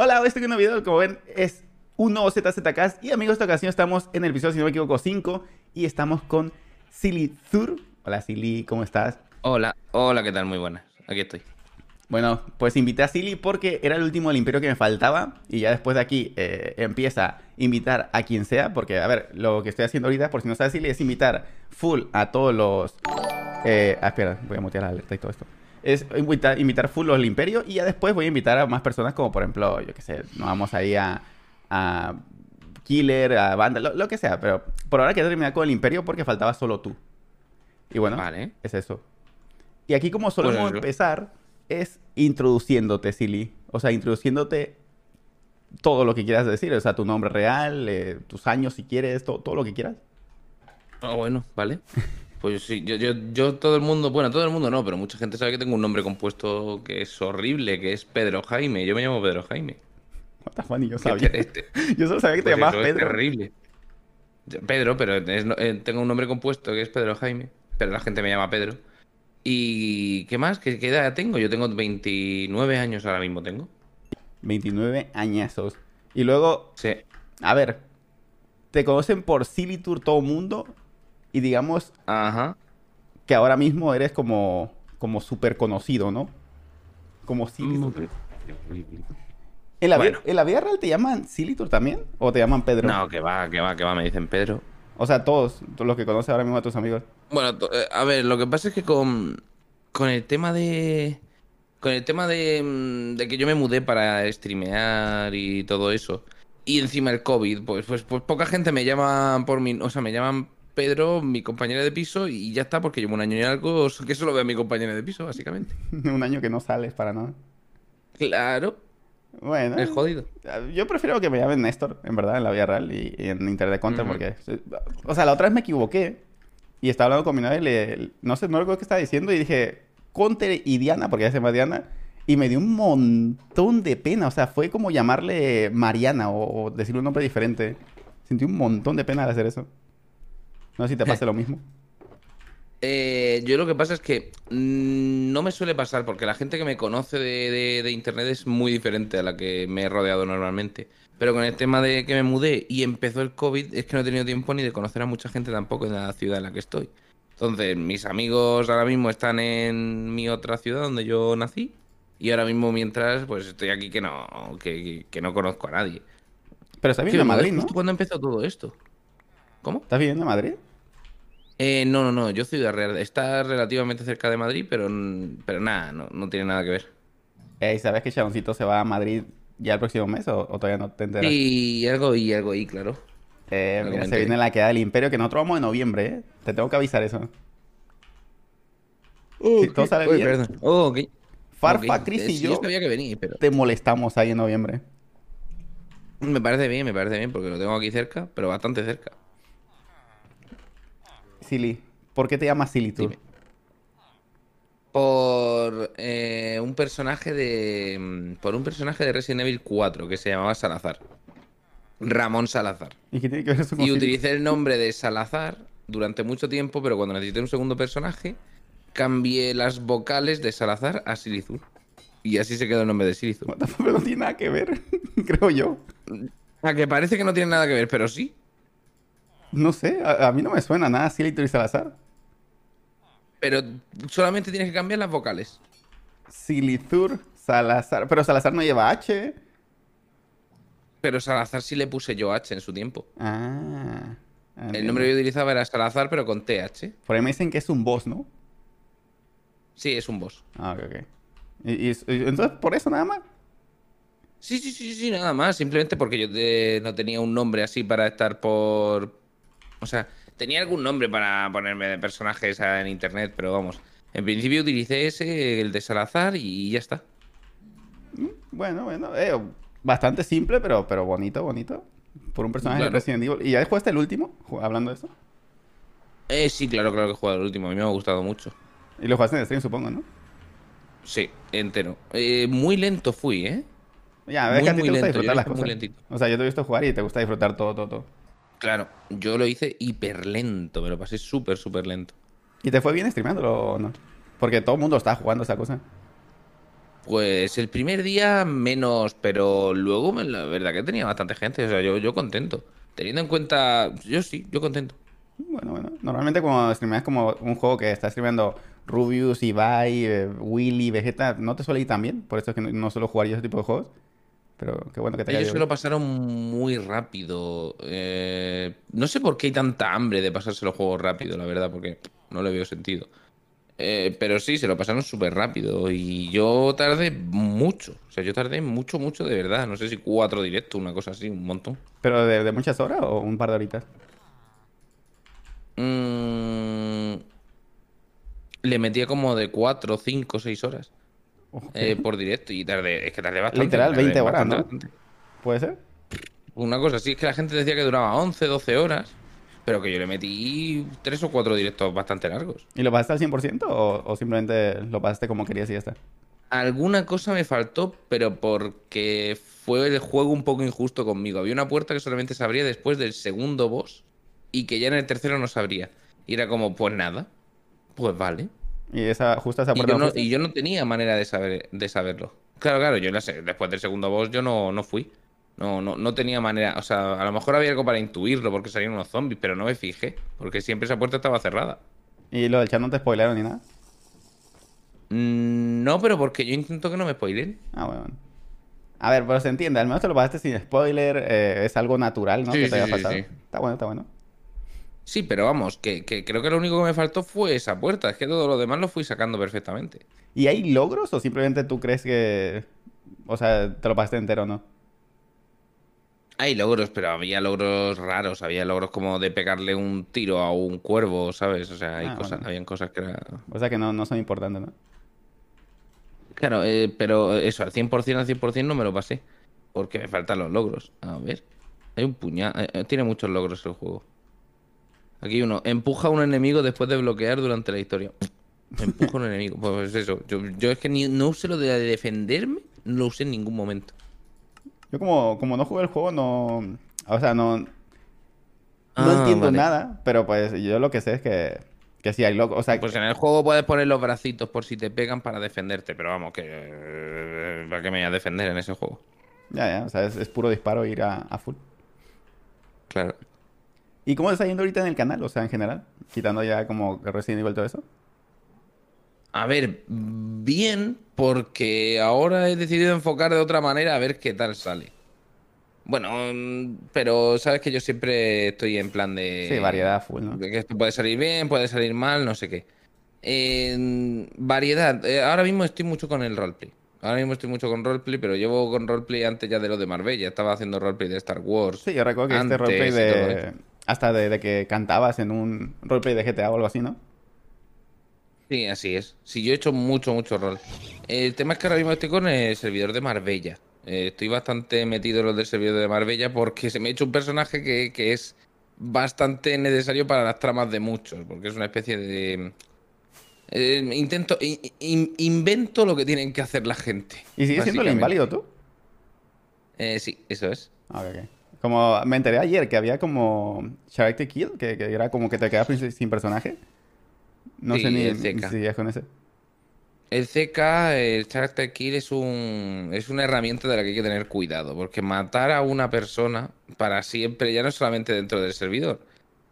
Hola, hoy estoy en un video, como ven, es un nuevo y amigos, esta ocasión estamos en el episodio, si no me equivoco, 5 y estamos con Silly Zur. Hola Silly, ¿cómo estás? Hola, hola, ¿qué tal? Muy buenas, aquí estoy. Bueno, pues invité a Silly porque era el último del imperio que me faltaba y ya después de aquí eh, empieza a invitar a quien sea, porque a ver, lo que estoy haciendo ahorita, por si no sabes Silly, es invitar full a todos los... Eh, ah, espera, voy a mutear la alerta y todo esto es invitar, invitar full al imperio y ya después voy a invitar a más personas como por ejemplo, yo qué sé, nos vamos ahí a, a Killer, a Banda, lo, que sea, pero por ahora quiero terminar con el imperio porque faltaba solo tú. Y bueno, vale. es eso. Y aquí como solemos empezar es introduciéndote, Silly. O sea, introduciéndote todo lo que quieras decir. O sea, tu nombre real, eh, tus años si quieres, todo, todo lo que quieras. Ah, bueno, vale. Pues sí, yo, yo, yo, todo el mundo, bueno, todo el mundo no, pero mucha gente sabe que tengo un nombre compuesto que es horrible, que es Pedro Jaime. Yo me llamo Pedro Jaime. What yo sabía. Este, yo solo sabía que te pues llamabas Pedro. Es terrible. Pedro, pero eh, tengo un nombre compuesto que es Pedro Jaime, pero la gente me llama Pedro. ¿Y qué más? ¿Qué, qué edad tengo? Yo tengo 29 años ahora mismo tengo. 29 añazos. Y luego, sí. a ver, ¿te conocen por Silly Tour todo mundo? Y digamos Ajá. que ahora mismo eres como, como súper conocido, ¿no? Como Silitur. ¿En la, vida, ¿En la vida real te llaman Silitur también? ¿O te llaman Pedro? No, que va, que va, que va, me dicen Pedro. O sea, todos, todos los que conoces ahora mismo a tus amigos. Bueno, eh, a ver, lo que pasa es que con, con el tema de. Con el tema de, mm, de que yo me mudé para streamear y todo eso. Y encima el COVID, pues, pues, pues poca gente me llama por mi. O sea, me llaman Pedro, mi compañera de piso, y ya está, porque llevo un año y algo que solo veo a mi compañera de piso, básicamente. un año que no sales para nada. Claro. Bueno. Es jodido. Yo prefiero que me llamen Néstor, en verdad, en la vida real y, en Internet Content, porque. O sea, la otra vez me equivoqué y estaba hablando con mi novia y le. No sé, no recuerdo qué estaba diciendo y dije Conte y Diana, porque ella se llama Diana. Y me dio un montón de pena. O sea, fue como llamarle Mariana o, o decirle un nombre diferente. Sentí un montón de pena al hacer eso. No sé si te pasa lo mismo. Eh, yo lo que pasa es que mm, no me suele pasar porque la gente que me conoce de, internet es muy diferente a la que me he rodeado normalmente. Pero con el tema de que me mudé y empezó el COVID, es que no he tenido tiempo ni de conocer a mucha gente tampoco en la ciudad en la que estoy. Entonces, mis amigos ahora mismo están en mi otra ciudad donde yo nací. Y ahora mismo, mientras, pues estoy aquí que no, que, no conozco a nadie. Pero está bien en Madrid, ¿no? ¿Cuándo empezó todo esto? ¿Cómo? ¿Estás viviendo en Madrid? Eh, no, no, no, yo soy de Real. Está relativamente cerca de Madrid, pero, pero nada, no, tiene nada que ver. ¿Y ¿Sabes que Chaboncito se va a Madrid ya el próximo mes o, todavía no te enteras? Sí, algo y algo y, claro. Eh, se viene la queda del Imperio, que nosotros vamos en noviembre, ¿eh? Te tengo que avisar eso. si todo sale bien. Perdón. Oh, Farfa, Chris y yo, te molestamos ahí en noviembre. Me parece bien, me parece bien, porque lo tengo aquí cerca, pero bastante cerca. Silly. ¿Por qué te llamas Silly tú? Por eh, un personaje de. Mm, por un personaje de Resident Evil 4 que se llamaba Salazar. Ramón Salazar. ¿Y qué tiene que ver eso con Y utilicé el nombre de Salazar durante mucho tiempo, pero cuando necesité un segundo personaje, cambié las vocales de Salazar a Silizur. Y así se quedó el nombre de Silizur. Pero no tiene nada que ver, creo yo. A que parece que no tiene nada que ver, pero sí. No sé, a, mí no me suena nada Silithur y Salazar. Pero solamente tienes que cambiar las vocales. Silithur, Salazar. Pero Salazar no lleva H. Pero Salazar sí le puse yo H en su tiempo. Ah. El nombre que yo utilizaba era Salazar, pero con TH. Por ahí me dicen que es un boss, ¿no? Sí, es un boss. Ah, ok, ok. ¿Y, entonces por eso nada más? Sí, sí, sí, sí, nada más. Simplemente porque yo no tenía un nombre así para estar por, o sea, tenía algún nombre para ponerme de personajes en internet, pero vamos. En principio utilicé ese, el de Salazar, y ya está. Mm, bueno, bueno. Eh, bastante simple, pero, pero bonito, bonito. Por un personaje de Resident Evil. ¿Y ya jugaste el último? Hablando de eso. Eh, sí, claro, claro que he jugado el último. A mí me ha gustado mucho. Y lo jugaste en stream, supongo, ¿no? Sí, entero. Eh, muy lento fui, ¿eh? Ya, a ver que a ti te gusta disfrutar las cosas. O sea, yo te he visto jugar y te gusta disfrutar todo, todo, todo. Claro, yo lo hice hiper lento, me lo pasé súper, súper lento. ¿Y te fue bien streamándolo o no? Porque todo el mundo está jugando esa cosa. Pues el primer día menos, pero luego me- la verdad que tenía bastante gente, o sea, yo, yo contento. Teniendo en cuenta, yo sí, yo contento. Bueno, bueno. Normalmente cuando streameas como un juego que está streameando Rubius, Ibai, eh, Willy, Vegeta, no te suele ir tan bien. Por eso es que no, no suelo jugar yo ese tipo de juegos. Pero qué bueno que te Ellos se lo pasaron muy rápido. eh, no sé por qué hay tanta hambre de pasarse los juegos rápido, la verdad, porque no le veo sentido. Eh, pero sí, se lo pasaron súper rápido y yo tardé mucho. O sea, yo tardé mucho, mucho de verdad. No sé si cuatro directos, una cosa así, un montón. ¿Pero de, de muchas horas o un par de horitas? Mm, le metía como de cuatro, cinco, seis horas Eh, por directo y tardé, es que tardé bastante. Literal, tardé 20 horas, bastante, ¿no? bastante. ¿Puede ser? Una cosa así, es que la gente decía que duraba 11, 12 horas, pero que yo le metí tres o cuatro directos bastante largos. ¿Y lo pasaste al 100% o, o simplemente lo pasaste como querías y ya está? Alguna cosa me faltó, pero porque fue el juego un poco injusto conmigo. Había una puerta que solamente se abría después del segundo boss y que ya en el tercero no se abría. Y era como, pues nada, pues vale. ¿Y esa, justo esa Y yo, no no, fuiste? y yo no tenía manera de saber de saberlo. Claro, claro, yo después del segundo boss yo no, no fui. No, no, no tenía manera. O sea, a lo mejor había algo para intuirlo porque salían unos zombies, pero no me fijé. Porque siempre esa puerta estaba cerrada. ¿Y lo del chat no te spoilaron ni nada? Mm, No, pero porque yo intento que no me spoilen. Ah, bueno. A ver, pero se entiende, al menos te lo pasaste sin spoiler, eh, es algo natural, ¿no? Sí, que te sí, haya pasado. sí. Está bueno, está bueno. Sí, pero vamos, que, que creo que lo único que me faltó fue esa puerta. Es que todo lo demás lo fui sacando perfectamente. ¿Y hay logros o simplemente tú crees que... O sea, te lo pasaste entero, ¿no? Hay logros, pero había logros raros. Había logros como de pegarle un tiro a un cuervo, ¿sabes? O sea, hay Ah, cosas, bueno. habían cosas que era... O sea que no, no son importantes, ¿no? Claro, eh, pero eso, al 100% al 100% no me lo pasé. Porque me faltan los logros. A ver. Hay un puñal. eh, eh, tiene muchos logros el juego. Aquí uno. Empuja a un enemigo después de bloquear durante la historia. Empuja a un enemigo. Pues eso. Yo, yo es que ni, no usé lo de defenderme. No lo usé en ningún momento. Yo como, como no jugué el juego, no... O sea, no... No Ah, entiendo vale. nada, pero pues yo lo que sé es que, que sí hay logros. O sea, Pues en el juego puedes poner los bracitos por si te pegan para defenderte. Pero vamos, que. eh, ¿Para qué me voy a defender en ese juego? ya, ya, o sea, es, es puro disparo ir a, a full. Claro. ¿Y cómo te está yendo ahorita en el canal? O sea, en general, quitando ya como Resident Evil todo eso. A ver, bien, porque ahora he decidido enfocar de otra manera a ver qué tal sale. Bueno, mm, pero sabes que yo siempre estoy en plan de... Sí, variedad full, ¿no? de que esto puede salir bien, puede salir mal, no sé qué. En variedad, eh, ahora mismo estoy mucho con el roleplay. Ahora mismo estoy mucho con roleplay, pero llevo con roleplay antes ya de lo de Marbella. Estaba haciendo roleplay de Star Wars. Sí, yo recuerdo que este roleplay de... Hasta de, de que cantabas en un roleplay de GTA o algo así, ¿no? Sí, así es. Sí, yo he hecho mucho, mucho rol. El tema es que ahora mismo estoy con el servidor de Marbella. Eh, estoy bastante metido en los del servidor de Marbella porque se me ha hecho un personaje que, que es bastante necesario para las tramas de muchos, porque es una especie de... eh, intento, in- in- invento lo que tienen que hacer la gente. ¿Y sigues siendo el inválido tú? Eh, sí, eso es. Ah, ok, ok. Como me enteré ayer que había como Character Kill, que, que era como que te quedas sin- personaje. No Sí, sé ni el si sigues con ese. El CK, el Character Kill, es un es una herramienta de la que hay que tener cuidado, porque matar a una persona para siempre ya no es solamente dentro del servidor,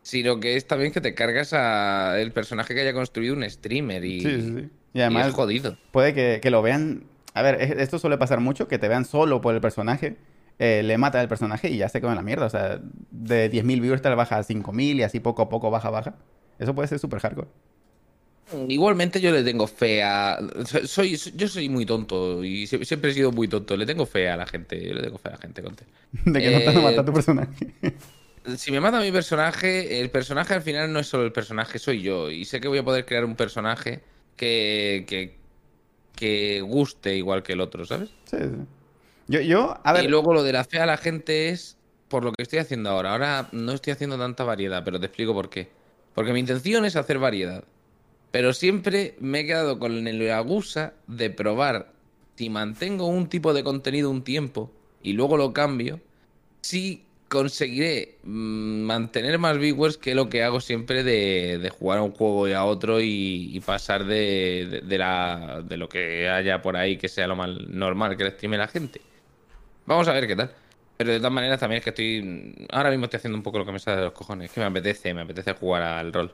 sino que es también que te cargas a el personaje que haya construido un streamer y, Sí, sí, sí. Y y además es jodido. puede que, que lo vean... A ver, es- esto suele pasar mucho, que te vean solo por el personaje, eh, le mata al personaje y ya se comen la mierda. O sea, de 10.000 viewers te la baja a 5.000 y así poco a poco baja, baja. Eso puede ser súper hardcore. Igualmente yo le tengo fe a... Soy, yo soy muy tonto y sie- siempre he sido muy tonto. Le tengo fe a la gente. Yo le tengo fe a la gente, Conte. De que no te van a Eh, tu personaje. Si me mata mi personaje, el personaje al final no es solo el personaje, soy yo. Y sé que voy a poder crear un personaje que, que, que guste igual que el otro, ¿sabes? Sí, sí. Yo, yo, a ver... Y luego lo de la fe a la gente es por lo que estoy haciendo ahora. Ahora no estoy haciendo tanta variedad, pero te explico por qué. Porque mi intención es hacer variedad. Pero siempre me he quedado con la agusa de probar si mantengo un tipo de contenido un tiempo y luego lo cambio, si conseguiré mm, mantener más viewers que lo que hago siempre de, de jugar a un juego y a otro y, y pasar de, de- de la, de lo que haya por ahí que sea lo más normal que le estime la gente. Vamos a ver qué tal. Pero de todas maneras también es que estoy... Ahora mismo estoy haciendo un poco lo que me sale de los cojones. Es que me apetece, me apetece jugar al rol.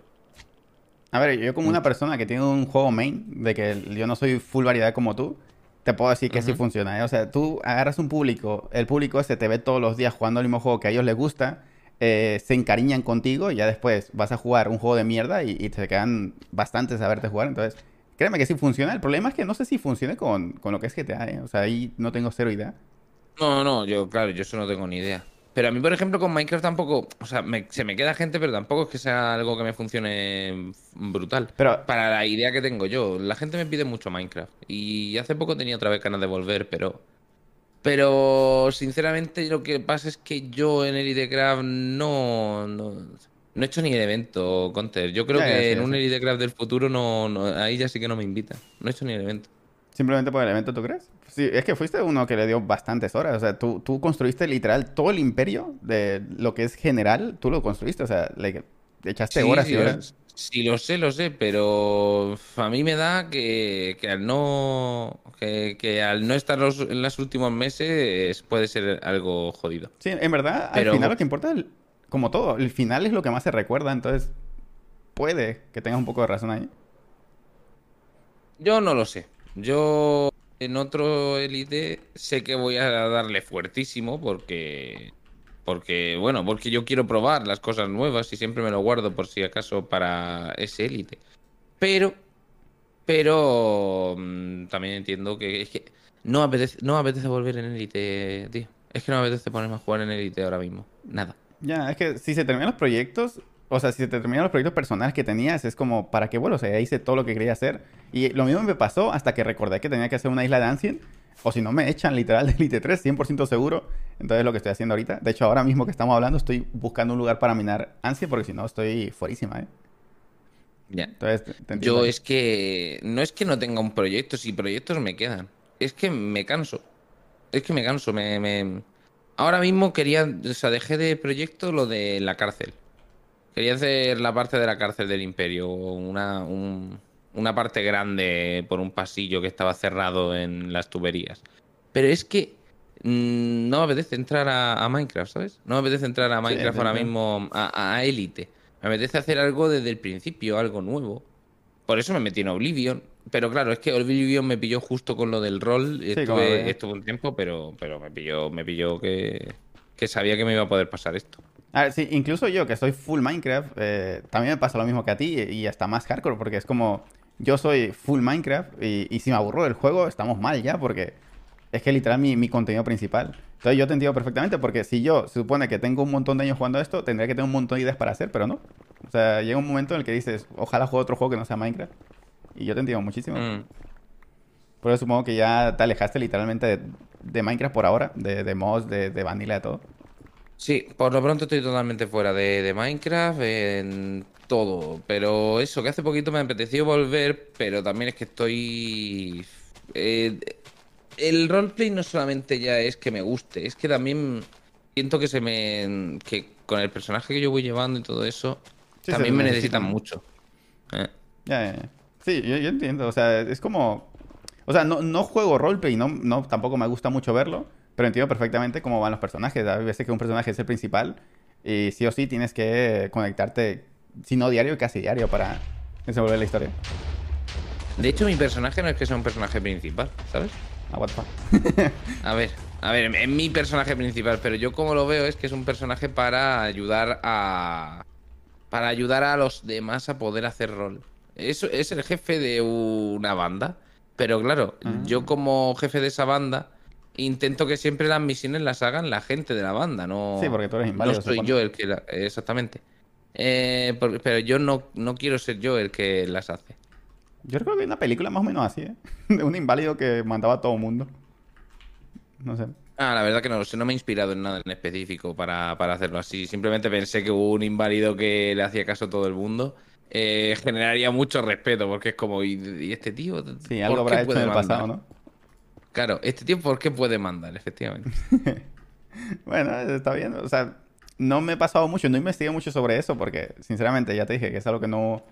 A ver, yo como una persona que tiene un juego main, de que yo no soy full variedad como tú, te puedo decir que sí Ujú. funciona. ¿eh? O sea, tú agarras un público, el público ese te ve todos los días jugando el mismo juego que a ellos les gusta, eh, se encariñan contigo y ya después vas a jugar un juego de mierda y, y te quedan bastantes a verte jugar. Entonces, créeme que sí funciona. El problema es que no sé si funcione con, con lo que es GTA, ¿eh? O sea, ahí no tengo cero idea. No, no, yo, claro, yo eso no tengo ni idea. Pero a mí, por ejemplo, con Minecraft tampoco, o sea, me- se me queda gente, pero tampoco es que sea algo que me funcione brutal. Pero Para la idea que tengo yo, la gente me pide mucho Minecraft. Y hace poco tenía otra vez ganas de volver, pero. Pero, sinceramente, lo que pasa es que yo en Elitecraft no. No, no he hecho ni el evento, Counter. Yo creo Ya, ya, que sí, en ya un. Elitecraft del futuro no, no- ahí ya sí que no me invitan. No he hecho ni el evento. Simplemente por el evento, ¿tú crees? Sí, es que fuiste uno que le dio bastantes horas. O sea, tú, tú construiste literal todo el imperio de lo que es general, tú lo construiste. O sea, le echaste Sí, horas y horas. sí, lo sé, lo sé, pero a mí me da que, que al no que, que al no estar los, en los últimos meses puede ser algo jodido. Sí, en verdad, Pero- al final lo que importa, es como todo, el final es lo que más se recuerda. Entonces, puede que tengas un poco de razón ahí. Yo no lo sé. Yo en otro Elite sé que voy a darle fuertísimo porque porque bueno, porque yo quiero probar las cosas nuevas y siempre me lo guardo por si acaso para ese Elite. Pero pero mm, también entiendo que es que no apetece, no apetece volver en Elite, tío. Es que no me apetece ponerme a jugar en Elite ahora mismo. Nada. Ya, es que si se terminan los proyectos, o sea, si se terminan los proyectos personales que tenías, es como, ¿para qué vuelo? O sea, ya hice todo lo que quería hacer. Y lo mismo me pasó hasta que recordé que tenía que hacer una isla de Ancient. O si no, me echan literal de Elite 3, 100% seguro. Entonces, lo que estoy haciendo ahorita. De hecho, ahora mismo que estamos hablando, estoy buscando un lugar para minar Ancient, porque si no, estoy fuerísima, ¿eh? Ya. Entonces, te- te Yo es que no es que no tenga un proyecto, si proyectos me quedan. Es que me canso. Es que me canso. Me, me- Ahora mismo quería, o sea, dejé de proyecto lo de la cárcel. Quería hacer la parte de la cárcel del Imperio, una, un- una parte grande por un pasillo que estaba cerrado en las tuberías. Pero es que mm, no me apetece entrar a, a Minecraft, ¿sabes? No me apetece entrar a Minecraft ahora mismo a, Elite. Me apetece hacer algo desde el principio, algo nuevo. Por eso me metí en Oblivion. Pero claro, es que Oblivion me pilló justo con lo del rol. como Estuve, estuve un tiempo, pero, pero me pilló, me pilló que, que sabía que me iba a poder pasar esto. A ver, sí, incluso yo que soy full Minecraft, eh, también me pasa lo mismo que a ti y, hasta más hardcore, porque es como, yo soy full Minecraft y, y si me aburro del juego, estamos mal ya, porque es que literal mi, mi contenido principal. Entonces yo te entiendo perfectamente, porque si yo se supone que tengo un montón de años jugando a esto, tendría que tener un montón de ideas para hacer, pero no. O sea, llega un momento en el que dices, ojalá juegue otro juego que no sea Minecraft. Y yo te entiendo muchísimo. Mm. Por eso supongo que ya te alejaste literalmente de, de Minecraft por ahora, de, de mods, de, de vanilla, de todo. Sí, por lo pronto estoy totalmente fuera de, de Minecraft, en todo. Pero eso, que hace poquito me apeteció volver, pero también es que estoy... eh, el roleplay no solamente ya es que me guste, es que también siento que se me... que con el personaje que yo voy llevando y todo eso, Sí, también me necesitan. mucho. Eh. Sí, yo, yo entiendo. O sea, es como. O sea, no, no juego roleplay, no, no, tampoco me gusta mucho verlo, pero entiendo perfectamente cómo van los personajes. Hay veces que un personaje es el principal y sí o sí tienes que conectarte, si no diario, casi diario para desenvolver la historia. De hecho, mi personaje no es que sea un personaje principal, ¿sabes? Ah, what the fuck. A ver, a ver, es mi personaje principal, pero yo como lo veo es que es un personaje para ayudar a. Para ayudar a los demás a poder hacer rol. Es, es el jefe de una banda, pero claro, Ah. yo como jefe de esa banda intento que siempre las misiones las hagan la gente de la banda, no. Sí, porque tú eres inválido, No soy yo el que. la- exactamente. Eh, pero yo no, no quiero ser yo el que las hace. Yo creo que hay una película más o menos así, ¿eh? De un inválido que mandaba a todo el mundo. No sé. Ah, la verdad que no lo sé, no me he inspirado en nada en específico para, para hacerlo así. Simplemente pensé que hubo un inválido que le hacía caso a todo el mundo. Eh, generaría mucho respeto, porque es como, ¿y, y este tío? Sí, algo habrá hecho en el mandar? pasado, ¿no? Claro, este tío, ¿por qué puede mandar? Efectivamente. Bueno, está bien. O sea, no me he pasado mucho, no investigué mucho sobre eso porque, sinceramente, ya te dije que es algo que no,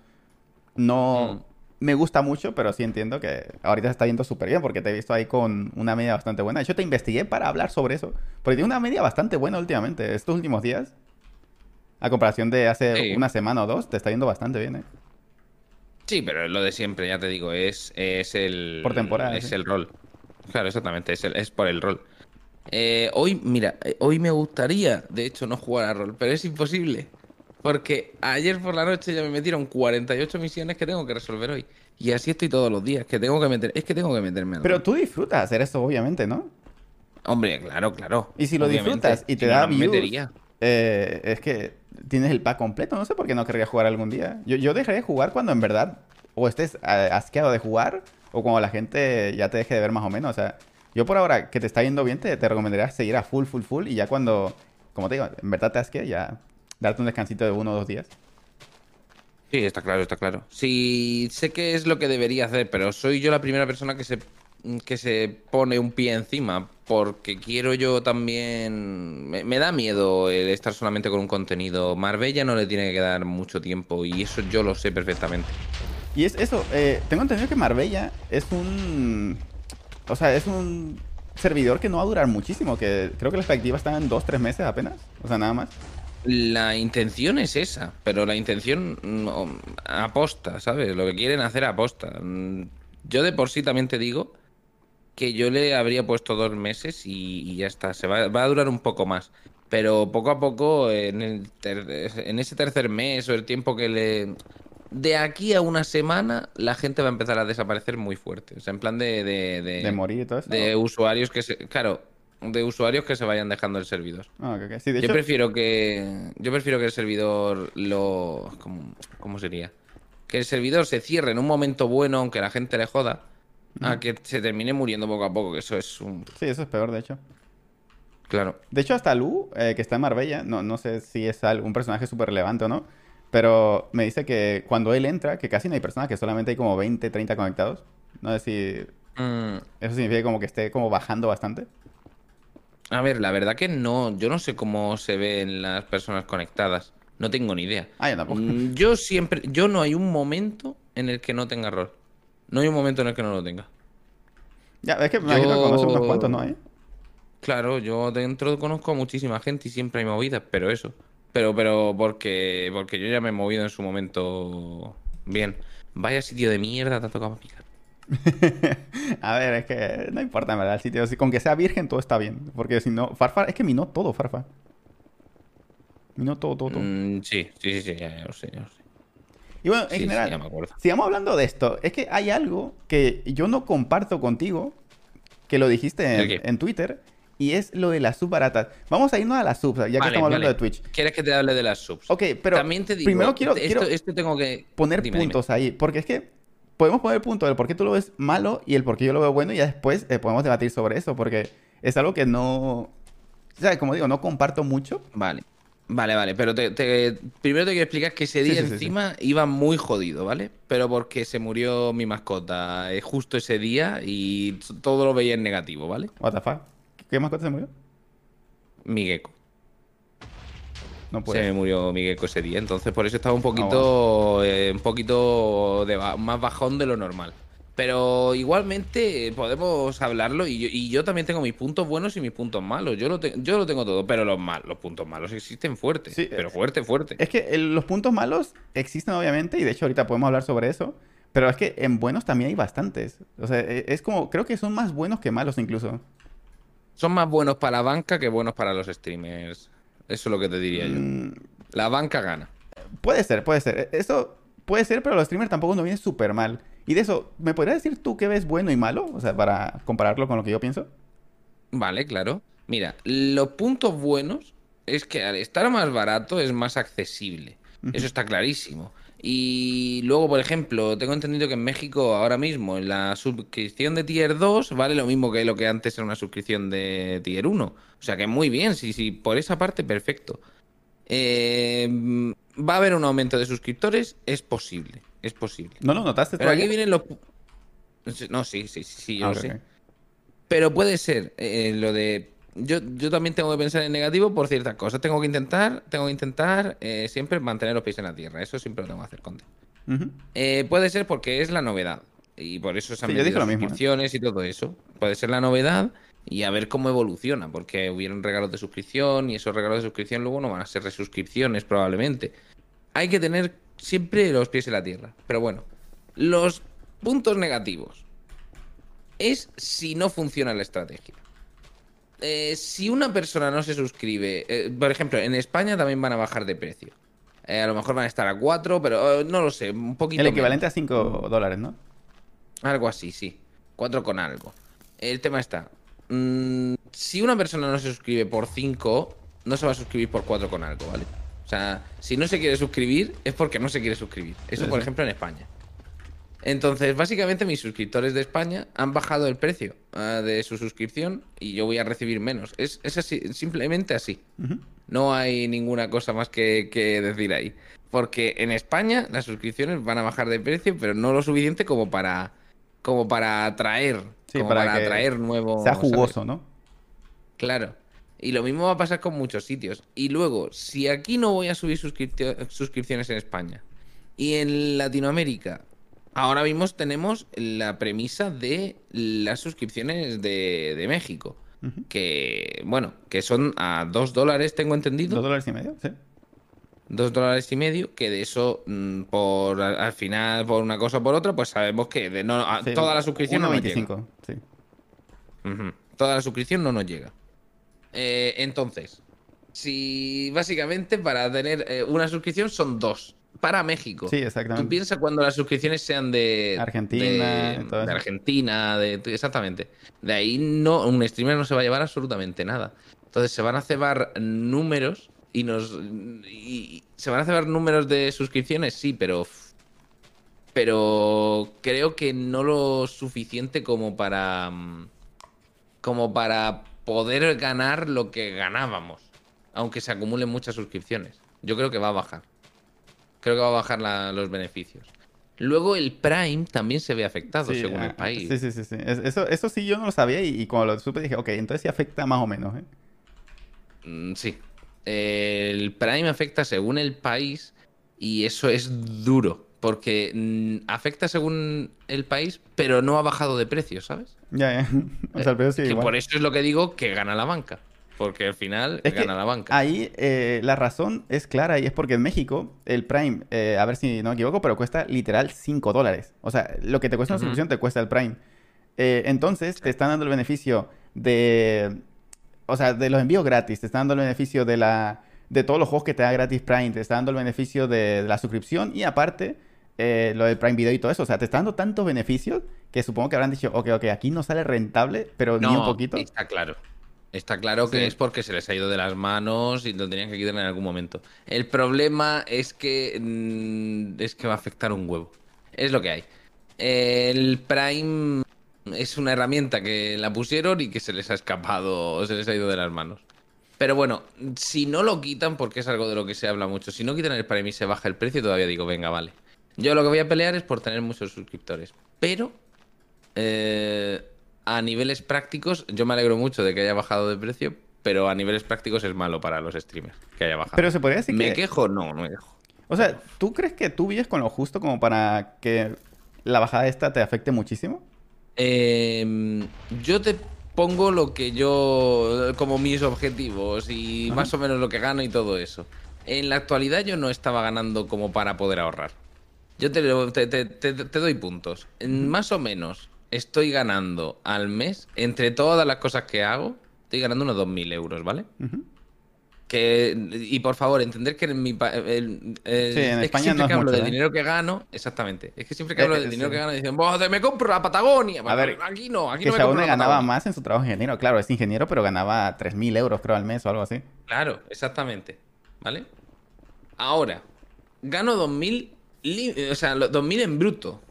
no Mm. me gusta mucho, pero sí entiendo que ahorita se está yendo súper bien porque te he visto ahí con una media bastante buena. De hecho, te investigué para hablar sobre eso, porque tiene una media bastante buena últimamente, estos últimos días. A comparación de hace Sí. una semana o dos, te está yendo bastante bien, ¿eh? Sí, pero es lo de siempre, ya te digo, es, es el. Por temporada, Es sí. el rol. Claro, exactamente, es, el- es por el rol. Eh, hoy, mira, eh, hoy me gustaría, de hecho, no jugar a rol, pero es imposible. Porque ayer por la noche ya me metieron 48 misiones que tengo que resolver hoy. Y así estoy todos los días, que tengo que meter. Es que tengo que meterme al Pero tú disfrutas hacer esto, obviamente, ¿no? Hombre, claro, claro. Y si lo obviamente, disfrutas y te da no me views, metería. eh, es que tienes el pack completo. No sé por qué no querría jugar algún día. Yo, yo dejaré de jugar cuando en verdad o estés eh, asqueado de jugar o cuando la gente ya te deje de ver más o menos. O sea, yo por ahora que te está yendo bien, te, te recomendaría seguir a full, full, full. Y ya cuando, como te digo, en verdad te asque, ya darte un descansito de uno o dos días. Sí, está claro, está claro. Sí, sé que es lo que debería hacer, pero soy yo la primera persona que se, que se pone un pie encima, porque quiero yo también... Me, me da miedo el estar solamente con un contenido. Marbella no le tiene que dar mucho tiempo, y eso yo lo sé perfectamente. Y es eso, eh, tengo entendido que Marbella es un... O sea, es un servidor que no va a durar muchísimo, que creo que la expectativa está en dos, tres meses apenas. O sea, nada más. La intención es esa, pero la intención aposta, ¿sabes? Lo que quieren hacer aposta. Yo de por sí también te digo que yo le habría puesto dos meses y, ya está. Se va, va a durar un poco más. Pero poco a poco, en ese tercer mes o el tiempo que le... De aquí a una semana, la gente va a empezar a desaparecer muy fuerte. O sea, en plan de... De, de- De morir y todo eso. de usuarios que se... Claro, de usuarios que se vayan dejando el servidor. Ah, ok, ok. Sí, de Yo hecho, prefiero que. Yo prefiero que el servidor lo. ¿Cómo, cómo sería? Que el servidor se cierre en un momento bueno, aunque la gente le joda. A que se termine muriendo poco a poco, que eso es un. sí, eso es peor, de hecho. Claro. De hecho, hasta Lu, eh, que está en Marbella, no, no sé si es un personaje súper relevante o no, pero me dice que cuando él entra, que casi no hay personas, que solamente hay como 20, 30 conectados. No sé si Mm, eso significa como que esté como bajando bastante. a ver, la verdad que no. Yo no sé cómo se ven las personas conectadas. No tengo ni idea. Ah, yo tampoco. Mm, Yo siempre. Yo no hay un momento en el que no tenga rol. No hay un momento en el que no lo tenga. Ya, es que me imagino que unos cuantos, ¿no? ¿Eh? Claro, yo dentro conozco a muchísima gente y siempre hay movidas, pero eso. Pero, pero porque, porque yo ya me he movido en su momento bien. Vaya sitio de mierda te ha tocado picar. A ver, es que no importa, en verdad, el sitio. Si- Con que sea virgen, todo está bien. Porque si no, Farfa, es que minó todo, Farfa. Minó todo, todo, todo. Mm, sí, sí, sí, sí, ya, ya lo sé, ya lo sé. Y bueno, en Sí, sí, general, ya me acuerdo. sigamos hablando de esto. Es que hay algo que yo no comparto contigo, que lo dijiste en Twitter, y es lo de las subbaratas. Vamos a irnos a las subs, ya que Vale, estamos hablando vale. de Twitch. ¿Quieres que te hable de las subs? Ok, pero También te digo, primero quiero, esto, quiero esto tengo que poner Dime, dime. puntos ahí, porque es que podemos poner puntos del por qué tú lo ves malo y el por qué yo lo veo bueno, y ya después eh, podemos debatir sobre eso, porque es algo que no... O sea, como digo, no comparto mucho. Vale. Vale, vale, pero te, te- primero te quiero explicar que ese día sí, sí, sí. encima iba muy jodido, ¿vale? Pero porque se murió mi mascota eh, justo ese día y todo lo veía en negativo, ¿vale? What the fuck? ¿Qué mascota se murió? Mi gecko. No Se puede. me murió mi gecko ese día, entonces por eso estaba un poquito, eh, un poquito de ba- más bajón de lo normal. Pero igualmente eh, podemos hablarlo y yo, y yo también tengo mis puntos buenos y mis puntos malos. Yo lo, te- yo lo tengo todo, pero los malos, los puntos malos existen fuertes. Sí, pero eh, fuerte, fuerte. Es que el- los puntos malos existen obviamente y de hecho ahorita podemos hablar sobre eso, pero es que en buenos también hay bastantes. O sea, e- es como, creo que son más buenos que malos incluso. Son más buenos para la banca que buenos para los streamers. Eso es lo que te diría yo. Mm, La banca gana. puede ser, puede ser. E- Eso puede ser, pero los streamers tampoco nos viene súper mal. Y de eso, ¿me podrías decir tú qué ves bueno y malo? O sea, para compararlo con lo que yo pienso. Vale, claro. Mira, los puntos buenos es que al estar más barato es más accesible. Eso está clarísimo. Y luego, por ejemplo, tengo entendido que en México ahora mismo la suscripción de Tier 2 vale lo mismo que lo que antes era una suscripción de Tier 1. O sea que muy bien, sí, sí, por esa parte perfecto. Eh, ¿Va a haber un aumento de suscriptores? Es posible, es posible. ¿No lo notaste Pero aquí vienen los... No, sí, sí, sí, sí, yo Ah, lo sé. Pero puede ser eh, lo de yo, yo también tengo que pensar en negativo por ciertas cosas. Tengo que intentar, tengo que intentar eh, siempre mantener los pies en la tierra. Eso siempre lo tengo que hacer, Conte. Ujú. Eh, puede ser porque es la novedad. Y por eso se han Sí, yo dije metido lo mismo, ¿eh? suscripciones y todo eso. Puede ser la novedad y a ver cómo evoluciona. Porque hubieron regalos de suscripción y esos regalos de suscripción luego no van a ser resuscripciones probablemente. Hay que tener siempre los pies en la tierra. Pero bueno, los puntos negativos es si no funciona la estrategia. Eh, si una persona no se suscribe, eh, por ejemplo, en España también van a bajar de precio. Eh, a lo mejor van a estar a 4, pero eh, no lo sé, un poquito El menos. equivalente a 5 dólares, ¿no? Algo así, sí. 4 con algo. El tema está. mm, si una persona no se suscribe por 5, no se va a suscribir por 4 con algo, ¿vale? O sea, si no se quiere suscribir, es porque no se quiere suscribir. Eso, por ejemplo, en España. Entonces, básicamente, mis suscriptores de España han bajado el precio ah, de su suscripción y yo voy a recibir menos. Es, es así, simplemente así. No hay ninguna cosa más que, que decir ahí. Porque en España las suscripciones van a bajar de precio, pero no lo suficiente como para como para atraer, Sí, como para para, que atraer nuevo. Sea ¿sabes? jugoso, ¿no? Claro. Y lo mismo va a pasar con muchos sitios. Y luego, si aquí no voy a subir suscripciones en España y en Latinoamérica, ahora mismo tenemos la premisa de las suscripciones de, de México. Que, bueno, que son a 2 dólares, tengo entendido. ¿Dos dólares y medio? Sí. dos dólares y medio, que de eso, mm, por al al final, por una cosa o por otra, pues sabemos que de no, a- Sí, toda la suscripción no nos llega. 1.25, sí. Ujú. Toda la suscripción no nos llega. Eh, entonces, si básicamente para tener eh, una suscripción son dos. Para México. Sí, Tú exactamente. piensas cuando las suscripciones sean de Argentina, de. Argentina, de, exactamente. De ahí no, un streamer no se va a llevar absolutamente nada. Entonces se van a cebar números y nos y se van a cebar números de suscripciones, sí, pero pero creo que no lo suficiente como para como para poder ganar lo que ganábamos, aunque se acumulen muchas suscripciones. Yo creo que va a bajar. Creo que va a bajar la- los beneficios. Luego el Prime también se ve afectado Sí, según ah, el país. Sí, sí, sí. sí. Es- Eso, eso sí yo no lo sabía y, y cuando lo supe dije, ok, entonces sí afecta más o menos. ¿eh? Mm, Sí. El Prime afecta según el país y eso es duro. Porque mm, afecta según el país, pero no ha bajado de precio, ¿sabes? Ya, ya. O sea, el precio sí que igual. por eso es lo que digo que gana la banca. Porque al final Es gana la banca. Ahí eh, la razón es clara y es porque en México el Prime, eh, a ver si no me equivoco, pero cuesta literal 5 dólares. O sea, lo que te cuesta una Ujú. suscripción te cuesta el Prime. Eh, entonces te están dando el beneficio de, o sea, de los envíos gratis, te están dando el beneficio de la, de todos los juegos que te da gratis Prime, te está dando el beneficio de, de la suscripción y aparte eh, lo del Prime Video y todo eso. O sea, te está dando tantos beneficios que supongo que habrán dicho, ok, ok, aquí no sale rentable, pero ni un poquito. Está claro. Está claro que Sí. es porque se les ha ido de las manos y lo tenían que quitar en algún momento. El problema es que mm, es que va a afectar un huevo. Es lo que hay. El Prime es una herramienta que la pusieron y que se les ha escapado, se les ha ido de las manos. Pero bueno, si no lo quitan, porque es algo de lo que se habla mucho, si no quitan el Prime y se baja el precio, todavía digo, venga, vale. Yo lo que voy a pelear es por tener muchos suscriptores. Pero eh, a niveles prácticos, yo me alegro mucho de que haya bajado de precio, pero a niveles prácticos es malo para los streamers que haya bajado. Pero se podría decir ¿Me que... quejo? No, no me quejo. O sea, ¿tú crees que tú vives con lo justo como para que la bajada esta te afecte muchísimo? Eh, yo te pongo lo que yo, como mis objetivos y Ajá. más o menos lo que gano y todo eso. En la actualidad yo no estaba ganando como para poder ahorrar. Yo te, lo- te, te- te- te doy puntos. Más o menos estoy ganando al mes, entre todas las cosas que hago, estoy ganando unos 2.000 euros, ¿vale? Que, y por favor, entender que en mi el- el- Sí, en es que España siempre no es que hablo mucho, del ¿eh? dinero que gano, exactamente. Es que siempre que hablo eh, del dinero sí. que gano, dicen, "Buah, te- me compro la Patagonia. A ver, aquí no, aquí Que no me compro ganaba Patagonia". más en su trabajo ingeniero. Claro, es ingeniero, pero ganaba 3.000 euros, creo, al mes o algo así. Claro, exactamente. ¿Vale? Ahora, gano 2.000, li- o sea, lo- 2.000 en bruto.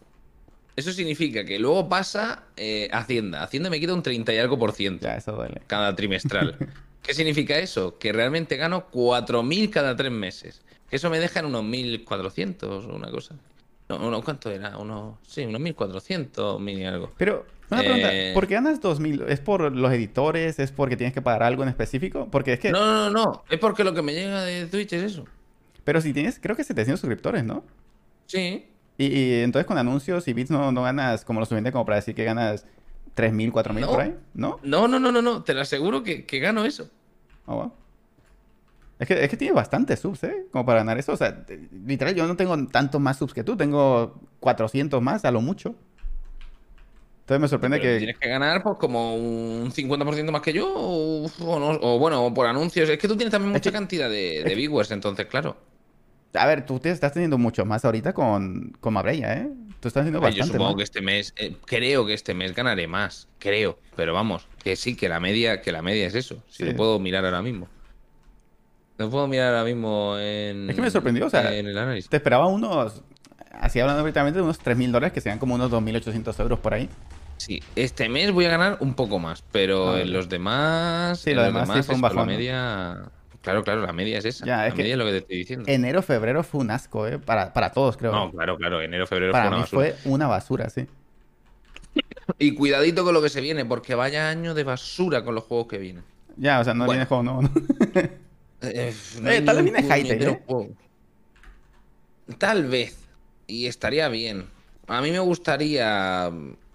Eso significa que luego pasa eh, Hacienda. Hacienda me quita un 30 y algo por ciento Ya, eso duele. cada trimestral. ¿Qué significa eso? Que realmente gano 4.000 cada tres meses. Eso me deja en unos 1.400 o una cosa. No, ¿Cuánto era? Unos, sí, unos 1400, mil y algo. Pero, una pregunta, Eh, ¿por qué ganas 2000? ¿Es por los editores? ¿Es porque tienes que pagar algo en específico? Porque es que, No, no, no, no. Es porque lo que me llega de Twitch es eso. pero si tienes, creo que 700 suscriptores, ¿no? Sí. Y, y entonces con anuncios y bits no, no ganas como lo suficiente como para decir que ganas 3000, 4000 No. por ahí, ¿no? No, no, no, no, no. Te lo aseguro que, que gano eso. Oh, wow. Es que, es que tiene bastantes subs, ¿eh? Como para ganar eso. O sea, te- literal, yo no tengo tantos más subs que tú. Tengo 400 más, a lo mucho. Entonces me sorprende Pero que... Tienes que ganar pues como un 50% más que yo o, o no- o bueno, por anuncios. Es que tú tienes también Es mucha que- cantidad de, de viewers, entonces, claro. A ver, tú te estás teniendo mucho más ahorita con, con Mabreya, ¿eh? Tú estás haciendo Yo bastante supongo más. que este mes, eh, creo que este mes ganaré más, creo. Pero vamos, que sí, que la media, que la media es eso. Si Sí. lo puedo mirar ahora mismo. Lo puedo mirar ahora mismo en. Es que me sorprendió, o sea, En el análisis. Te esperaba unos... Así hablando directamente de unos 3.000 dólares, que serían como unos 2.800 euros por ahí. Sí, este mes voy a ganar un poco más, pero Ah, en los demás. Sí, en los demás sí demás fue un la bajón, ¿no? media. Claro, claro, la media es esa. Ya, la es media es lo que te estoy diciendo. Enero, febrero fue un asco, ¿eh? Para, para todos, creo. No, claro, claro, enero, febrero para fue una mí basura. fue una basura, sí. Y cuidadito con lo que se viene, porque vaya año de basura con los juegos que vienen. Ya, o sea, no Bueno. viene juego nuevo, ¿no? Eh, Eh, tal vez ni un viene puñetero ¿eh? juego. Tal vez. Y estaría bien. A mí me gustaría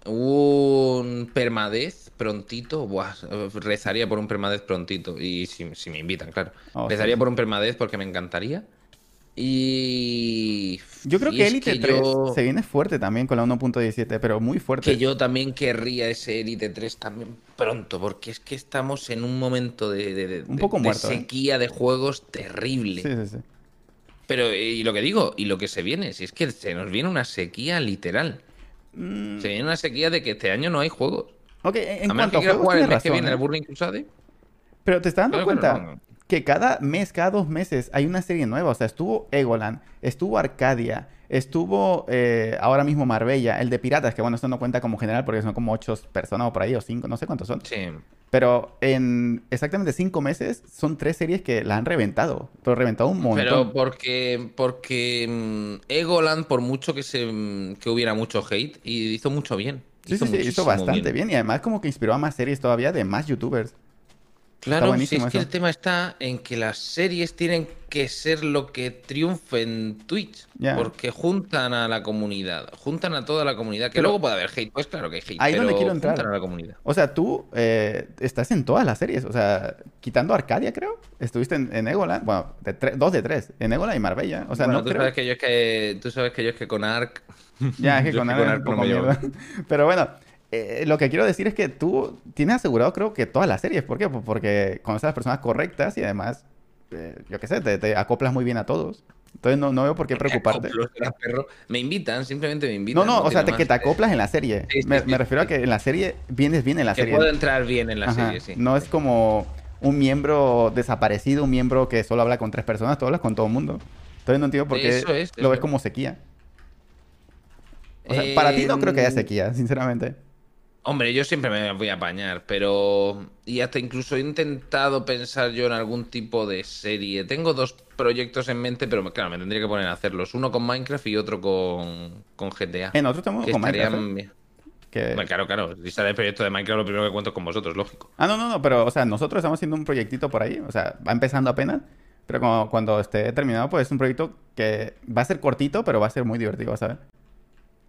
un permadez prontito. Buah, rezaría por un permadez prontito. Y si, si me invitan, claro. Oh, rezaría sí. por un permadez porque me encantaría. Y. Yo creo y que Elite que 3 yo- se viene fuerte también con la 1.17, pero muy fuerte. que yo también querría ese Elite 3 también pronto, porque es que estamos en un momento de, de- de- Un poco de muerto, ¿eh? sequía de juegos terrible. Sí, sí, sí. Pero, y lo que digo, y lo que se viene, si es que se nos viene una sequía literal. Mm, Se viene una sequía de que este año no hay juegos. Ok, en a cuanto a juegos jugar el mes que razón, viene ¿eh? el Burning Crusade. Pero te estás dando cuenta no. que cada mes, cada dos meses hay una serie nueva. O sea, estuvo Egoland, estuvo Arcadia, estuvo eh, ahora mismo Marbella, el de Piratas, que bueno, esto no cuenta como general porque son como ocho personas o por ahí, o cinco, no sé cuántos son. Sí. Pero en exactamente cinco meses son tres series que la han reventado. Pero reventado un montón. Pero porque, porque mm, Egoland, por mucho que se mm, que hubiera mucho hate, y hizo mucho bien. Sí, sí, sí, hizo bastante bien. Y además como que inspiró a más series todavía de más youtubers. Claro, si es que eso. el tema está en que las series tienen que ser lo que triunfe en Twitch. Porque juntan a la comunidad, juntan a toda la comunidad. Que Pero- luego puede haber hate, pues claro que hay hate. Ahí donde quiero entrar. juntan a la comunidad. O sea, tú eh, estás en todas las series. O sea, quitando Arcadia, creo. Estuviste en, en Egoland. Bueno, de dos de tres. En Egoland y Marbella. O sea, bueno, no tú creo... sabes que yo es que tú sabes que yo es que con Ark Ya, es que Yo con me llevo. mierda. Pero bueno, eh, lo que quiero decir es que tú tienes asegurado, creo que todas las series. ¿Por qué? Pues porque conoces a las personas correctas y además, eh, yo qué sé, te, te acoplas muy bien a todos. Entonces no, no veo por qué preocuparte. Perro. Me invitan, simplemente me invitan. No, no, o sea, te- que te acoplas en la serie. Sí, sí, me, sí, me sí, refiero a que en la serie vienes bien en la Que serie. puedo entrar bien en la Ajá, serie, sí. No es como un miembro desaparecido, un miembro que solo habla con tres personas, tú hablas con todo el mundo. Entonces no entiendo por qué Eso es, lo ves es. como sequía. O sea, para ti no creo que haya Em, sequía, sinceramente. Hombre, yo siempre me voy a apañar, pero. Y hasta incluso he intentado pensar yo en algún tipo de serie. Tengo dos proyectos en mente, pero claro, me tendría que poner a hacerlos. Uno con Minecraft y otro con, con GTA. En otro estamos con Minecraft. estarían ¿eh? Que- Hombre, Claro, claro. Si sale el proyecto de Minecraft, lo primero que cuento es con vosotros, lógico. Ah, no, no, no, pero, o sea, nosotros estamos haciendo un proyectito por ahí, o sea, va empezando apenas, pero cuando, cuando esté terminado, pues es un proyecto que va a ser cortito, pero va a ser muy divertido, ¿sabes?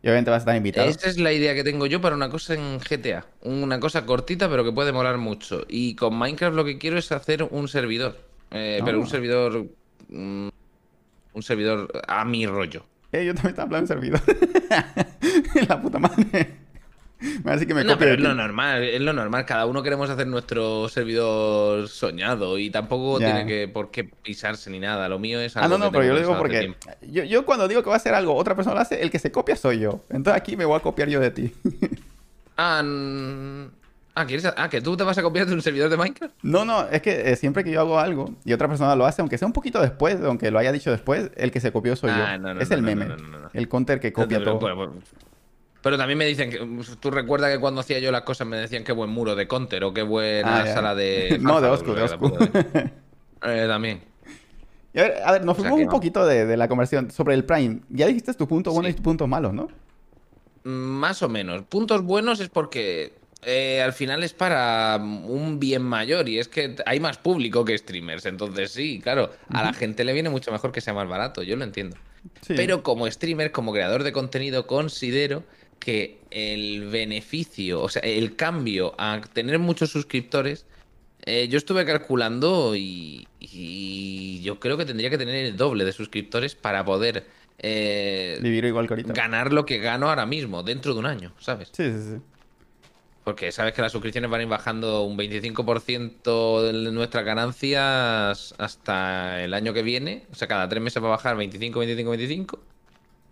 Y obviamente vas a estar invitado. Esa es la idea que tengo yo para una cosa en GTA. Una cosa cortita, pero que puede molar mucho. Y con Minecraft lo que quiero es hacer un servidor. Eh, Pero Ah. un servidor. mm, Un servidor a mi rollo. Eh, yo también estaba hablando en servidor. La puta madre. Hace que me No, pero es lo normal, es lo normal. Cada uno queremos hacer nuestro servidor soñado y tampoco tiene que por qué pisarse ni nada. Lo mío es Ah, algo no, no, que pero yo lo digo porque yo, yo cuando digo que va a hacer algo, otra persona lo hace, el que se copia soy yo. Entonces aquí me voy a copiar yo de ti. Ah, ah, ¿quieres? Ah, que tú te vas a copiar de un servidor de Minecraft. No, no, es que eh, siempre que yo hago algo y otra persona lo hace, aunque sea un poquito después, aunque lo haya dicho después, el que se copió soy Ah, yo. no, no, es no, el no, meme. no, no, no, no. El counter que copia todo. Pero también me dicen que. Tú recuerdas que cuando hacía yo las cosas me decían qué buen muro de Counter o qué buena Ah, sala de. No, de Oscu, de eh. También. a ver, a ver, nos fuimos un poquito de, la conversión sobre el Prime. Ya dijiste tu punto bueno y tu punto malo, ¿no? Más o menos. Puntos buenos es porque eh, al final es para un bien mayor y es que hay más público que streamers. Entonces sí, claro, a la gente le viene mucho mejor que sea más barato, yo lo entiendo. Pero como streamer, como creador de contenido, considero que el beneficio, o sea, el cambio a tener muchos suscriptores eh, yo estuve calculando y, yo creo que tendría que tener el doble de suscriptores para poder eh, vivir igual que Ganar lo que gano ahora mismo, dentro de un año, ¿sabes? Sí, sí, sí. Porque sabes que las suscripciones van a ir bajando un 25% de nuestras ganancias hasta el año que viene. O sea, cada tres meses va a bajar 25, 25, 25.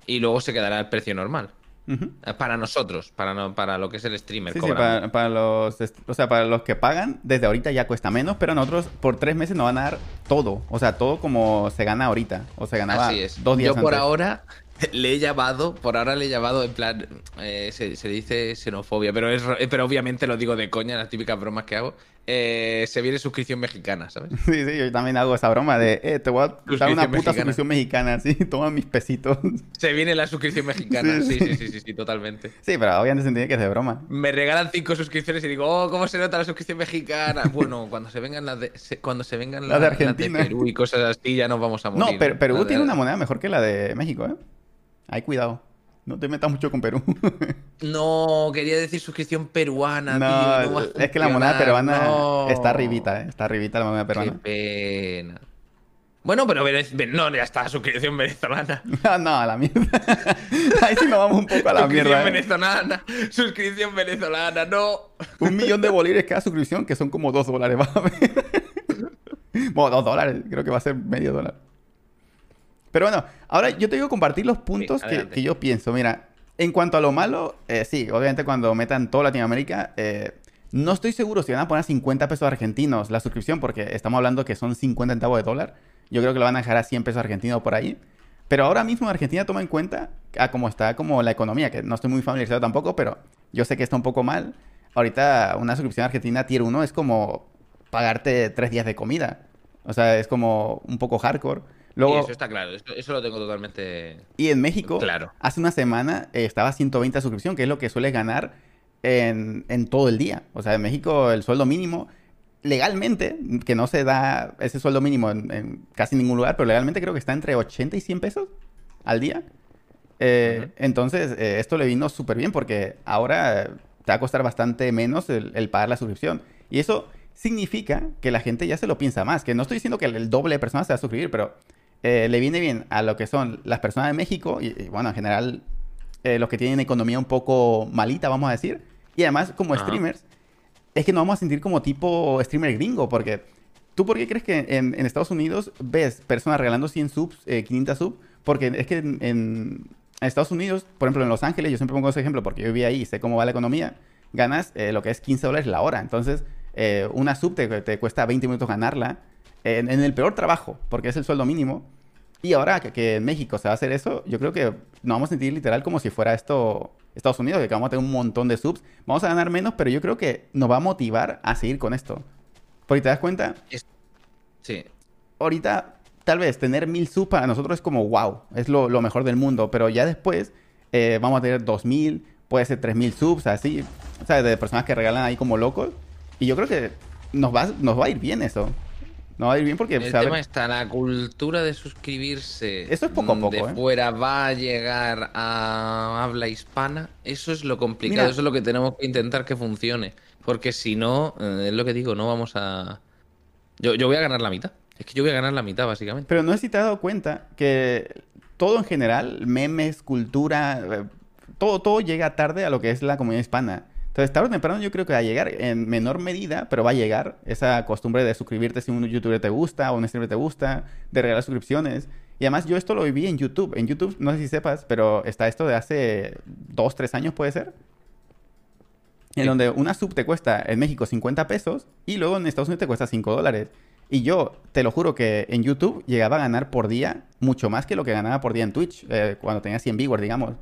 Y luego se quedará el precio normal. Eh, para nosotros, para, para lo que es el streamer. Sí, sí, para, los, o sea, para los que pagan, desde ahorita ya cuesta menos, pero nosotros por tres meses nos van a dar todo. O sea, todo como se gana ahorita. O se ganaba Así es. dos días Yo por ahora le he llamado, por ahora le he llamado en plan, eh, se, dice xenofobia, pero, es, pero obviamente lo digo de coña, las típicas bromas que hago. Eh, se viene suscripción mexicana, ¿sabes? Sí, sí, yo también hago esa broma de, eh, te voy a dar una puta suscripción mexicana, sí, toma mis pesitos. Se viene la suscripción mexicana, sí, sí, sí, sí, sí, totalmente. Sí, pero obviamente se entiende que es de broma. Me regalan cinco suscripciones y digo, oh, ¿cómo se nota la suscripción mexicana? Bueno, cuando se vengan las de, cuando se vengan las, de Argentina. Perú y cosas así, ya nos vamos a morir. No, pero Perú tiene una moneda mejor que la de México, ¿eh? Hay cuidado. No te metas mucho con Perú. no, quería decir suscripción peruana. No, es que la moneda peruana está arribita, ¿eh? Está arribita la moneda peruana. Qué pena. Bueno, pero no, ya está, suscripción venezolana. No, no, a la mierda. Ahí sí nos vamos un poco a la mierda. Suscripción ¿eh? venezolana, suscripción venezolana, no. Un millón de bolívares cada suscripción, que son como dos dólares, va a ver. bueno, dos dólares, creo que va a ser medio dólar. Pero bueno, ahora yo te digo compartir los puntos que, yo pienso. Mira, en cuanto a lo malo, eh, sí, obviamente cuando metan toda Latinoamérica, eh, no estoy seguro si van a poner 50 pesos argentinos la suscripción, porque estamos hablando que son 50 centavos de dólar. Yo creo que lo van a dejar a 100 pesos argentinos por ahí. Pero ahora mismo Argentina toma en cuenta a cómo está como la economía, que no estoy muy familiarizado tampoco, pero yo sé que está un poco mal. Ahorita una suscripción argentina tier 1 es como pagarte tres días de comida. O sea, es como un poco hardcore eso está claro, eso, lo tengo totalmente. Y en México, claro. hace una semana eh, estaba a 120 suscripción, que es lo que suele ganar en, todo el día. O sea, en México el sueldo mínimo, legalmente, que no se da ese sueldo mínimo en, casi ningún lugar, pero legalmente creo que está entre 80 y 100 pesos al día. Eh, entonces, eh, esto le vino súper bien porque ahora te va a costar bastante menos el, pagar la suscripción. Y eso significa que la gente ya se lo piensa más. Que no estoy diciendo que el doble de personas se va a suscribir, pero eh, le viene bien a lo que son las personas de México y, bueno, en general eh, los que tienen economía un poco malita, vamos a decir. Y además, como streamers, es que nos vamos a sentir como tipo streamer gringo, porque ¿tú por qué crees que en, Estados Unidos ves personas regalando 100 subs, 500 eh, subs? Porque es que en, Estados Unidos, por ejemplo, en Los Ángeles, yo siempre pongo ese ejemplo porque yo viví ahí y sé cómo va la economía, ganas lo que es 15 dólares la hora. Entonces, una sub te, te, cuesta 20 minutos ganarla en, el peor trabajo, porque es el sueldo mínimo. Y ahora que, en México se va a hacer eso, yo creo que nos vamos a sentir literal como si fuera esto Estados Unidos, que vamos a tener un montón de subs. Vamos a ganar menos, pero yo creo que nos va a motivar a seguir con esto. Porque te das cuenta. Sí. Ahorita, tal vez tener mil subs para nosotros es como wow, es lo, mejor del mundo. Pero ya después eh, vamos a tener dos mil, puede ser tres mil subs, así. O sea, de personas que regalan ahí como locos. Y yo creo que nos va, nos va a ir bien eso. No va a ir bien porque... El tema está, la cultura de suscribirse Eso es poco a poco, de ¿eh? fuera va a llegar a habla hispana. Eso es lo complicado, eso es lo que tenemos que intentar que funcione. Porque si no, eh, es lo que digo, no vamos a... Yo, yo voy a ganar la mitad. Es que yo voy a ganar la mitad, básicamente. Pero no sé si te has dado cuenta que todo en general, memes, cultura, eh, todo, todo llega tarde a lo que es la comunidad hispana. Entonces, tarde o temprano yo creo que va a llegar en menor medida, pero va a llegar esa costumbre de suscribirte si un youtuber te gusta o un streamer te gusta, de regalar suscripciones. Y además yo esto lo viví en YouTube. En YouTube, no sé si sepas, pero está esto de hace dos, tres años puede ser. En donde una sub te cuesta en México 50 pesos y luego en Estados Unidos te cuesta 5 dólares. Y yo te lo juro que en YouTube llegaba a ganar por día mucho más que lo que ganaba por día en Twitch, eh, cuando tenía 100 viewers, digamos.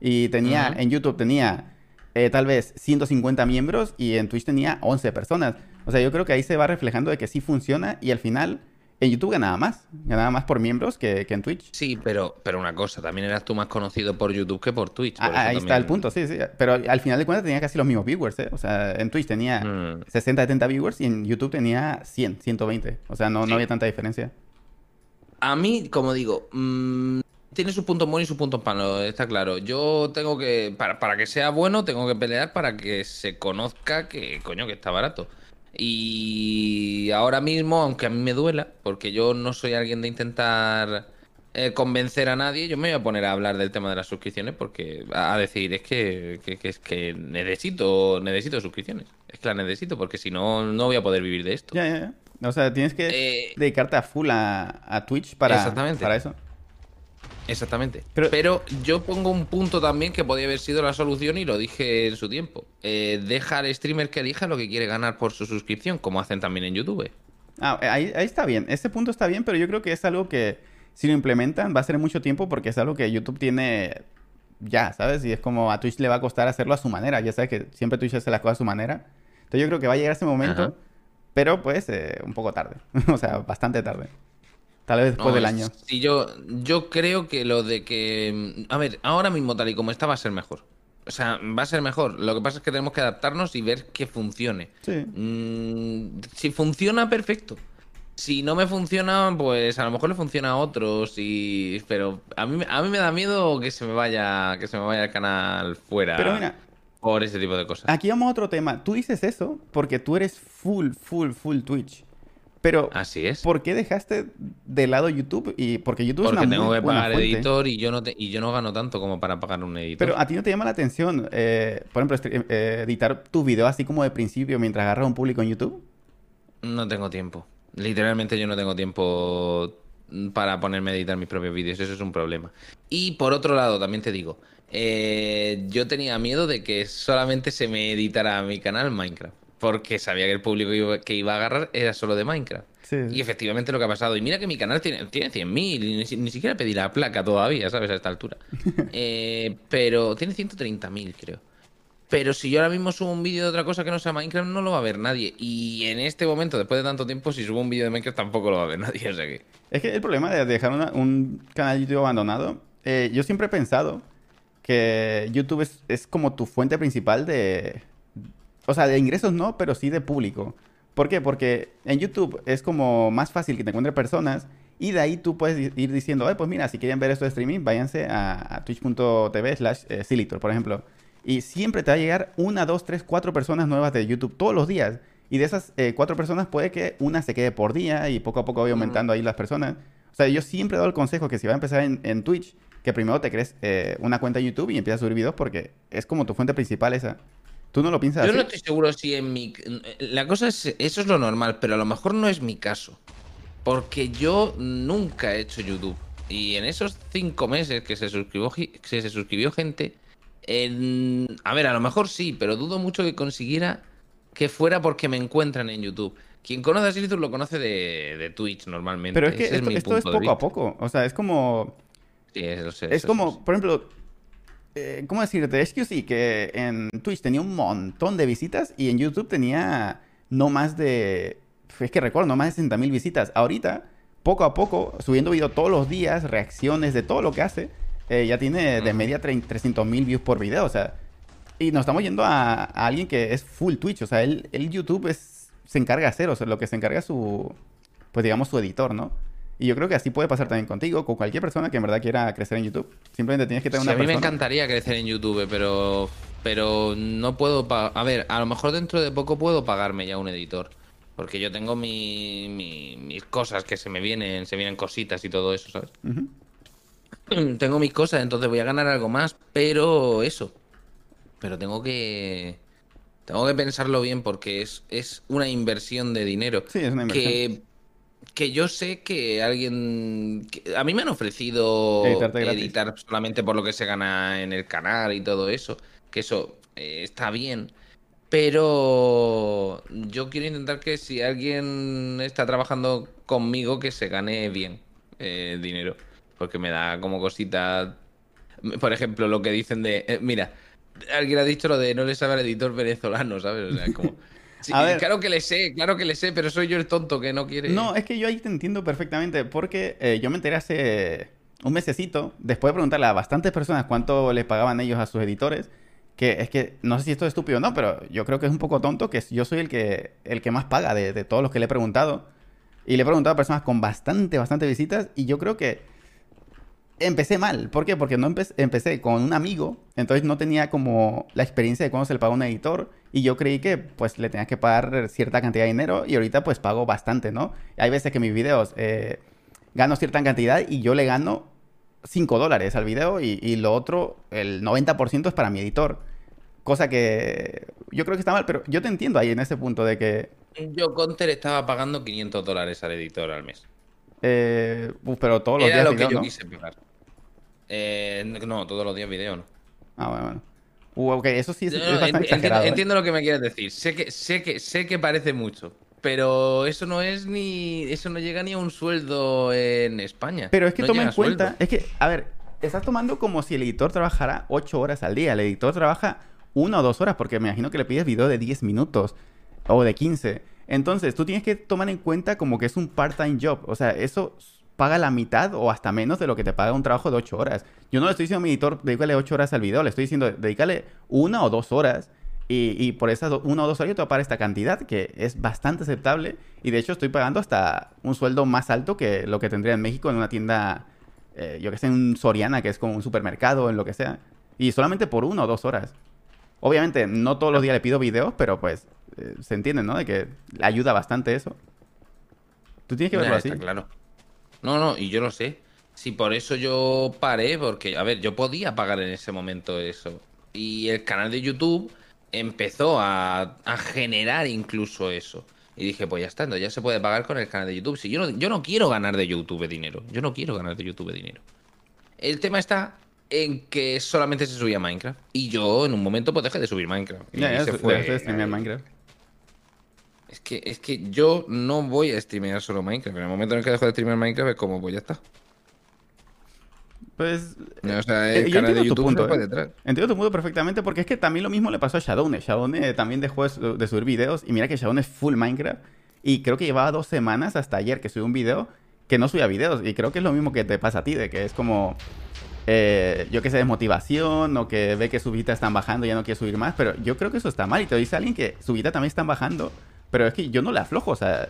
Y tenía, en YouTube tenía eh, tal vez 150 miembros y en Twitch tenía 11 personas. O sea, yo creo que ahí se va reflejando de que sí funciona y al final en YouTube ganaba más. Ganaba más por miembros que, en Twitch. Sí, pero, pero una cosa, también eras tú más conocido por YouTube que por Twitch. Ah, ahí está el punto, sí, sí. Pero al final de cuentas tenía casi los mismos viewers, ¿eh? O sea, en Twitch tenía 60, mm. 70 viewers y en YouTube tenía 100, 120. O sea, no, no había tanta diferencia. A mí, como digo, mmm, tiene sus puntos buenos y sus puntos malos, está claro. Yo tengo que, para, para, que sea bueno, tengo que pelear para que se conozca que, coño, que está barato. Y ahora mismo, aunque a mí me duela, porque yo no soy alguien de intentar eh, convencer a nadie, yo me voy a poner a hablar del tema de las suscripciones porque a decir es que, es que necesito, necesito suscripciones. Es que las necesito porque si no, no voy a poder vivir de esto. Ya, ya, ya. O sea, tienes que eh, dedicarte a full a, a Twitch para, para eso. Exactamente. Pero, yo pongo un punto también que podría haber sido la solución y lo dije en su tiempo. Eh, deja al streamer que elija lo que quiere ganar por su suscripción, como hacen también en YouTube. Ah, ahí, está bien. Ese punto está bien, pero yo creo que es algo que si lo implementan va a ser mucho tiempo porque es algo que YouTube tiene ya, ¿sabes? Y es como a Twitch le va a costar hacerlo a su manera. Ya sabes que siempre Twitch hace las cosas a su manera. Entonces yo creo que va a llegar ese momento, pero pues eh, un poco tarde. o sea, bastante tarde. Tal vez después del año. Sí, yo, yo creo que lo de que. A ver, ahora mismo, tal y como está, va a ser mejor. O sea, va a ser mejor. Lo que pasa es que tenemos que adaptarnos y ver que funcione. Sí. Mm, si funciona, perfecto. Si no me funciona, pues a lo mejor le funciona a otros. Y... Pero a mí, a mí me da miedo que se me vaya. Que se me vaya el canal fuera. Pero mira. Por ese tipo de cosas. Aquí vamos a otro tema. Tú dices eso porque tú eres full, full, full Twitch. Pero, Así es. ¿por qué dejaste de lado YouTube? Y porque YouTube porque es una tengo que pagar editor y yo no y yo no gano tanto como para pagar un editor. Pero a ti no te llama la atención, eh, por ejemplo, eh, editar tu video así como de principio mientras agarras un público en YouTube. No tengo tiempo. Literalmente yo no tengo tiempo para ponerme a editar mis propios vídeos. Eso es un problema. Y por otro lado, también te digo, eh, yo tenía miedo de que solamente se me editara mi canal Minecraft porque sabía que el público que iba a agarrar era solo de Minecraft. Y efectivamente lo que ha pasado. Y mira que mi canal tiene, tiene 100.000 y ni, siquiera pedí la placa todavía, ¿sabes? A esta altura. Eh, pero tiene 130.000, creo. Pero si yo ahora mismo subo un vídeo de otra cosa que no sea Minecraft, no lo va a ver nadie. Y en este momento, después de tanto tiempo, si subo un vídeo de Minecraft, tampoco lo va a ver nadie. O sea que... Es que el problema de dejar un canal YouTube abandonado, eh, yo siempre he pensado que YouTube es como tu fuente principal de, o sea, de ingresos no, pero sí de público. ¿Por qué? Porque en YouTube es como más fácil que te encuentres personas y de ahí tú puedes ir diciendo, pues mira, si quieren ver esto de streaming, váyanse a, twitch.tv slash eh, Silitor, por ejemplo. Y siempre te va a llegar una, dos, tres, cuatro personas nuevas de YouTube todos los días. Y de esas eh, cuatro personas puede que una se quede por día y poco a poco vaya aumentando ahí las personas. O sea, yo siempre he dado el consejo que si vas a empezar en, Twitch, que primero te crees eh, una cuenta de YouTube y empiezas a subir videos porque es como tu fuente principal esa. ¿Tú no lo piensas Yo no estoy seguro si en mi... La cosa es, eso es lo normal, pero a lo mejor no es mi caso. Porque yo nunca he hecho YouTube. Y en esos cinco meses que se suscribió, que se suscribió gente, a ver, a lo mejor sí, pero dudo mucho que consiguiera que fuera porque me encuentran en YouTube. Quien conoce a Silithur lo conoce de, Twitch normalmente. Pero es que esto, es, poco a poco. O sea, es como... Sí, eso es como, por ejemplo, eh, ¿cómo decirte? Es que sí, que en Twitch tenía un montón de visitas y en YouTube tenía no más de, es que recuerdo, no más de 60 mil visitas. Ahorita, poco a poco, subiendo video todos los días, reacciones de todo lo que hace, eh, ya tiene de media 300 mil views por video, o sea, y nos estamos yendo a, alguien que es full Twitch, o sea, él, YouTube es, se encarga de hacer, o sea, lo que se encarga es su, pues digamos, su editor, ¿no? Y yo creo que así puede pasar también contigo, con cualquier persona que en verdad quiera crecer en YouTube. Simplemente tienes que tener una A mí me encantaría crecer en YouTube, pero pero no puedo a ver, a lo mejor dentro de poco puedo pagarme ya un editor, porque yo tengo mi, mis cosas que se me vienen, se vienen cositas y todo eso, ¿sabes? Tengo mis cosas, entonces voy a ganar algo más, pero eso. Pero tengo que tengo que pensarlo bien porque es, es una inversión de dinero. Sí, es una inversión. Que que yo sé que alguien. a mí me han ofrecido editar solamente por lo que se gana en el canal y todo eso. Que eso eh, está bien. Pero yo quiero intentar que si alguien está trabajando conmigo, que se gane bien eh, dinero. Porque me da como cosita. Por ejemplo, lo que dicen de. Eh, mira, alguien ha dicho lo de no le sabe al editor venezolano, ¿sabes? O sea, como. Claro que le sé, claro que le sé, pero soy yo el tonto que no quiere. No, es que yo ahí te entiendo perfectamente, porque eh, yo me enteré hace un mesecito, después de preguntarle a bastantes personas cuánto les pagaban ellos a sus editores, que es que no sé si esto es estúpido o no, pero yo creo que es un poco tonto que yo soy el que, el que más paga de, de todos los que le he preguntado. Y le he preguntado a personas con bastante, bastante visitas, y yo creo que empecé mal. ¿Por qué? Porque no empecé con un amigo, entonces no tenía como la experiencia de cómo se le paga a un editor y yo creí que pues le tenía que pagar cierta cantidad de dinero y ahorita pues pago bastante, ¿no? Hay veces que mis videos eh, gano cierta cantidad y yo le gano 5 dólares al video y, lo otro, el 90% es para mi editor. Cosa que yo creo que está mal, pero yo te entiendo ahí en ese punto de que... Yo Conter estaba pagando 500 dólares al editor al mes. Eh, pero todos los Era días lo que yo quise pagar. Eh, no, todos los días video no. Ah, bueno, bueno. Uh, ok, eso sí es, bastante entiendo, ¿eh? entiendo, lo que me quieres decir. Sé que, sé que, sé que parece mucho. Pero eso no es ni. Eso no llega ni a un sueldo en España. Pero es que toma en cuenta. Es que, a ver, estás tomando como si el editor trabajara 8 horas al día. El editor trabaja una o dos horas, porque me imagino que le pides video de 10 minutos o de 15. Entonces, tú tienes que tomar en cuenta como que es un part-time job. O sea, eso paga la mitad o hasta menos de lo que te paga un trabajo de 8 horas. Yo no le estoy diciendo a mi editor, dedícale 8 horas al video, le estoy diciendo, dedícale una o dos horas. Y, por esas una o dos horas yo te voy a pagar esta cantidad, que es bastante aceptable. Y de hecho estoy pagando hasta un sueldo más alto que lo que tendría en México en una tienda, eh, yo que sé, en Soriana, que es como un supermercado, en lo que sea. Y solamente por una o dos horas. Obviamente, no todos los días le pido videos, pero pues eh, se entiende, ¿no? De que ayuda bastante eso. Tú tienes que verlo así. claro. No, no, y yo lo sé. Si por eso yo paré, porque, a ver, yo podía pagar en ese momento eso. Y el canal de YouTube empezó a, generar incluso eso. Y dije, pues ya está, ya se puede pagar con el canal de YouTube. Si yo no, yo no quiero ganar de YouTube dinero. Yo no quiero ganar de YouTube dinero. El tema está en que solamente se subía Minecraft. Y yo en un momento pues dejé de subir Minecraft. ya, se fue. De streamear Minecraft. Es que, es que yo no voy a streamear solo Minecraft. En el momento en el que dejo de streamear Minecraft es como, pues ya está. Pues. O sea, el eh, canal de YouTube punto, eh. detrás. Entiendo tu punto perfectamente porque es que también lo mismo le pasó a Shadowne. Shadowne también dejó de subir videos y mira que Shadowne es full Minecraft. Y creo que llevaba dos semanas hasta ayer que subió un video que no subía videos. Y creo que es lo mismo que te pasa a ti, de que es como. Eh, yo que sé, desmotivación o que ve que sus visitas están bajando y ya no quiere subir más. Pero yo creo que eso está mal. Y te dice alguien que su vida también están bajando pero es que yo no le aflojo, o sea,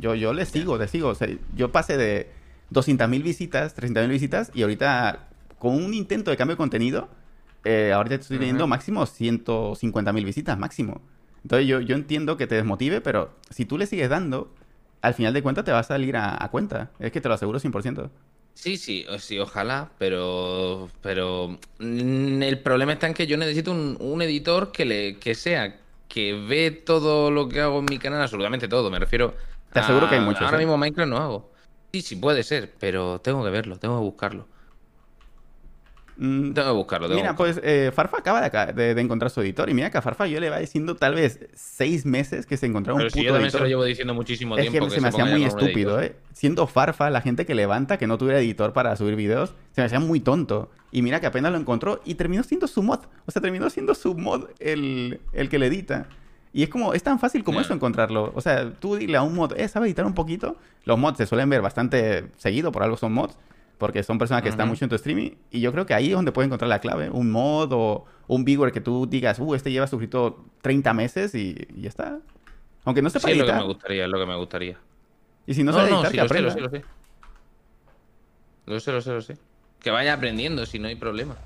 yo, yo le sigo, le sigo. O sea, yo pasé de 200.000 visitas, 300.000 visitas y ahorita con un intento de cambio de contenido, eh, ahorita estoy teniendo máximo 150.000 visitas, máximo. Entonces yo, yo entiendo que te desmotive, pero si tú le sigues dando, al final de cuentas te va a salir a, cuenta. Es que te lo aseguro 100%. Sí, sí, sí, ojalá, pero pero mm, el problema está en que yo necesito un, un editor que le que sea que ve todo lo que hago en mi canal, absolutamente todo, me refiero. Te aseguro que hay muchos. Ahora ¿eh? mismo Minecraft no hago. Sí, sí, puede ser, pero tengo que verlo, tengo que buscarlo. Mm, tengo que buscarlo. mira, pues eh, Farfa acaba de, de, encontrar su editor. Y mira que a Farfa yo le va diciendo tal vez seis meses que se encontraba un Pero si yo también se lo llevo diciendo muchísimo tiempo. Es que, se me hacía muy estúpido, ¿eh? Siendo Farfa, la gente que levanta que no tuviera editor para subir videos, se me hacía muy tonto. Y mira que apenas lo encontró y terminó siendo su mod. O sea, terminó siendo su mod el, el que le edita. Y es como, es tan fácil como eso encontrarlo. O sea, tú dile a un mod, eh, ¿sabe editar un poquito? Los mods se suelen ver bastante seguido, por algo son mods porque son personas que están mucho en tu streaming. Y yo creo que ahí es donde puedes encontrar la clave. Un mod o un viewer que tú digas, uh, este lleva suscrito 30 meses y, ya está. Aunque no sepa sí, editar. es lo que me gustaría, es lo que me gustaría. Y si no, sabe editar, que aprenda. Sé, lo, sé, lo sé, lo sé, lo sé. Que vaya aprendiendo, si no hay problema.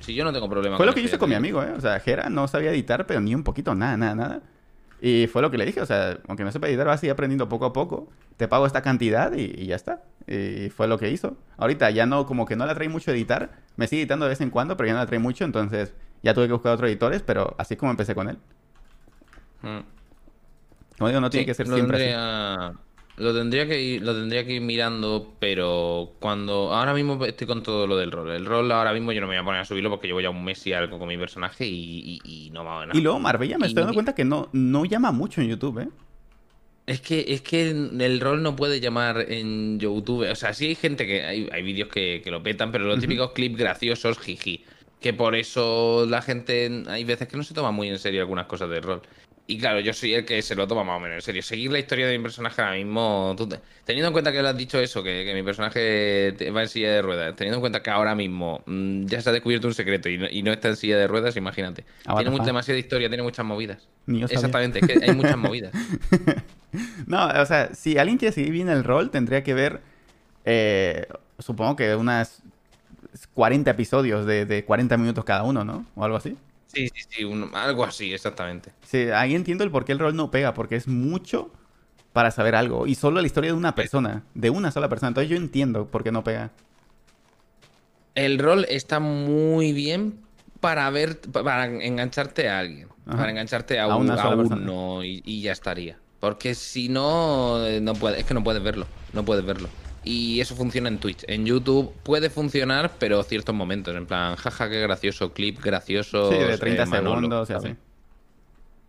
Si yo no tengo problema. Fue lo que hice con mi amigo, ¿eh? O sea, Jera no sabía editar, pero ni un poquito, nada, nada, nada. Y fue lo que le dije, o sea, aunque no sepa editar, vas a ir aprendiendo poco a poco. Te pago esta cantidad y, ya está. Y fue lo que hizo. Ahorita ya no, como que no la trae mucho editar. Me sigue editando de vez en cuando, pero ya no la trae mucho. Entonces ya tuve que buscar otros editores, pero así es como empecé con él. Mm. Como digo, no tiene que ser siempre así. Lo tendría que ir, lo tendría que ir mirando, pero cuando ahora mismo estoy con todo lo del rol. El rol ahora mismo yo no me voy a poner a subirlo porque llevo ya un mes y algo con mi personaje y, no va a nada. Y luego Marbella me estoy dando cuenta que no, no llama mucho en YouTube, ¿eh? Es que, es que el rol no puede llamar en YouTube. O sea, sí hay gente que. Hay, hay vídeos que, lo petan, pero los típicos clips graciosos, jiji. Que por eso la gente. Hay veces que no se toma muy en serio algunas cosas del rol. Y claro, yo soy el que se lo toma más o menos en serio. Seguir la historia de mi personaje ahora mismo. tú te- Teniendo en cuenta que le has dicho eso, que, que mi personaje va en silla de ruedas, teniendo en cuenta que ahora mismo mm, ya se ha descubierto un secreto y no, y no está en silla de ruedas, imagínate. Ah, tiene mucha, demasiada historia, tiene muchas movidas. Exactamente, es que hay muchas movidas. No, o sea, si alguien quiere seguir bien el rol, tendría que ver, eh, supongo que unas 40 episodios de, de 40 minutos cada uno, ¿no? O algo así. Sí, sí, sí, un- algo así, exactamente. Sí, ahí entiendo el por qué el rol no pega, porque es mucho para saber algo. Y solo la historia de una persona, de una sola persona. Entonces yo entiendo por qué no pega. El rol está muy bien para ver, para engancharte a alguien, Ajá. para engancharte a, A un- una sola uno y, y ya estaría. Porque si no, no puede, es que no puedes verlo, no puedes verlo. Y eso funciona en Twitch. En YouTube puede funcionar, pero ciertos momentos, en plan, jaja, qué gracioso, clip gracioso. Sí, de 30 segundos y así.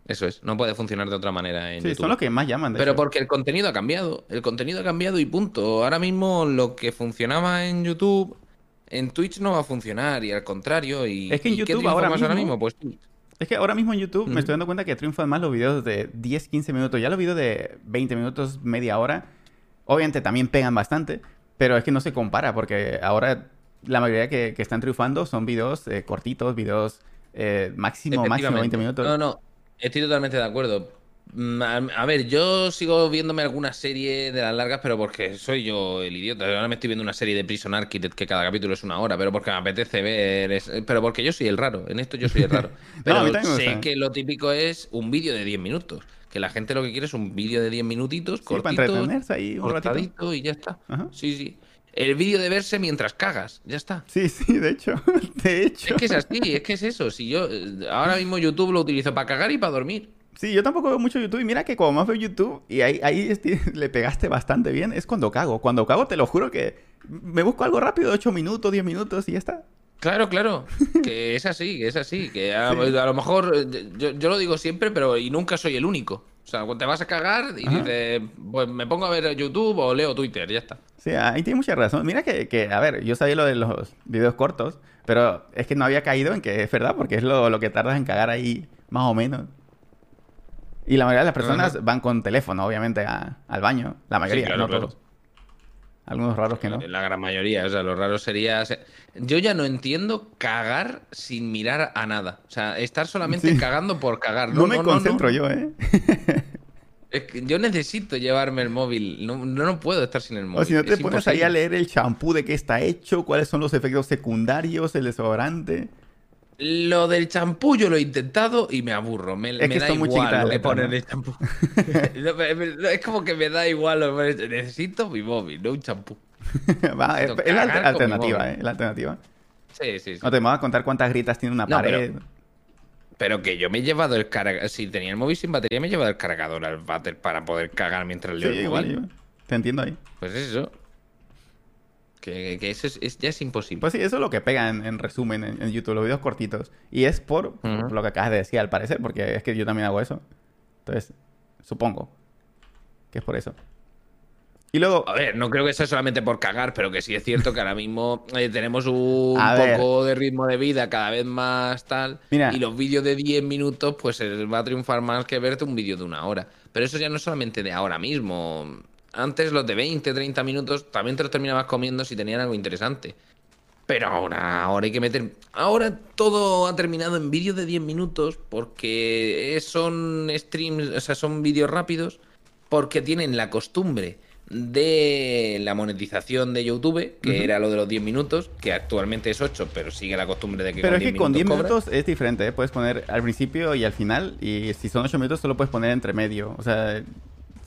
Eso es, no puede funcionar de otra manera en Sí, YouTube. son los que más llaman, de Pero hecho. porque el contenido ha cambiado. El contenido ha cambiado y punto. Ahora mismo lo que funcionaba en YouTube, en Twitch no va a funcionar. Y al contrario. Y, Es que en ¿y qué YouTube ahora más ahora mismo- mismo? Pues Twitch. Es que ahora mismo en YouTube me estoy dando cuenta que triunfan más los videos de 10, 15 minutos. Ya los videos de 20 minutos, media hora, obviamente también pegan bastante, pero es que no se compara porque ahora la mayoría que, que están triunfando son videos eh, cortitos, videos eh, máximo, máximo 20 Efectivamente. minutos. No, no. Estoy totalmente de acuerdo. Mm, A, ver, yo sigo viéndome alguna serie de las largas, pero porque soy yo el idiota. Ahora me estoy viendo una serie de Prison Architect que cada capítulo es una hora, pero porque me apetece ver. es- Pero porque yo soy el raro. En esto yo soy el raro. No, Pero me sé que lo típico es un vídeo de 10 minutos. Que la gente lo que quiere es un vídeo de 10 minutitos, Sí, cortito, ahí un ratito. y ya está. Ajá. Sí, sí. El vídeo de verse mientras cagas, ya está. Sí, sí, de hecho, de hecho. Es que es así, es que es eso. Si yo eh, ahora mismo YouTube lo utilizo para cagar y para dormir. Sí, yo tampoco veo mucho YouTube y mira que como más veo YouTube y ahí, ahí le pegaste bastante bien, es cuando cago. Cuando cago te lo juro que me busco algo rápido, 8 minutos, 10 minutos y ya está. Claro, claro, que es así, que es así, que a, Sí. a lo mejor eh, yo, yo lo digo siempre, pero y nunca soy el único. O sea, cuando te vas a cagar y Ajá. dices, pues me pongo a ver YouTube o leo Twitter, ya está. Sí, ahí tiene mucha razón. Mira que, que, a ver, yo sabía lo de los videos cortos, pero es que no había caído en que es verdad, porque es lo, lo que tardas en cagar ahí, más o menos. Y la mayoría de las personas Ajá. van con teléfono, obviamente, a- al baño. La mayoría, claro, no claro. todos. Algunos raros que no. La gran mayoría, o sea, lo raro sería... se- Yo ya no entiendo cagar sin mirar a nada. O sea, estar solamente Sí. cagando por cagar. No, me concentro no. yo, ¿eh? Es que yo necesito llevarme el móvil. No, no, puedo estar sin el móvil. O si no te es pones ahí a imposible. leer el champú de qué está hecho, cuáles son los efectos secundarios, el desodorante. Lo del champú yo lo he intentado y me aburro. Me, Es me que da muy igual la lo que letra, pone ¿no? en el champú. Es como que me da igual. lo que pone- Necesito mi móvil, no un champú. Va, es, la alternativa. ¿eh? La alternativa. Sí, sí, sí. No te me vas a contar cuántas gritas tiene una No, pared. Pero que yo me he llevado el cargador. Si tenía el móvil sin batería, me he llevado el cargador al váter para poder cagar mientras Sí, leo el igual, móvil. igual. Te entiendo ahí. Pues eso. Que, que eso es, es- ya es imposible. Pues sí, eso es lo que pega en, en resumen en, en YouTube, los videos cortitos. Y es por, lo que acabas de decir, al parecer, porque es que yo también hago eso. Entonces, supongo que es por eso. Y luego, A ver, no creo que sea solamente por cagar, pero que sí es cierto que ahora mismo eh, tenemos un A ver. poco de ritmo de vida cada vez más tal. Mira. Y los vídeos de 10 minutos, pues eh, va a triunfar más que verte un vídeo de una hora. Pero eso ya no es solamente de ahora mismo. Antes los de 20, 30 minutos también te los terminabas comiendo si tenían algo interesante. Pero ahora, ahora hay que meter. Ahora todo ha terminado en vídeos de 10 minutos porque son streams, o sea, son vídeos rápidos porque tienen la costumbre de la monetización de YouTube, que era lo de los 10 minutos, que actualmente es 8, pero sigue la costumbre de que pero con es que con 10 cobra. minutos es diferente, ¿eh? Puedes poner al principio y al final. Y si son 8 minutos, solo puedes poner entre medio. O sea,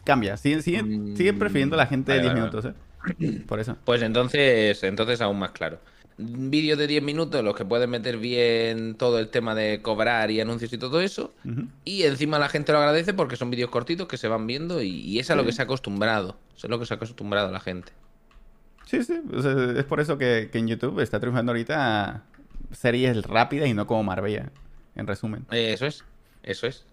cambia. Sigue, sigue, Mm, sigue prefiriendo la gente vale, 10 vale, minutos, ¿eh? Por eso. Pues entonces, entonces aún más claro. Vídeos de 10 minutos, los que pueden meter bien todo el tema de cobrar y anuncios y todo eso. Y encima la gente lo agradece porque son vídeos cortitos que se van viendo y, y es a lo que se ha acostumbrado. Eso es lo que se ha acostumbrado la gente. Sí, sí. o sea, es por eso que, que en YouTube está triunfando ahorita series rápidas y no como Marbella, en resumen. Eso es, eso es.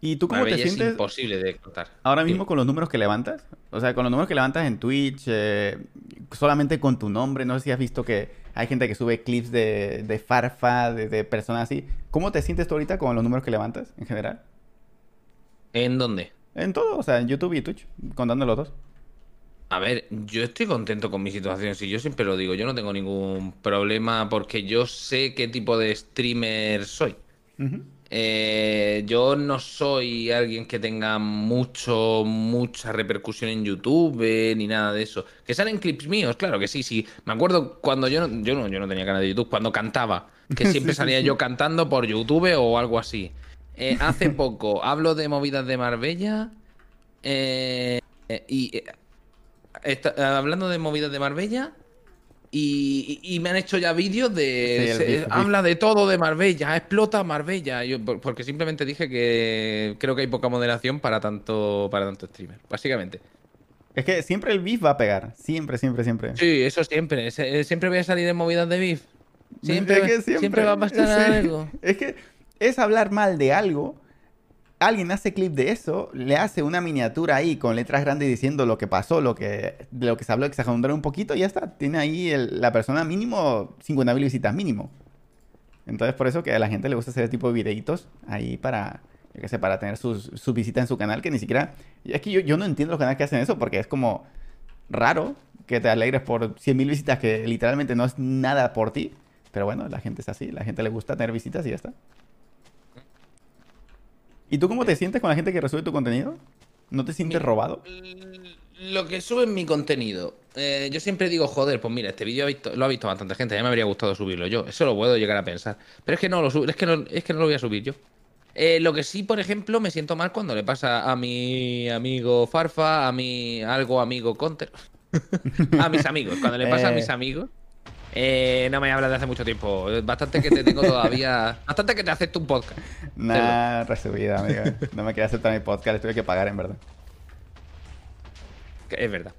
¿Y tú cómo Marbella te es sientes imposible de contar. ahora Sí. mismo con los números que levantas? O sea, con los números que levantas en Twitch, eh, solamente con tu nombre. No sé si has visto que hay gente que sube clips de, de Farfa, de, de personas así. ¿Cómo te sientes tú ahorita con los números que levantas en general? ¿En dónde? En todo, o sea, en YouTube y Twitch, contando los dos. A ver, yo estoy contento con mi situación, si yo siempre lo digo, yo no tengo ningún problema porque yo sé qué tipo de streamer soy. Ujú. Eh, yo no soy alguien que tenga mucho, mucha repercusión en YouTube eh, ni nada de eso. Que salen clips míos, claro que sí, sí. Me acuerdo cuando yo no, yo no, yo no tenía canal de YouTube, cuando cantaba, que siempre Sí, salía sí. yo cantando por YouTube o algo así. Eh, hace poco hablo de movidas de Marbella y está- hablando de movidas de Marbella. Y, me han hecho ya vídeos de. Sí, se- habla de todo de Marbella, explota Marbella. Yo, por- porque simplemente dije que creo que hay poca moderación para tanto, para tanto streamer, básicamente. Es que siempre el beef va a pegar. Siempre, siempre, siempre. Sí, eso siempre. se- siempre voy a salir en movidas de beef. Siempre, Es que siempre, va a pasar sí. algo. Es que es hablar mal de algo. Alguien hace clip de eso, le hace una miniatura ahí con letras grandes diciendo lo que pasó, lo que, de lo que se habló, exagerando un poquito y ya está. Tiene ahí la persona mínimo 50.000 visitas mínimo. Entonces por eso que a la gente le gusta hacer ese tipo de videitos ahí para, yo qué sé, para tener sus, sus visitas en su canal que ni siquiera... Es que yo, yo no entiendo los canales que hacen eso porque es como raro que te alegres por 100.000 visitas que literalmente no es nada por ti. Pero bueno, la gente es así, la gente le gusta tener visitas y ya está. ¿Y tú cómo te sientes con la gente que recibe tu contenido? ¿No te sientes robado? Lo que sube en mi contenido. eh, yo siempre digo, joder, pues mira, este vídeo lo ha visto bastante gente, ya me habría gustado subirlo yo. Eso lo puedo llegar a pensar. Pero es que no lo subo, es que no, es que no lo voy a subir yo. Eh, lo que sí, por ejemplo, me siento mal cuando le pasa a mi amigo Farfa, a mi algo amigo Counter, a mis amigos. Cuando le pasa a mis Eh. amigos, eh, no me hablas de hace mucho tiempo. Bastante que te tengo todavía. Bastante que te acepto un podcast. Nah, resubida, amigo. No me quería aceptar mi podcast, tuve que pagar en verdad. Es verdad.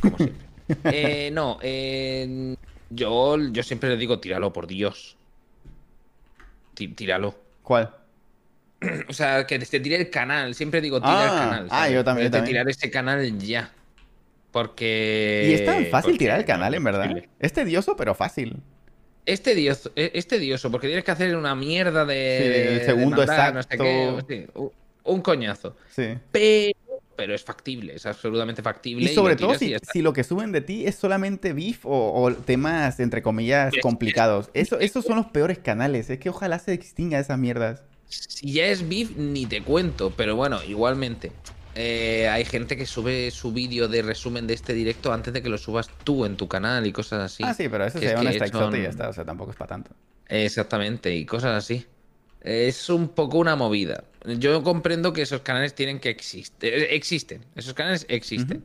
Como siempre. Eh, no, eh, yo, yo siempre le digo, tíralo, por Dios. Tí- Tíralo. ¿Cuál? O sea, que te tire el canal. Siempre digo, tira el Ah, canal. ah, yo también, yo también. tirar ese canal ya. Porque. Y es tan fácil porque- tirar el canal, en verdad. Es tedioso, pero fácil. Es tedioso, es es tedioso, porque tienes que hacer una mierda de. Sí, el de segundo mandar, no sé exacto. qué, sí, un- un coñazo. Sí. Pero, pero es factible, es absolutamente factible. Y sobre todo si, si lo que suben de ti es solamente beef o, o temas, entre comillas, complicados. Eso, esos son los peores canales. Es que ojalá se extinga esas mierdas. Si ya es beef, ni te cuento, pero bueno, igualmente. Eh, hay gente que sube su vídeo de resumen de este directo antes de que lo subas tú en tu canal y cosas así. Ah, sí, pero eso se es da un que strike son- y ya está. O sea, tampoco es para tanto. Exactamente, y cosas así. Es un poco una movida. Yo comprendo que esos canales tienen que existir. Existen, esos canales existen.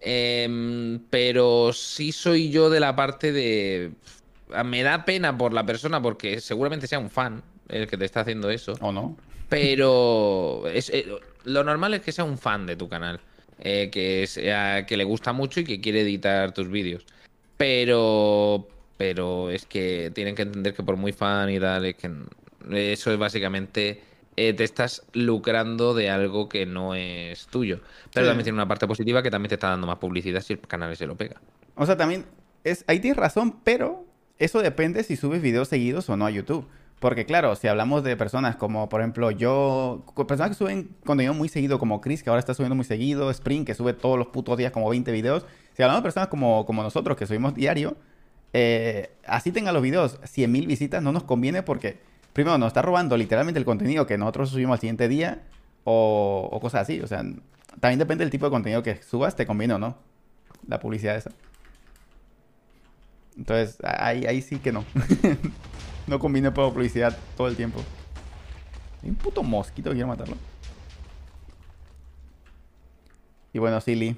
Em, pero sí soy yo de la parte de... Me da pena por la persona porque seguramente sea un fan el que te está haciendo eso. ¿O no? Pero es, eh, lo normal es que sea un fan de tu canal. eh, que, sea, que le gusta mucho y que quiere editar tus vídeos. Pero. Pero es que tienen que entender que por muy fan y tal, es que eso es básicamente. eh, te estás lucrando de algo que no es tuyo. Pero Sí. también tiene una parte positiva que también te está dando más publicidad si el canal se lo pega. O sea, también es, ahí tienes razón, pero eso depende si subes videos seguidos o no a YouTube. Porque claro, si hablamos de personas como, por ejemplo, yo, personas que suben contenido muy seguido, como Chris, que ahora está subiendo muy seguido, Spring, que sube todos los putos días como 20 videos. Si hablamos de personas como, como nosotros, que subimos diario, eh, así tengan los videos 100.000 visitas, no nos conviene porque, primero, nos está robando literalmente el contenido que nosotros subimos al siguiente día o, o cosas así. O sea, también depende del tipo de contenido que subas, te conviene o no la publicidad esa. Entonces, ahí, ahí sí que no. no conviene por publicidad todo el tiempo. Hay un puto mosquito que quiero matarlo. Y bueno, Silly.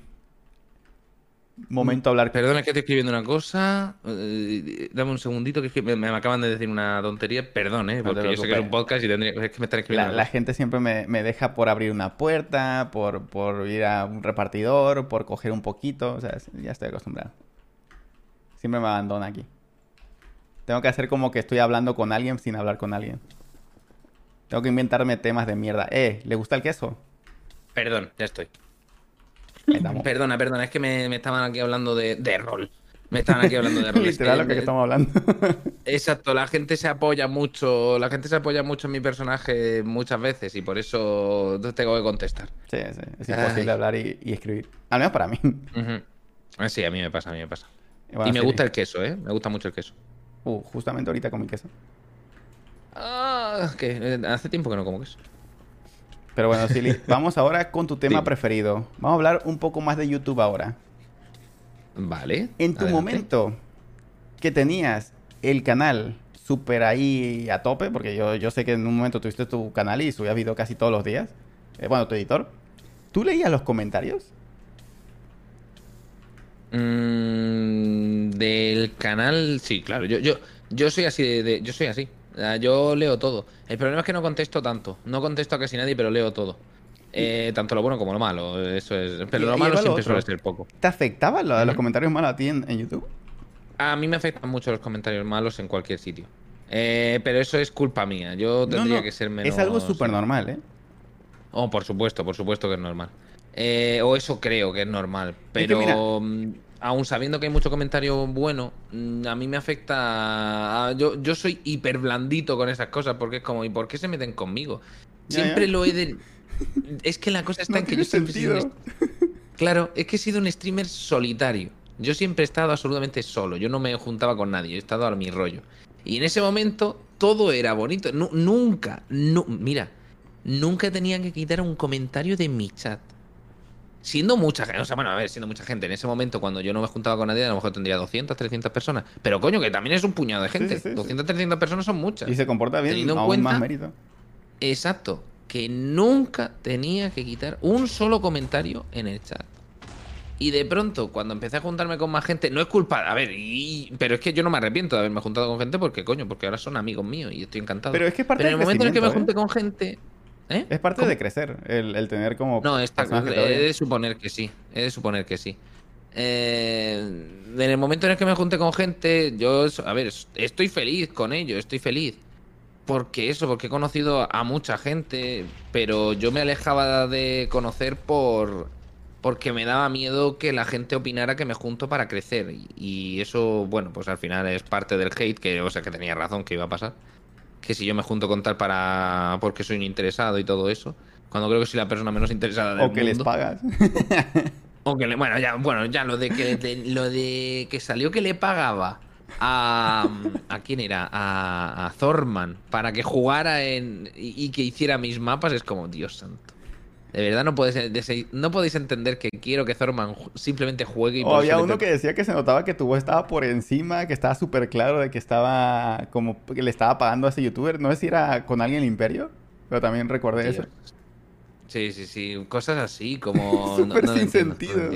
Momento a hablar. Perdona que estoy escribiendo una cosa. eh, dame un segundito, que es que me, me acaban de decir una tontería. Perdón, ¿eh? No Porque yo sé que es un podcast y tendría, es que me están escribiendo La, la gente siempre me, me deja por abrir una puerta, por, por ir a un repartidor, por coger un poquito. O sea, ya estoy acostumbrado. Siempre me abandona aquí. Tengo que hacer como que estoy hablando con alguien sin hablar con alguien. Tengo que inventarme temas de mierda. Eh, ¿le gusta el queso? Perdón, ya estoy. Perdona, perdona, es que me, me estaban aquí hablando de, de rol. Me están aquí hablando de roles. Literal lo que estamos hablando. Exacto, la gente se apoya mucho, la gente se apoya mucho en mi personaje muchas veces y por eso tengo que contestar. Sí, sí, es imposible hablar y, escribir. Al menos para mí. Ah, sí, a mí me pasa, a mí me pasa. y me gusta el queso, ¿eh? Me gusta mucho el queso. Uh, justamente ahorita con mi queso. Ah, que hace tiempo que no como queso. Pero bueno, Silly, vamos ahora con tu tema preferido. Vamos a hablar un poco más de YouTube ahora. Vale. En tu momento que tenías el canal súper ahí a tope, porque yo, yo sé que en un momento tuviste tu canal y subías video casi todos los días. Eh, bueno, tu editor. ¿Tú leías los comentarios? Mm, del canal, sí, claro. Yo, yo, yo soy así de, yo soy así. Yo leo todo. El problema es que no contesto tanto. No contesto a casi nadie, pero leo todo. Eh, tanto lo bueno como lo malo. Eso es. Pero lo malo siempre suele ser poco. ¿Te afectaba lo de los comentarios malos a ti en, YouTube? A mí me afectan mucho los comentarios malos en cualquier sitio. Eh, pero eso es culpa mía. Yo tendría que ser menos. Es algo súper normal, ¿eh? Oh, por supuesto, por supuesto que es normal. Eh, o eso creo que es normal. Pero mm, aún sabiendo que hay mucho comentario bueno, mm, a mí me afecta. yo, yo soy hiper blandito con esas cosas porque es como, ¿y por qué se meten conmigo? Siempre lo he de. Es que la cosa está en que yo siempre he sido Claro, es que he sido un streamer solitario. Yo siempre he estado absolutamente solo. Yo no me juntaba con nadie. He estado a mi rollo. Y en ese momento todo era bonito. nunca, mira, nunca tenía que quitar un comentario de mi chat. Siendo mucha gente, o sea, bueno, a ver, siendo mucha gente. En ese momento, cuando yo no me juntaba con nadie, a lo mejor tendría 200, 300 personas. Pero coño, que también es un puñado de gente. 200, 300 personas son muchas. Y se comporta bien, aún más mérito. Exacto que nunca tenía que quitar un solo comentario en el chat. Y de pronto, cuando empecé a juntarme con más gente, no es culpa, a ver, pero es que yo no me arrepiento de haberme juntado con gente porque, coño, porque ahora son amigos míos y estoy encantado. Pero es que es parte pero en el momento en el que me junté ¿eh? con gente... ¿eh? Es parte de crecer, el, tener como... No, está, he de suponer que sí, he de suponer que sí. Eh, en el momento en el que me junté con gente, yo, a ver, estoy feliz con ello, estoy feliz. Porque eso, porque he conocido a mucha gente, pero yo me alejaba de conocer por porque me daba miedo que la gente opinara que me junto para crecer. Y eso, bueno, pues al final es parte del hate que, o sea, que tenía razón que iba a pasar, que si yo me junto con tal para porque soy un interesado y todo eso, cuando creo que soy la persona menos interesada del o que les pagas. o que le, bueno, ya, bueno, ya lo de que lo de que salió que le pagaba a. ¿A quién era? A, a Thorman. Para que jugara en. Y, que hiciera mis mapas. Es como, Dios santo. De verdad no podéis, no podéis entender que quiero que Thorman simplemente juegue y o había uno que decía que se notaba que tu voz estaba por encima, que estaba súper claro de que estaba como que le estaba pagando a ese youtuber. No sé si era con alguien el imperio, pero también recordé eso. Sí, sí, sí. Cosas así como. súper sin sentido.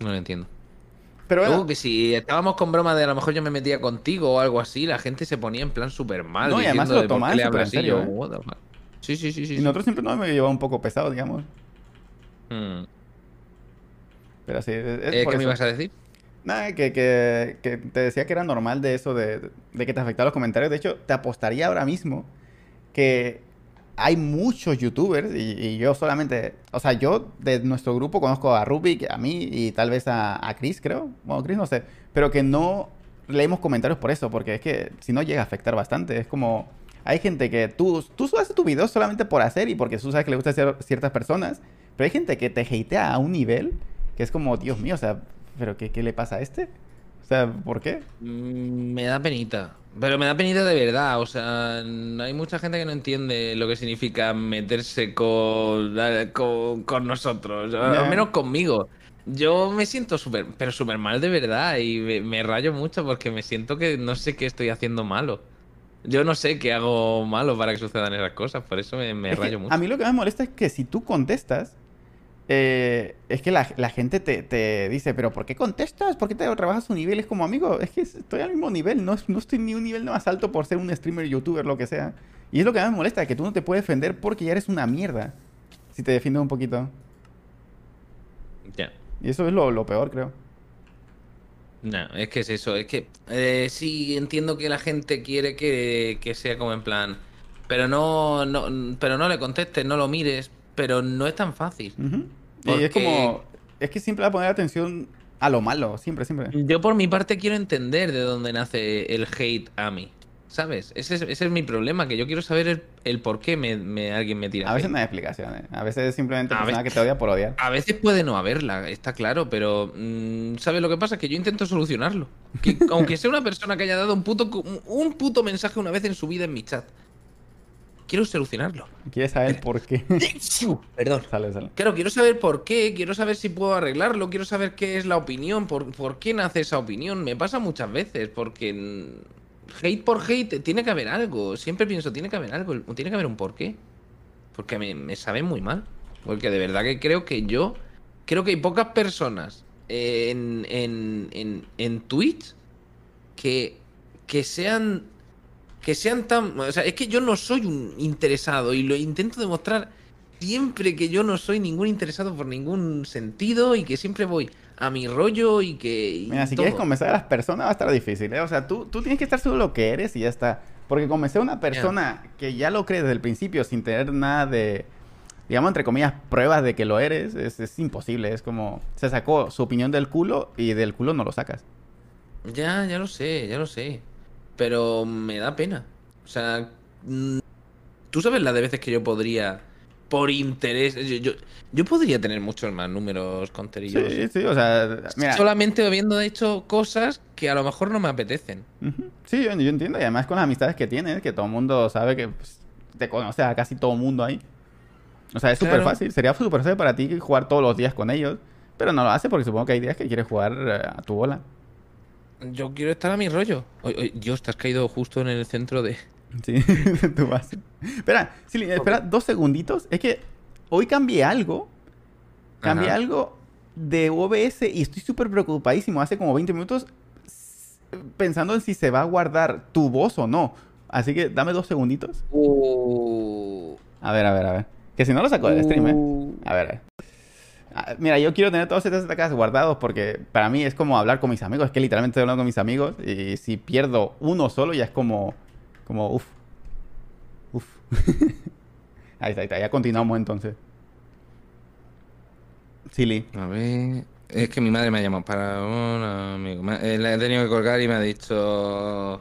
No lo entiendo. Pero bueno. que si estábamos con broma de a lo mejor yo me metía contigo o algo así, la gente se ponía en plan súper mal. No, y además lo súper en serio. ¿eh? Sí, sí, sí, sí. Y nosotros siempre nos hemos llevado un poco pesado, digamos. Hmm. Pero sí, es, eh, ¿Qué me ibas a decir? Nada, que, que, que, te decía que era normal de eso, de, de que te afectaban los comentarios. De hecho, te apostaría ahora mismo que hay muchos youtubers y, yo solamente, o sea, yo de nuestro grupo conozco a Rubik, a mí y tal vez a, a Chris, creo. Bueno, Chris no sé, pero que no leemos comentarios por eso, porque es que si no llega a afectar bastante. Es como, hay gente que tú, tú subes tu video solamente por hacer y porque tú sabes que le gusta hacer ciertas personas, pero hay gente que te hatea a un nivel que es como, Dios mío, o sea, ¿pero qué, qué le pasa a este? O sea, ¿por qué? Mm, me da penita. Pero me da penita de verdad, o sea, hay mucha gente que no entiende lo que significa meterse con, con, nosotros, al menos conmigo. Yo me siento súper, pero súper mal de verdad y me, rayo mucho porque me siento que no sé qué estoy haciendo malo. Yo no sé qué hago malo para que sucedan esas cosas, por eso me, rayo mucho. A mí lo que me molesta es que si tú contestas, eh, es que la, gente te, dice, pero ¿por qué contestas? ¿Por qué te rebajas su nivel? Es como, amigo, es que estoy al mismo nivel, no, no estoy ni un nivel más alto por ser un streamer, youtuber, lo que sea. Y es lo que más me molesta, que tú no te puedes defender porque ya eres una mierda. Si te defiendes un poquito. Ya. Y eso es lo, peor, creo. No, es que es eso, es que eh, sí entiendo que la gente quiere que, sea como en plan, pero no, no, pero no le contestes, no lo mires, pero no es tan fácil. Y es como. Es que siempre va a poner atención a lo malo, siempre, siempre. Yo por mi parte quiero entender de dónde nace el hate a mí. ¿Sabes? Ese es, ese es mi problema, que yo quiero saber el, el por qué me, me- alguien me tira. A veces no hay explicaciones. A veces es simplemente persona veces- que te odia por odiar. A veces puede no haberla, está claro, pero mm, ¿sabes lo que pasa? Que yo intento solucionarlo. Que, aunque sea una persona que haya dado un puto, un puto mensaje una vez en su vida en mi chat. Quiero solucionarlo. ¿Quieres saber por qué? Perdón. sale, sale. Claro, quiero saber por qué, quiero saber si puedo arreglarlo, quiero saber qué es la opinión, por, por qué nace esa opinión. Me pasa muchas veces, porque mm, hate por hate tiene que haber algo. Siempre pienso, tiene que haber algo, tiene que haber un porqué. Porque me, me sabe muy mal. Porque de verdad que creo que yo, creo que hay pocas personas en, en, en, en Twitch que, que sean que sean tan... O sea, es que yo no soy un interesado y lo intento demostrar siempre que yo no soy ningún interesado por ningún sentido y que siempre voy a mi rollo y que... y Mira, si todo. quieres convencer a las personas va a estar difícil, ¿eh? O sea, tú, tú tienes que estar seguro de lo que eres y ya está. Porque convencer a una persona que ya lo cree desde el principio sin tener nada de, digamos, entre comillas, pruebas de que lo eres, es, es imposible. Es como, se sacó su opinión del culo y del culo no lo sacas. Ya, ya lo sé, ya lo sé. Pero me da pena. O sea, mm, tú sabes la de veces que yo podría, por interés, yo, yo, yo podría tener muchos más números con Terillo. Sí, sí, o sea, mira. Solamente habiendo hecho cosas que a lo mejor no me apetecen. Sí, yo, yo entiendo. Y además con las amistades que tienes, que todo el mundo sabe que pues, te conoce a casi todo el mundo ahí. O sea, es súper Claro. fácil. Sería súper fácil para ti jugar todos los días con ellos. Pero no lo hace porque supongo que hay días que quieres jugar eh, a tu bola. Yo quiero estar a mi rollo. Te has caído justo en el centro de. Sí, tu base. Espera, espera dos segunditos. Es que hoy cambié algo. Cambié Ajá. algo de OBS y estoy súper preocupadísimo. Hace como 20 minutos pensando en si se va a guardar tu voz o no. Así que dame dos segunditos. Uh, A ver, a ver, a ver. Que si no lo saco del stream, ¿eh? uh. A ver, a ver. Ah, Mira, yo quiero tener todos estos ataques guardados porque para mí es como hablar con mis amigos. Es que literalmente estoy hablando con mis amigos y si pierdo uno solo ya es como... Como, uff. Uff. ahí está, ahí está. Ya continuamos entonces. Silly. A ver. Es que mi madre me ha llamado para un amigo. Me- eh, le he tenido que colgar y me ha dicho.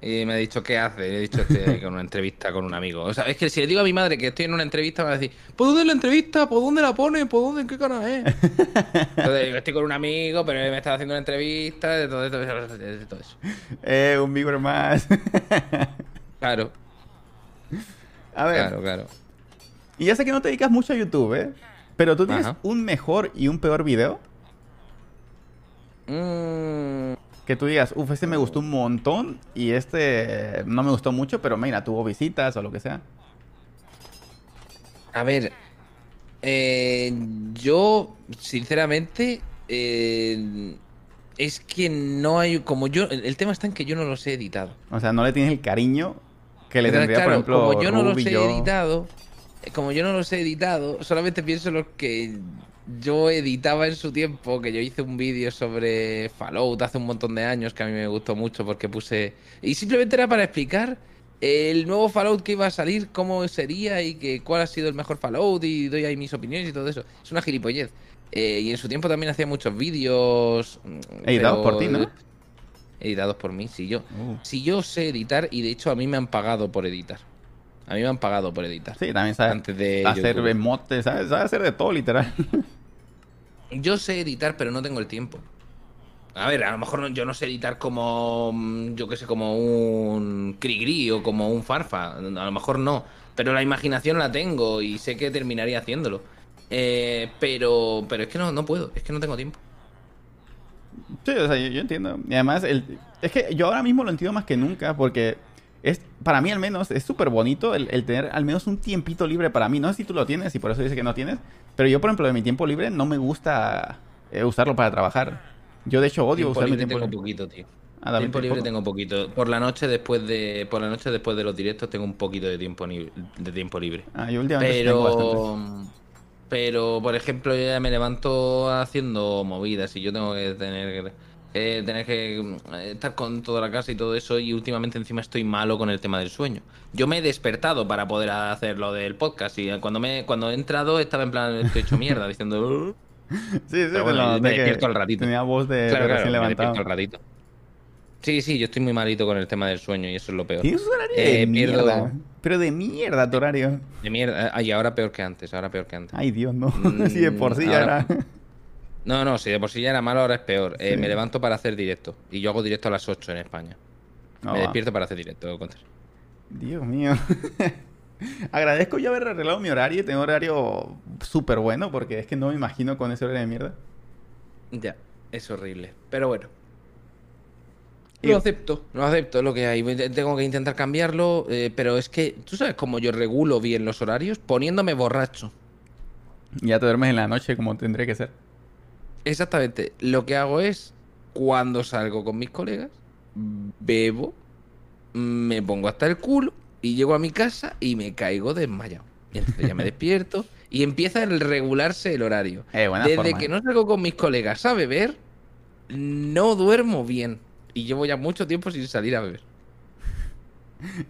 Y me ha dicho, ¿qué hace? Le he dicho, estoy con una entrevista con un amigo. O sea, es que si le digo a mi madre que estoy en una entrevista, me va a decir, ¿por dónde es la entrevista? ¿Por dónde la pone? ¿Por dónde? ¿En qué canal es? Entonces digo, estoy con un amigo, pero él me está haciendo una entrevista, de todo, esto, de todo eso. Eh, un viewer más. Claro, a ver. claro, claro. Y ya sé que no te dedicas mucho a YouTube, ¿eh? Pero tú tienes Ajá. un mejor y un peor video. Mm, Que tú digas, uff, este me gustó un montón y este no me gustó mucho, pero mira, tuvo visitas o lo que sea. A ver, eh, yo sinceramente eh, es que no hay como yo el tema está en que yo no los he editado. O sea, no le tienes el cariño que le Entonces, tendría, por claro, ejemplo, como yo no los he yo. editado, eh, como yo no los he editado, solamente pienso en los que yo editaba en su tiempo, que yo hice un vídeo sobre Fallout hace un montón de años que a mí me gustó mucho porque puse y simplemente era para explicar el nuevo Fallout que iba a salir, cómo sería y que cuál ha sido el mejor Fallout y doy ahí mis opiniones y todo eso. Es una gilipollez. Eh, y en su tiempo también hacía muchos vídeos. mm, Editados por ti, ¿no? Editados por mí, sí, yo. Uh, Si yo sé editar, y de hecho a mí me han pagado por editar. A mí me han pagado por editar. sí, también sabes Antes de hacer emotes, ¿sabes? Sabes hacer de todo, literal. Yo sé editar, pero no tengo el tiempo. A ver, a lo mejor no- yo no sé editar como, mm, yo qué sé, como un Crigri o como un Farfa. A lo mejor no. Pero la imaginación la tengo y sé que terminaría haciéndolo. Eh, pero, pero es que no, no puedo, es que no tengo tiempo. Sí, o sea, yo, yo entiendo. Y además, el, es que yo ahora mismo lo entiendo más que nunca porque es, para mí al menos, es súper bonito el, el tener al menos un tiempito libre para mí. No sé si tú lo tienes y por eso dices que no tienes, pero yo, por ejemplo, de mi tiempo libre no me gusta eh, usarlo para trabajar. Yo, de hecho, odio tiempo usar mi libre tiempo tengo libre. poquito, tío. Ah, tiempo libre poco. tengo poquito. Por la noche después de, por la noche después de los directos tengo un poquito de tiempo ni- de tiempo libre. Ah, yo últimamente sí tengo. Pero, por ejemplo, yo ya me levanto haciendo movidas y yo tengo que tener, eh, tener que mm, estar con toda la casa y todo eso y últimamente encima estoy malo con el tema del sueño. Yo me he despertado para poder hacer lo del podcast y cuando me cuando he entrado estaba en plan estoy hecho mierda diciendo Sí, sí, Pero bueno, te lo me noté que despierto al ratito. Tenía voz de, de Claro, me levantado. despierto al ratito. Sí, sí, yo estoy muy malito con el tema del sueño y eso es lo peor. Tienes un horario Eh, de pierdo- mierda. Pero de mierda tu horario. De mierda. Ay, ahora peor que antes, ahora peor que antes. Ay, Dios, no. Mm, sí, de por sí ya era. No, no, si de por sí ya era malo, ahora es peor. Eh, me levanto para hacer directo. Y yo hago directo a las 8 en España. No, me va. despierto para hacer directo. Conter. Dios mío. Agradezco yo haber arreglado mi horario. Tengo horario súper bueno porque es que no me imagino con ese horario de mierda. Ya, es horrible. Pero bueno. Lo acepto, lo acepto, es lo que hay. Tengo que intentar cambiarlo, eh, pero es que, ¿tú sabes cómo yo regulo bien los horarios? Poniéndome borracho. Ya te duermes en la noche como tendría que ser. Exactamente. Lo que hago es, cuando salgo con mis colegas, bebo, me pongo hasta el culo y llego a mi casa y me caigo desmayado. Y entonces ya me despierto y empieza a regularse el horario. Eh, Desde forma, que eh. no salgo con mis colegas a beber, no duermo bien. Y llevo ya mucho tiempo sin salir a beber.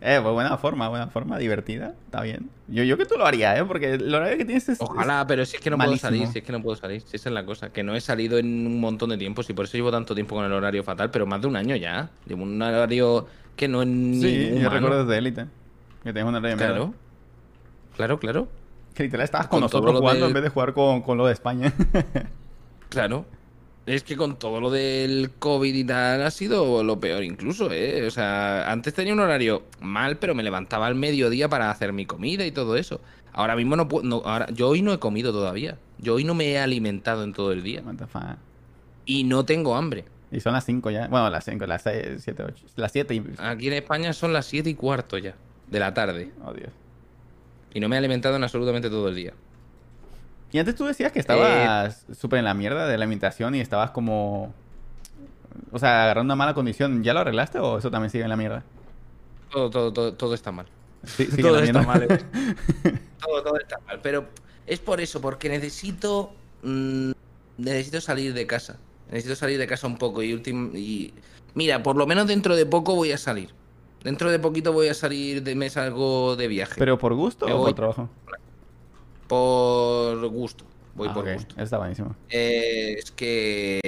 Eh, pues buena forma, buena forma, divertida. Está bien. Yo, yo que tú lo harías, ¿eh? Porque el horario que tienes es. Ojalá, pero si es que no puedo salir, si es que no puedo salir, si esa es la cosa, que no he salido en un montón de tiempo, y por eso llevo tanto tiempo con el horario fatal, pero más de un año ya. Llevo un horario que no es ni Sí, yo humano. recuerdo desde Élite. Que tienes un horario. Claro. Claro, claro. Que literal estabas Con nosotros jugando en vez de jugar con, con lo de España. Claro. Es que con todo lo del COVID y tal ha sido lo peor incluso, ¿eh? O sea, antes tenía un horario mal, pero me levantaba al mediodía para hacer mi comida y todo eso. Ahora mismo no puedo... no, ahora, yo hoy no he comido todavía. Yo hoy no me he alimentado en todo el día. What the fuck. Y no tengo hambre. Y son las 5 ya. Bueno, las 5, las 6, 7, 8. Las 7 y. Aquí en España son las 7 y cuarto ya, de la tarde. Oh, Dios. Y no me he alimentado en absolutamente todo el día. Y antes tú decías que Eh, estabas súper en la mierda de la alimentación y estabas como. O sea, agarrando una mala condición. ¿Ya lo arreglaste o eso también sigue en la mierda? Todo, todo, todo, todo está mal. Sí, Todo está mal. mierda. Todo, todo está mal. Pero es por eso, porque necesito. mm, necesito salir de casa. Necesito salir de casa un poco. Y, ultim- y. Mira, por lo menos dentro de poco voy a salir. Dentro de poquito voy a salir de me salgo de viaje. ¿Pero por gusto Me o voy. por trabajo? Por gusto. Voy Ah, por ok. gusto. Está buenísimo. Eh, es que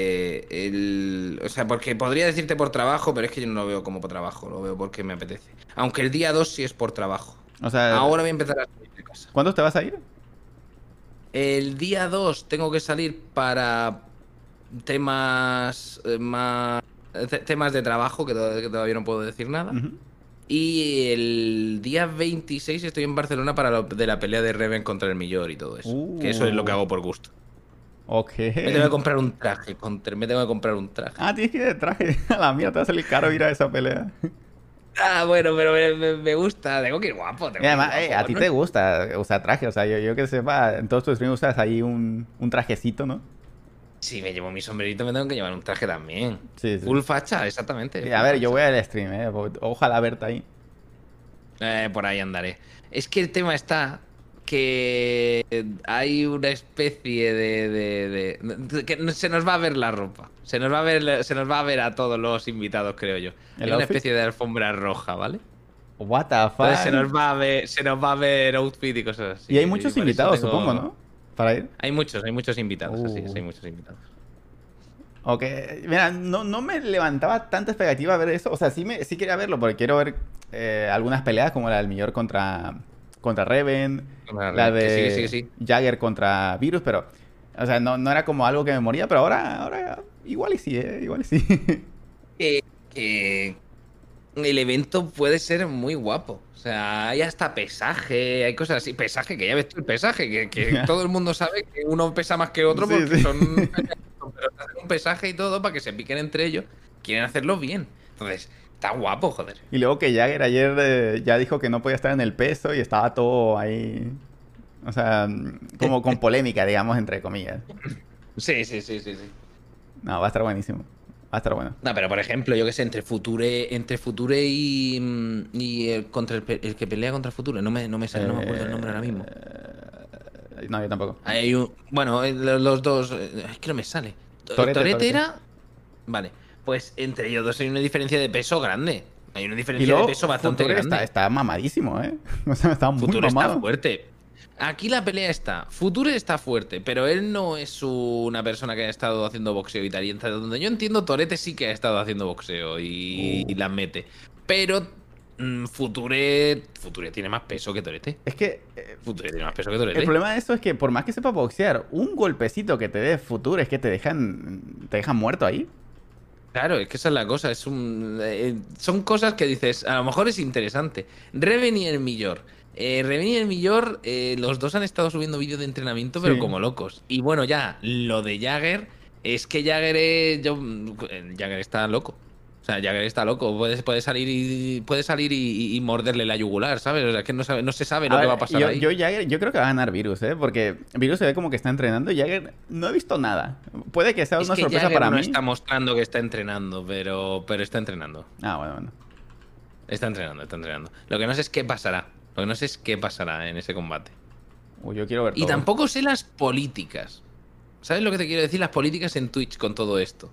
el, o sea, porque podría decirte por trabajo, pero es que yo no lo veo como por trabajo, lo veo porque me apetece. Aunque el día 2 sí es por trabajo. O sea, Ahora voy a empezar a salir de casa. ¿cuándo te vas a ir? El día 2 tengo que salir para temas eh, más te- temas de trabajo que, to- que todavía no puedo decir nada. Ujú. Y el día 26 estoy en Barcelona para lo de la pelea de Reven contra el Millor y todo eso. Que eso es lo que hago por gusto. Ok. Me tengo que comprar un traje, Conter, me tengo que comprar un traje. Ah, tienes que ir de traje. A la mierda, te va a salir caro ir a esa pelea. Ah, bueno, pero me, me- me gusta, tengo que ir guapo. tengo Y que ir además, guapo, eh, a ti te gusta usar traje. O sea, yo, yo que sepa, en todos tus streams usas ahí un, un trajecito, ¿no? Si me llevo mi sombrerito, me tengo que llevar un traje también. Sí, sí. Full facha, exactamente. Sí, a ver, yo voy al stream, eh. Ojalá verte ahí. Eh, por ahí andaré. Es que el tema está que hay una especie de, de- de- que se nos va a ver la ropa. Se nos va a ver, se nos va a ver a todos los invitados, creo yo. ¿El Hay una outfit? especie de alfombra roja, ¿vale? What the fuck. Entonces se nos va a ver, se nos va a ver outfit y cosas así. Y hay muchos invitados, tengo- supongo, ¿no? Para ir. Hay muchos, hay muchos invitados, así es, Uh. hay muchos invitados. Ok, mira, no, no me levantaba tanta expectativa a ver eso. O sea, sí, me, sí quería verlo porque quiero ver eh, algunas peleas como la del Millor contra, contra Reven, la de sí, sí, sí. Jagger contra Virus, pero, o sea, no, no era como algo que me moría, pero ahora, ahora igual y sí, ¿eh? Igual y sí. que el evento puede ser muy guapo. O sea, hay hasta pesaje, hay cosas así. Pesaje, que ya ves tú el pesaje, que, que todo el mundo sabe que uno pesa más que otro Sí, porque sí. son. Pero hacen un pesaje y todo para que se piquen entre ellos. Quieren hacerlo bien. Entonces, está guapo, joder. y luego que Jagger ayer eh, ya dijo que no podía estar en el peso y estaba todo ahí, o sea, como con polémica, digamos, entre comillas. Sí, sí, sí, sí, sí. No, va a estar buenísimo. Va a estar bueno. No, pero por ejemplo, yo que sé, entre Future, entre Future y, mm, y el, contra el, que pelea contra Future, no me, no me sale, no me acuerdo el nombre ahora mismo. Eh, No, yo tampoco. Hay un, bueno, eh, lo- los dos. eh, Es que no me sale. Torete, Torete, Torete. era. Vale. Pues entre ellos dos hay una diferencia de peso grande. Hay una diferencia luego, de peso bastante Future grande. está, está mamadísimo, ¿eh? O sea, está muy Future mamado. está fuerte. Aquí la pelea está. Future está fuerte, pero él no es una persona que haya estado haciendo boxeo y tal. Y donde yo entiendo, Torete sí que ha estado haciendo boxeo y, y las mete. Pero Mm, Future, Future tiene más peso que Torete. Es que. Eh, Future tiene más peso que Torete. El problema de esto es que por más que sepa boxear, un golpecito que te dé Future es que te dejan. te dejan muerto ahí. Claro, es que esa es la cosa. Es un, eh, son cosas que dices, a lo mejor es interesante. Reven y el Millor. Eh, y el Millor, eh, los dos han estado subiendo vídeos de entrenamiento, pero como locos. Y bueno, ya, lo de Jagger, es que Jagger, es, yo, Jagger está loco. O sea, Jagger está loco, puede, puede salir y puede salir y, morderle la yugular, ¿sabes? O sea, que no, sabe, no se sabe lo que va a pasar yo, ahí. Yo, Jagger, yo creo que va a ganar Virus, ¿eh? Porque Virus se ve como que está entrenando y Jagger no he visto nada. Puede que sea una sorpresa para no mí. está mostrando que está entrenando, pero, pero está entrenando. Ah, bueno, bueno. Está entrenando, está entrenando. Lo que no sé es qué pasará. Lo que no sé es qué pasará en ese combate. Uy, yo quiero ver Y tampoco sé las políticas. ¿Sabes lo que te quiero decir? Las políticas en Twitch con todo esto.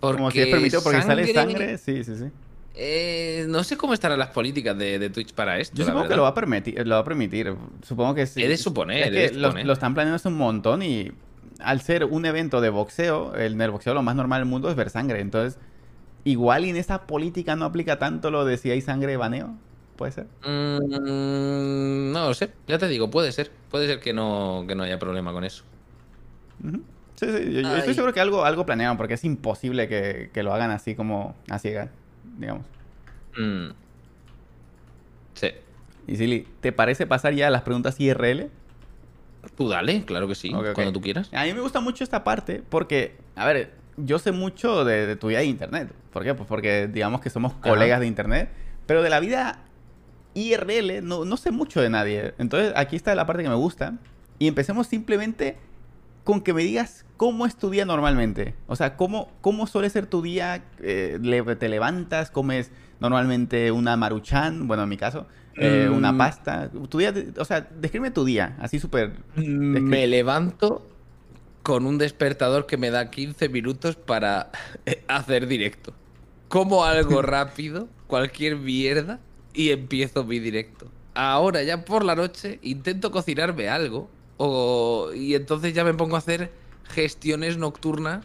Como si es permitido porque sale sangre. Sí, sí, sí. Eh, no sé cómo estarán las políticas de, Twitch para esto. Yo supongo que lo va, a permitir, lo va a permitir. Supongo que sí. He de suponer. Es que lo, están planeando hace un montón y al ser un evento de boxeo, el, el boxeo lo más normal del mundo es ver sangre. Entonces, igual en esa política no aplica tanto lo de si hay sangre baneo. ¿Puede ser? Mm, no lo sé. Ya te digo, puede ser. Puede ser que no, que no haya problema con eso. Sí, sí, yo, estoy seguro que algo, algo planeaban, porque es imposible que, lo hagan así como a ciegas, digamos. Mm. Sí. Y Silly, ¿te parece pasar ya a las preguntas IRL? Tú dale, claro que sí, cuando tú quieras. A mí me gusta mucho esta parte porque, a ver, yo sé mucho de, tu vida de internet. ¿Por qué? Pues porque digamos que somos colegas de internet, pero de la vida IRL no, no sé mucho de nadie. Entonces aquí está la parte que me gusta. Y empecemos simplemente con que me digas cómo es tu día normalmente. O sea, cómo, cómo suele ser tu día. Eh, te levantas, comes normalmente una maruchan, bueno, en mi caso, eh, una mm. pasta. Tu día, o sea, describe tu día, así súper. Me levanto con un despertador que me da 15 minutos para hacer directo. Como algo rápido, cualquier mierda, y empiezo mi directo. Ahora, ya por la noche, intento cocinarme algo y entonces ya me pongo a hacer gestiones nocturnas.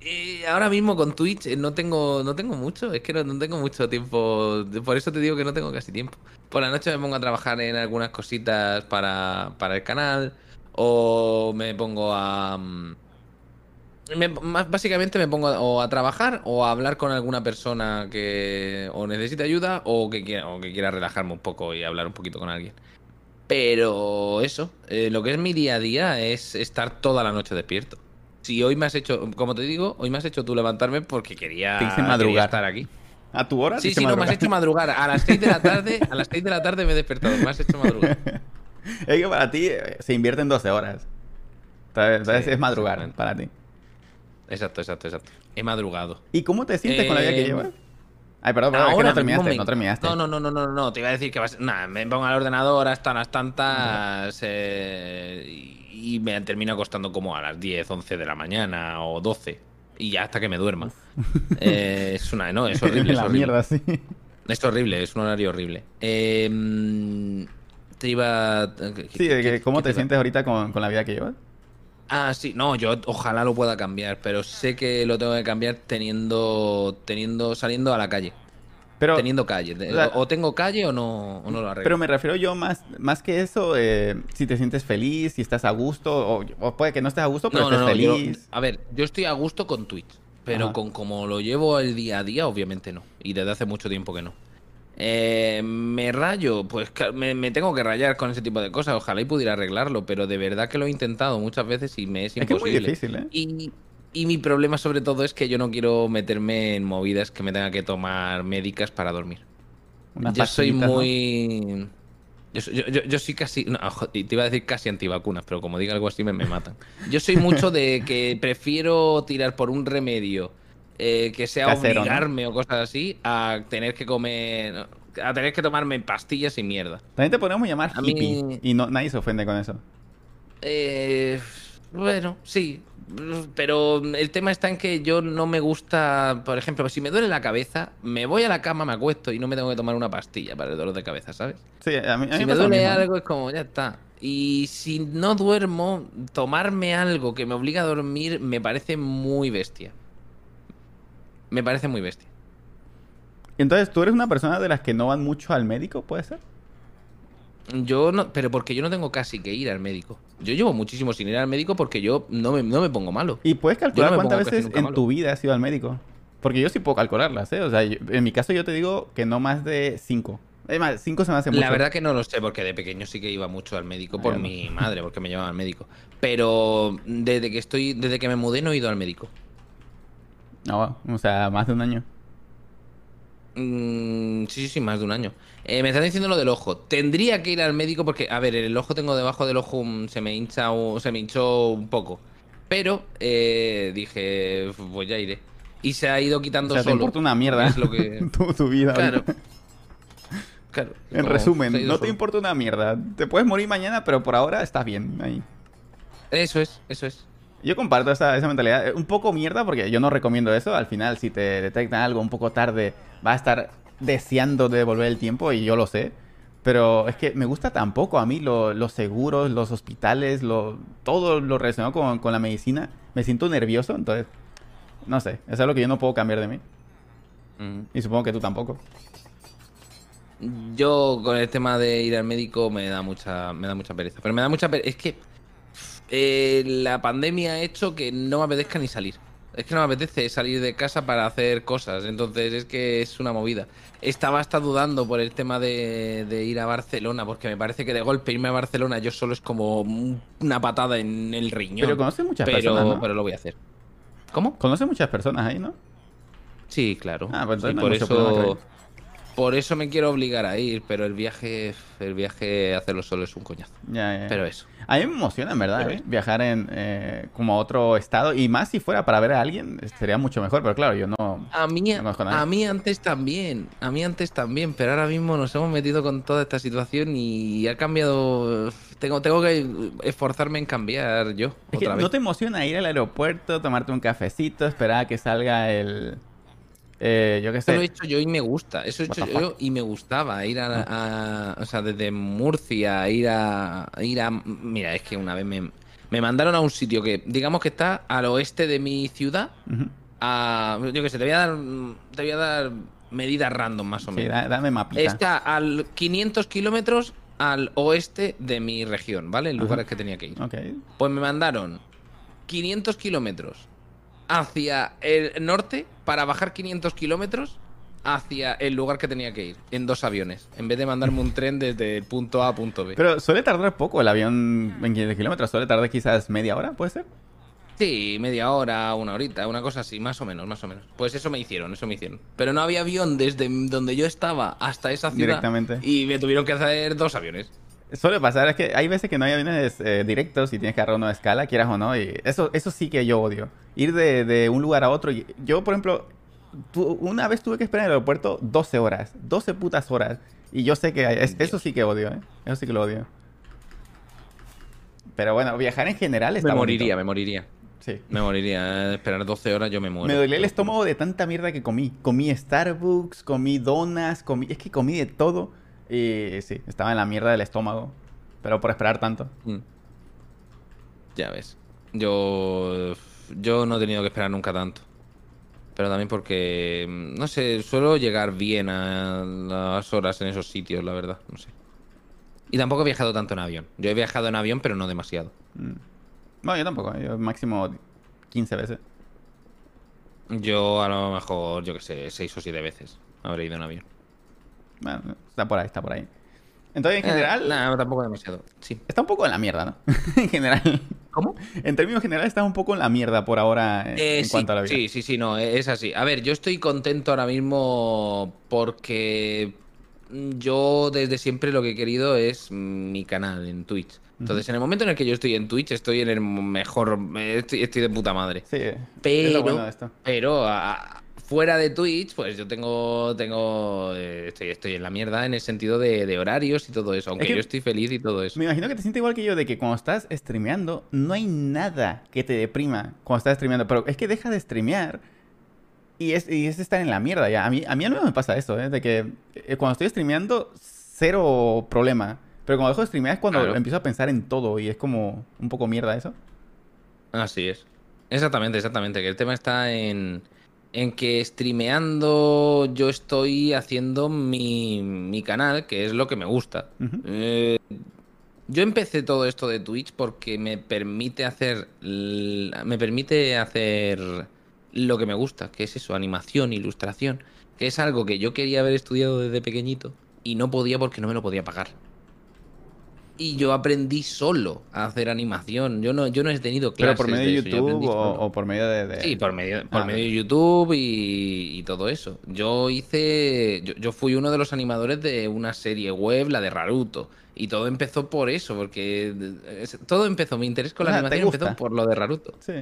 Y ahora mismo con Twitch eh, no tengo, no tengo mucho, es que no, tengo mucho tiempo. Por eso te digo que no tengo casi tiempo. Por la noche me pongo a trabajar en algunas cositas para, el canal. O me pongo a. Mm, más básicamente me pongo o a trabajar o a hablar con alguna persona que o necesite ayuda o que quiera, o que quiera relajarme un poco y hablar un poquito con alguien. Pero eso, eh, lo que es mi día a día es estar toda la noche despierto. Si hoy me has hecho, como te digo, hoy me has hecho tú levantarme porque quería, estar aquí. ¿A tu hora? Sí, sí, no, me has hecho madrugar. A las 6 de la tarde, a las 6 de la tarde me he despertado. Me has hecho madrugar. es que para ti eh, se invierte en 12 horas. Entonces es madrugar para ti. Exacto, exacto, exacto. He madrugado. ¿Y cómo te sientes con la vida que eh, llevas? Ay, perdón, perdón es que no terminaste, no terminaste. No, no, no, no, no, no, te iba a decir que vas... Nada, me pongo al ordenador hasta las tantas eh, y me termina acostando como a las 10, 11 de la mañana o 12 y ya hasta que me duerma. Eh, es una... No, es horrible. la es horrible. mierda, sí. Es horrible, es un horario horrible. Eh, te iba... Sí, ¿cómo te, sientes ahorita con, con la vida que llevas? Ah, sí, no, yo ojalá lo pueda cambiar, pero sé que lo tengo que cambiar teniendo, teniendo, saliendo a la calle. Pero, teniendo calle. O, tengo calle o no, o no lo arreglo. Pero me refiero yo más, más que eso, eh, si te sientes feliz, si estás a gusto, o, puede que no estés a gusto, pero estés feliz. a ver, yo estoy a gusto con Twitch, pero con como lo llevo el día a día, obviamente no. Y desde hace mucho tiempo que no. Eh, me rayo, pues me, tengo que rayar con ese tipo de cosas. Ojalá y pudiera arreglarlo, pero de verdad que lo he intentado muchas veces y me es, imposible. difícil, ¿eh? Y, mi problema sobre todo es que yo no quiero meterme en movidas que me tenga que tomar médicas para dormir. yo soy muy... Yo, soy casi... te iba a decir casi antivacunas, pero como diga algo así me, me matan. Yo soy mucho de que prefiero tirar por un remedio eh, que sea obligarme o cosas así a tener que comer, a tener que tomarme pastillas y mierda. También te podemos llamar hippie y no, nadie se ofende con eso. Eh, bueno, sí. Pero el tema está en que yo no me gusta, por ejemplo, si me duele la cabeza, me voy a la cama, me acuesto y no me tengo que tomar una pastilla para el dolor de cabeza, ¿sabes? Sí, a mí, a mí Si me duele mismo. algo es como, ya está. Y si no duermo, tomarme algo que me obliga a dormir me parece muy bestia. Me parece muy bestia. Entonces, ¿tú eres una persona de las que no van mucho al médico, puede ser? Yo no, pero porque yo no tengo casi que ir al médico. Yo llevo muchísimo sin ir al médico porque yo no me, no me pongo malo. ¿Y puedes calcular no cuántas veces en malo. tu vida has ido al médico? Porque yo sí puedo calcularlas, ¿eh? O sea, yo- en mi caso yo te digo que no más de cinco. Es más, cinco se me hace mucho. La verdad que no lo sé, porque de pequeño sí que iba mucho al médico por mi madre, porque me llevaba al médico. Pero desde que estoy, desde que me mudé no he ido al médico. No, o sea, más de un año. Mm, sí, sí, sí, más de un año. Eh, me están diciendo lo del ojo. Tendría que ir al médico porque, a ver, el ojo tengo debajo del ojo, mm, se me hincha, o- se me hinchó un poco. Pero eh, dije, pues ya iré. Y se ha ido O quitando sea, te importa una mierda Es lo que... tu, tu vida. Claro. Claro. En Como resumen, no te importa una mierda. Te puedes morir mañana, pero por ahora estás bien ahí. Eso es, eso es. Yo comparto esa, esa mentalidad. Eh, Un poco mierda porque yo no recomiendo eso. Al final, si te detectan algo un poco tarde, vas a estar deseando de devolver el tiempo y yo lo sé. Pero es que me gusta tampoco a mí lo- los seguros, los hospitales, lo, todo lo relacionado con, con la medicina. Me siento nervioso, entonces, no sé. Eso es lo que yo no puedo cambiar de mí. Mm. Y supongo que tú tampoco. Yo con el tema de ir al médico me da mucha, me da mucha pereza. Pero me da mucha pereza. Es que eh, la pandemia ha hecho que no me apetezca ni salir. Es que no me apetece salir de casa para hacer cosas. Entonces es que es una movida. Estaba hasta dudando por el tema de, de ir a Barcelona, porque me parece que de golpe irme a Barcelona yo solo es como un- una patada en el riñón. Pero conoces muchas pero, personas, ¿no? pero lo voy a hacer. ¿Cómo? Conoces muchas personas ahí, ¿no? Sí, claro. Ah, pues entonces no por eso. Por eso me quiero obligar a ir, pero el viaje, el viaje hacerlo solo es un coñazo. Ya, ya. Pero eso. A mí me emociona, en verdad, ¿eh? viajar en eh, como a otro estado. Y más si fuera para ver a alguien, sería mucho mejor. Pero claro, yo no. A mí, No a mí antes también, a mí antes también, pero ahora mismo nos hemos metido con toda esta situación y ha cambiado. Tengo, tengo que esforzarme en cambiar yo Es que vez. no te emociona ir al aeropuerto, tomarte un cafecito, esperar a que salga el. Eh, yo Eso lo he hecho yo y me gusta. Eso he hecho yo y me gustaba. Ir a, a- O sea, desde Murcia, ir a. Ir a. Mira, es que una vez me, me mandaron a un sitio que, digamos que está al oeste de mi ciudad. A, yo qué sé, te voy a dar. Te voy a dar medidas random más o Sí, menos. da- dame mapita. Está al 500 kilómetros al oeste de mi región, ¿vale? En lugares que tenía que ir. Ok. Pues me mandaron 500 kilómetros hacia el norte para bajar 500 kilómetros hacia el lugar que tenía que ir, en dos aviones, en vez de mandarme un tren desde el punto A a punto B. Pero suele tardar poco el avión en 500 kilómetros. Suele tardar quizás media hora, ¿puede ser? Sí, media hora, una horita, una cosa así, más o menos, más o menos. Pues eso me hicieron, eso me hicieron. Pero no había avión desde donde yo estaba hasta esa ciudad. Directamente. Y me tuvieron que hacer dos aviones. Suele pasar, es que hay veces que no hay aviones eh, directos y tienes que agarrar uno de escala, quieras o no, y eso, eso sí que yo odio. Ir de, de un lugar a otro. y- Yo, por ejemplo, tu- una vez tuve que esperar en el aeropuerto 12 horas, 12 putas horas. Y yo sé que es- eso sí que odio, ¿eh? Eso sí que lo odio. Pero bueno, viajar en general está me bonito. moriría, me moriría. Sí. Me moriría. eh, Esperar 12 horas yo me muero. Me dolía el estómago de tanta mierda que comí. Comí Starbucks, comí donas, comí... Es que comí de todo. Y sí, estaba en la mierda del estómago. Pero por esperar tanto. Mm. Ya ves. Yo. Yo no he tenido que esperar nunca tanto. Pero también porque. mm, No sé, suelo llegar bien a las horas en esos sitios, la verdad. No sé. Y tampoco he viajado tanto en avión. Yo he viajado en avión, pero no demasiado. Mm. No, yo tampoco. Yo máximo 15 veces. Yo a lo mejor, yo que sé, seis o siete veces habré ido en avión. Bueno, está por ahí, está por ahí. Entonces, en Eh, general, nah, tampoco demasiado. Sí. está un poco en la mierda, ¿no? en general. ¿Cómo? En términos generales, está un poco en la mierda por ahora en, Eh, en sí, cuanto a la vida. sí, sí, sí, no, es así. A ver, yo estoy contento ahora mismo porque yo desde siempre lo que he querido es mi canal en Twitch. Entonces, en el momento en el que yo estoy en Twitch, estoy en el mejor. Estoy, estoy de puta madre. Sí, es Pero, lo bueno de esto. pero a- fuera de Twitch, pues yo tengo, tengo, eh, estoy, estoy en la mierda en el sentido de, de horarios y todo eso, aunque Es que- yo estoy feliz y todo eso. Me imagino que te sientes igual que yo de que cuando estás streameando no hay nada que te deprima cuando estás streameando, pero es que dejas de streamear y es, y es estar en la mierda ya. A mí, a mí al menos me pasa eso, ¿eh? de que eh, cuando estoy streameando cero problema, pero cuando dejo de streamear es cuando Claro. empiezo a pensar en todo y es como un poco mierda eso. Así es. Exactamente, exactamente. Que el tema está en, en que streameando yo estoy haciendo mi, mi canal, que es lo que me gusta. Eh, yo empecé todo esto de Twitch porque me permite hacer me permite hacer lo que me gusta, que es eso, animación, ilustración, que es algo que yo quería haber estudiado desde pequeñito y no podía porque no me lo podía pagar. Y yo aprendí solo a hacer animación. Yo no, yo no he tenido Pero clases por medio de eso, YouTube o, solo. o por medio de... de- Sí, por medio, por Ah, medio de YouTube y, y todo eso. Yo hice. Yo, yo fui uno de los animadores de una serie web, la de Raruto. Y todo empezó por eso, porque es- todo empezó. Mi interés con la Ah, ¿te animación empezó por lo de Raruto. Sí.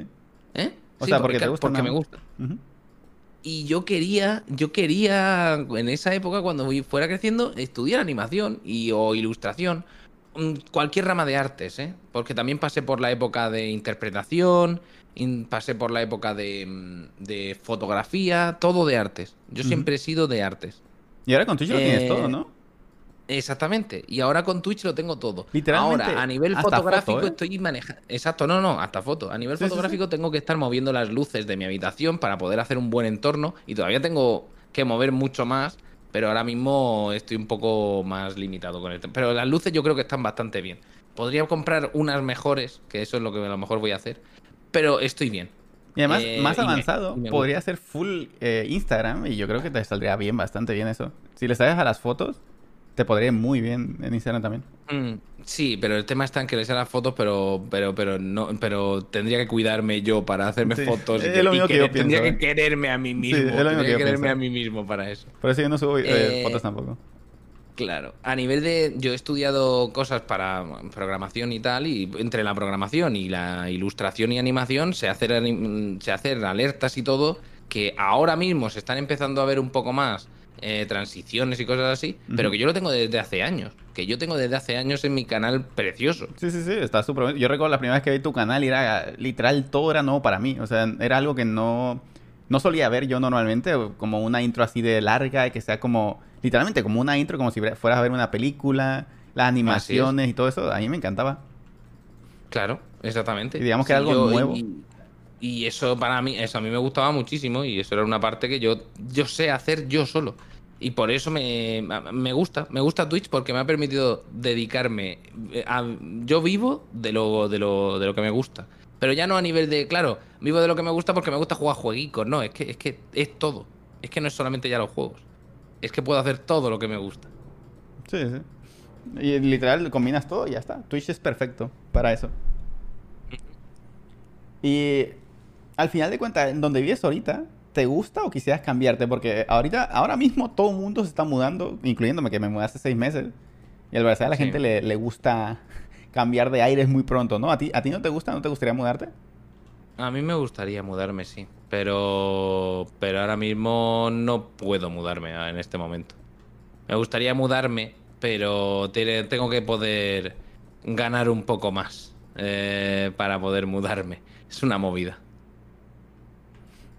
¿Eh? O Sí, sea, porque te gusta porque me gusta. Y yo quería, yo quería, en esa época, cuando fuera creciendo, estudiar animación y, o ilustración. Mm, Cualquier rama de artes, ¿eh? Porque también pasé por la época de interpretación, in- pasé por la época de, mm, de fotografía, todo de artes. Yo siempre he sido de artes. Y ahora con Twitch lo tienes Eh, todo, ¿no? Exactamente. Y ahora con Twitch lo tengo todo. Literalmente, Ahora, a nivel fotográfico foto, ¿eh? estoy manejando. Exacto, no, no, hasta foto. A nivel Sí, sí, sí. fotográfico tengo que estar moviendo las luces de mi habitación para poder hacer un buen entorno. Y todavía tengo que mover mucho más. Pero ahora mismo estoy un poco más limitado con esto. Pero las luces yo creo que están bastante bien. Podría comprar unas mejores, que eso es lo que a lo mejor voy a hacer. Pero estoy bien. Y además, eh, más y me- avanzado, y me podría ser full eh, Instagram y yo creo que te saldría bien, bastante bien eso. Si le sabes a las fotos, te podría ir muy bien en Instagram también. Mm, sí, pero el tema está en que le sean las fotos, pero, pero, pero no, pero tendría que cuidarme yo para hacerme Sí, fotos. y es que- lo y mismo que yo Tendría pienso, que quererme a mí Sí, mismo. es lo mismo que yo quererme pienso. a mí mismo para eso. Por eso yo no subo eh, fotos tampoco. Claro, a nivel de. Yo he estudiado cosas para programación y tal, y entre la programación y la ilustración y animación se hacen, se hacen alertas y todo, que ahora mismo se están empezando a ver un poco más eh, transiciones y cosas así, pero que yo lo tengo desde hace años. Que yo tengo desde hace años en mi canal precioso. Sí, sí, sí, está súper. Yo recuerdo la primera vez que vi tu canal y era literal, todo era nuevo para mí. O sea, era algo que no, no solía ver yo normalmente, como una intro así de larga, que sea como, literalmente como una intro, como si fueras a ver una película, las animaciones y todo eso, a mí me encantaba. Claro, exactamente. Y digamos que era algo nuevo. Y, y eso para mí, eso a mí me gustaba muchísimo y eso era una parte que yo, yo sé hacer yo solo. Y por eso me, me gusta, me gusta Twitch porque me ha permitido dedicarme a... Yo vivo de lo, de lo, de lo que me gusta. Pero ya no a nivel de, claro, vivo de lo que me gusta porque me gusta jugar jueguicos, no, es que, es que es todo. Es que no es solamente ya los juegos. Es que puedo hacer todo lo que me gusta. Sí, sí. Y literal, combinas todo y ya está. Twitch es perfecto para eso. Y al final de cuentas, en donde vives ahorita, ¿te gusta o quisieras cambiarte? Porque ahorita, ahora mismo todo el mundo se está mudando, incluyéndome que me mudé hace seis meses. Y al parecer a la Sí. gente le, le gusta cambiar de aires muy pronto, ¿no? ¿A ti, ¿A ti no te gusta? ¿No te gustaría mudarte? A mí me gustaría mudarme, sí. Pero, pero ahora mismo no puedo mudarme a- en este momento. Me gustaría mudarme, pero te- tengo que poder ganar un poco más eh, para poder mudarme. Es una movida.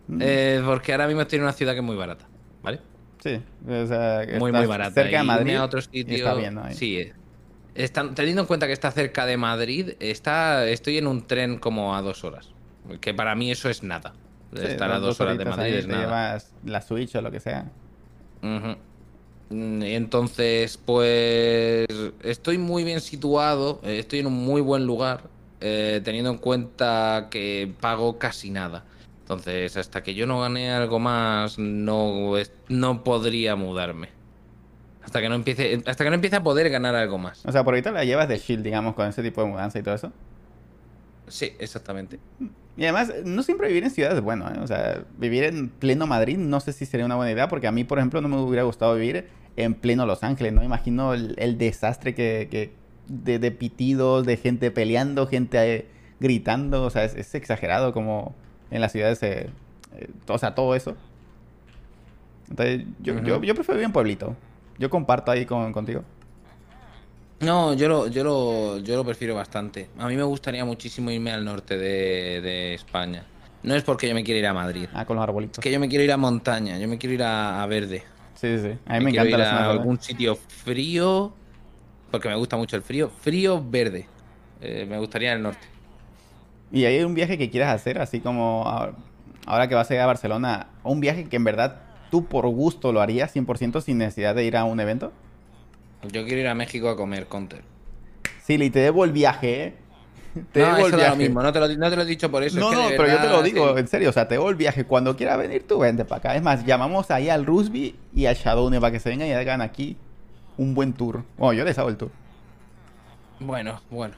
Mm, Eh, porque ahora mismo estoy en una ciudad que es muy barata, ¿vale? sí, o sea, que Muy, muy barata. Cerca de Madrid. a otro sitio. está bien, ¿no? Sí. eh. Están, teniendo en cuenta que está cerca de Madrid, está, estoy en un tren como a dos horas. Que para mí eso es nada. Sí, Estar a dos- horas de Madrid ahí, es te nada. llevas la Switch o lo que sea. Mm, Entonces, pues estoy muy bien situado, eh, estoy en un muy buen lugar, eh, teniendo en cuenta que pago casi nada. Entonces, hasta que yo no gane algo más, no, es- no podría mudarme. Hasta que no empiece, hasta que no empiece a poder ganar algo más. O sea, por ahorita la llevas de shield, digamos, con ese tipo de mudanza y todo eso. Sí, exactamente. Y además, no siempre vivir en ciudades es bueno, ¿eh? O sea, vivir en pleno Madrid no sé si sería una buena idea, porque a mí, por ejemplo, no me hubiera gustado vivir en pleno Los Ángeles, ¿no? Imagino el, el desastre que, que de, de pitidos, de gente peleando, gente eh, gritando, o sea, es, es exagerado como en las ciudades, eh, eh, o sea, todo eso. Entonces, yo, yo, yo prefiero vivir en pueblito. Yo comparto ahí con, contigo. No, yo lo, yo, lo, yo lo prefiero bastante. A mí me gustaría muchísimo irme al norte de, de España. No es porque yo me quiera ir a Madrid. Ah, con los arbolitos. Es que yo me quiero ir a montaña, yo me quiero ir a, a verde. Sí, sí. A mí me, quiero encanta ir la zona algún sitio frío, porque me gusta mucho el frío. Frío verde. Eh, me gustaría el norte. ¿Y hay un viaje que quieras hacer, así como ahora- que vas a ir a Barcelona? Un viaje que en verdad tú por gusto lo harías 100% sin necesidad de ir a un evento. Yo quiero ir a México a comer counter. Sí, y te debo el viaje, ¿eh? Te no, debo eso el da lo viaje. mismo, no te lo, no te lo he dicho por eso. No, es que no, pero yo te lo digo, en serio, o sea, te debo el viaje. Cuando quieras venir tú, vente para acá. Es más, llamamos ahí al Rusby y al Shadowne para que se vengan y hagan aquí un buen tour. Bueno, yo les hago el tour. Bueno, bueno.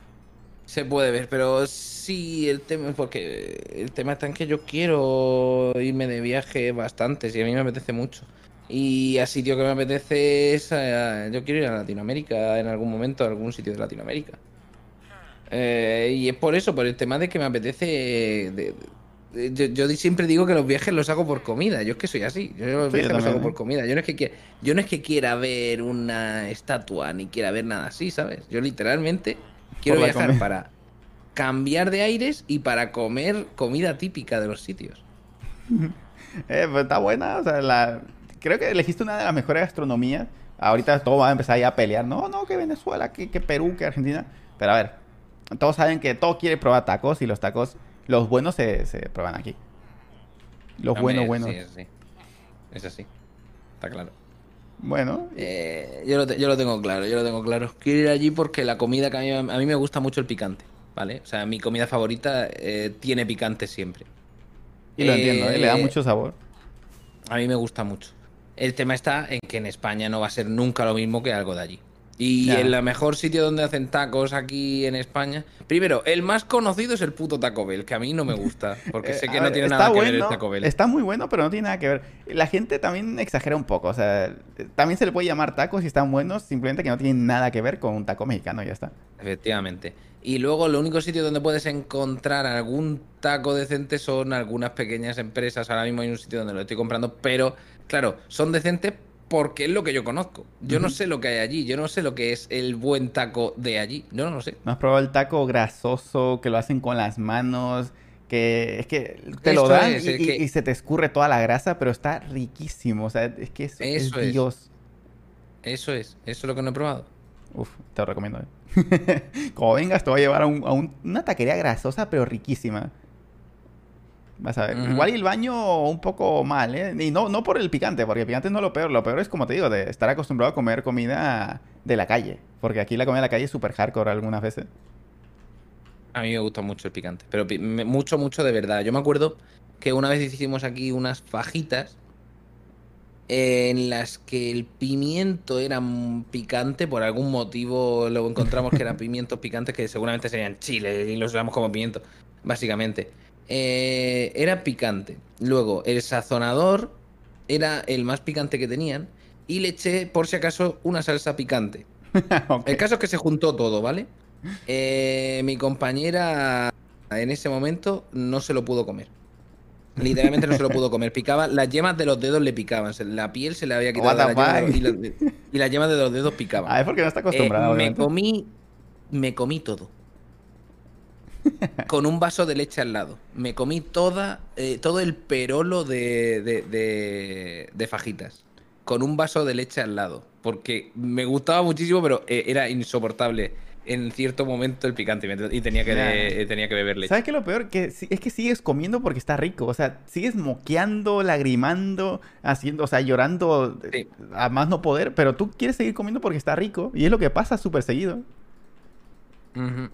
Se puede ver, pero sí, el tema porque el tema está en que yo quiero irme de viaje bastante, y a mí me apetece mucho. Y a sitio que me apetece es a- yo quiero ir a Latinoamérica en algún momento, a algún sitio de Latinoamérica. Eh, y es por eso, por el tema de que me apetece. de- de- yo, yo siempre digo que los viajes los hago por comida. Yo es que soy así. Yo los viajes los hago ¿eh? por comida. Yo no es que quiera, yo no es que quiera ver una estatua ni quiera ver nada así, ¿sabes? Yo literalmente quiero viajar comida. para cambiar de aires y para comer comida típica de los sitios. Eh, pues está buena, o sea, la... creo que elegiste una de las mejores gastronomías. Ahorita todo va a empezar ya a pelear. No, no, que Venezuela, que, que Perú, que Argentina. Pero a ver, todos saben que todo quiere probar tacos y los tacos, los buenos se, se prueban aquí. Los buenos, buenos. Sí, es así. Es así. Está claro. Bueno, Eh, yo, lo yo lo tengo claro, yo lo tengo claro. Quiero ir allí porque la comida que a mí, a mí me gusta mucho el picante, ¿vale? O sea, mi comida favorita eh, tiene picante siempre. y lo entiendo, ¿eh? le da Eh, mucho sabor. A mí me gusta mucho. El tema está en que en España no va a ser nunca lo mismo que algo de allí. Y Ya. el mejor sitio donde hacen tacos aquí en España. Primero, el más conocido es el puto Taco Bell, que a mí no me gusta. Porque Eh, sé que no ver, tiene nada que ver el Taco Bell. Está muy bueno, pero no tiene nada que ver. La gente también exagera un poco. O sea, también se le puede llamar tacos y están buenos, simplemente que no tienen nada que ver con un taco mexicano y ya está. Efectivamente. Y luego, el único sitio donde puedes encontrar algún taco decente son algunas pequeñas empresas. Ahora mismo hay un sitio donde lo estoy comprando, pero claro, son decentes porque es lo que yo conozco. Yo no sé lo que hay allí, yo no sé lo que es el buen taco de allí. No, no lo sé. ¿No has probado el taco grasoso que lo hacen con las manos? Que es que te lo dan es, y, es y- que- y se te escurre toda la grasa, pero está riquísimo. O sea, es que es, es Eso es. Dios. Eso es, eso es lo que no he probado. Uf, te lo recomiendo. ¿eh? Como vengas, te voy a llevar a, un- a un- una taquería grasosa, pero riquísima. Vas a ver. Igual y el baño un poco mal, ¿eh? Y no, no por el picante, porque el picante no es lo peor. Lo peor es, como te digo, de estar acostumbrado a comer comida de la calle. Porque aquí la comida de la calle es súper hardcore algunas veces. A mí me gusta mucho el picante, pero mucho, mucho de verdad. Yo me acuerdo que una vez hicimos aquí unas fajitas en las que el pimiento era picante, por algún motivo lo encontramos que eran pimientos picantes que seguramente serían chile y los usamos como pimiento, básicamente. Eh, era picante. Luego, el sazonador era el más picante que tenían y le eché, por si acaso, una salsa picante. El caso es que se juntó todo, ¿vale? Eh, mi compañera en ese momento no se lo pudo comer. Literalmente no se lo pudo comer. Picaba, las yemas de los dedos le picaban. La piel se le había quitado la yema de fuck? los- y, la- y las yemas de los dedos picaban. Ah, es porque no está Eh, acostumbrado, me obviamente. comí. Me comí todo. Con un vaso de leche al lado. Me comí toda, eh, todo el perolo de, de, de- de fajitas. Con un vaso de leche al lado. Porque me gustaba muchísimo, pero eh, era insoportable en cierto momento el picante. y tenía que, eh, tenía que beber leche. ¿Sabes qué lo peor? Que es que sigues comiendo porque está rico. O sea, sigues moqueando, lagrimando, haciendo, o sea, llorando Sí. a más no poder, pero tú quieres seguir comiendo porque está rico. Y es lo que pasa súper seguido. Ujú.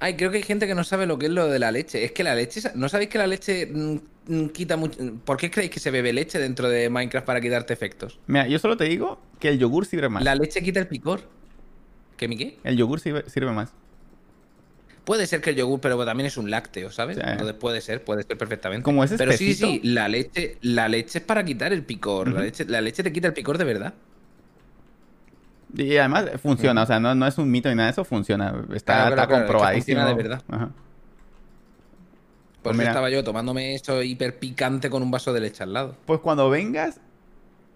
Ay, creo que hay gente que no sabe lo que es lo de la leche. Es que la leche. ¿No sabéis que la leche mm, mm, quita mucho. ¿Por qué creéis que se bebe leche dentro de Minecraft para quitarte efectos? Mira, yo solo te digo que el yogur sirve más. La leche quita el picor. ¿Qué, mi qué? El yogur sirve, sirve más. Puede ser que el yogur, pero también es un lácteo, ¿sabes? Sí. Entonces puede ser, puede ser perfectamente. Como es pero sí, sí, la leche, la leche es para quitar el picor. la, leche, la leche te quita el picor de verdad. Y además funciona, o sea, no, no es un mito ni nada de eso, funciona. Está, Claro, está claro, comprobadísimo. funciona de verdad. Ajá. Por Pues eso mira. estaba yo tomándome esto hiper picante con un vaso de leche al lado. Pues cuando vengas,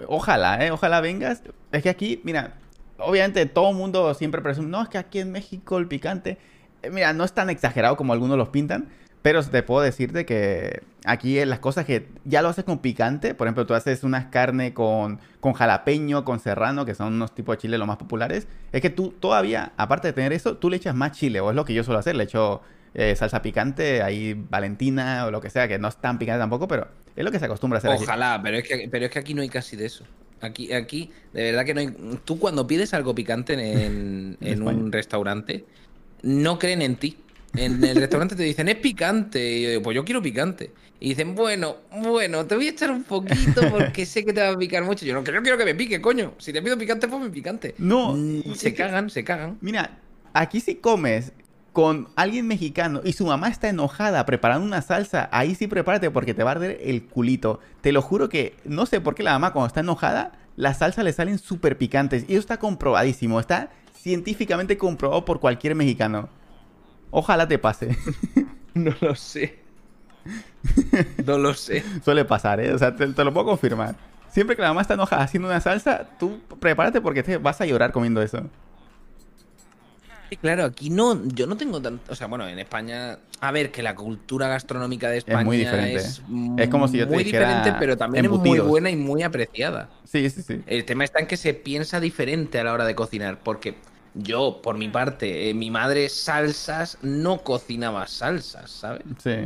Ojalá, ¿eh? Ojalá vengas. Es que aquí, mira, obviamente todo el mundo siempre presume, no, es que aquí en México el picante, eh, mira, no es tan exagerado como algunos los pintan, pero te puedo decirte que aquí las cosas que ya lo haces con picante, por ejemplo, tú haces unas carne con, con jalapeño, con serrano, que son unos tipos de chile los más populares, es que tú todavía, aparte de tener eso, tú le echas más chile, o es lo que yo suelo hacer, le echo eh, salsa picante, ahí valentina o lo que sea, que no es tan picante tampoco, pero es lo que se acostumbra a hacer. Ojalá, pero es que, pero es que aquí no hay casi de eso. Aquí, aquí, de verdad que no hay. Tú cuando pides algo picante en, en un restaurante, no creen en ti. En el restaurante te dicen, es picante. Y yo digo, pues yo quiero picante. Y dicen, bueno, bueno, te voy a echar un poquito porque sé que te va a picar mucho. Yo no, quiero que me pique, coño. Si te pido picante, ponme picante. No. Mm, se cagan, se cagan. Mira, aquí si comes con alguien mexicano y su mamá está enojada preparando una salsa, ahí sí prepárate porque te va a arder el culito. Te lo juro que no sé por qué la mamá cuando está enojada, las salsas le salen súper picantes. Y eso está comprobadísimo, está científicamente comprobado por cualquier mexicano. Ojalá te pase. no lo sé. No lo sé. Suele pasar, ¿eh? O sea, te, lo puedo confirmar. Siempre que la mamá está enojada haciendo una salsa, tú prepárate porque te vas a llorar comiendo eso. Claro, aquí no, yo no tengo tanto, o sea, bueno, en España, a ver, que la cultura gastronómica de España es muy diferente. Es, como si yo te muy diferente, pero también es muy buena y muy apreciada. Sí, sí, sí. El tema está en que se piensa diferente a la hora de cocinar, porque yo, por mi parte, eh, mi madre salsas no cocinaba salsas, ¿sabes? Sí.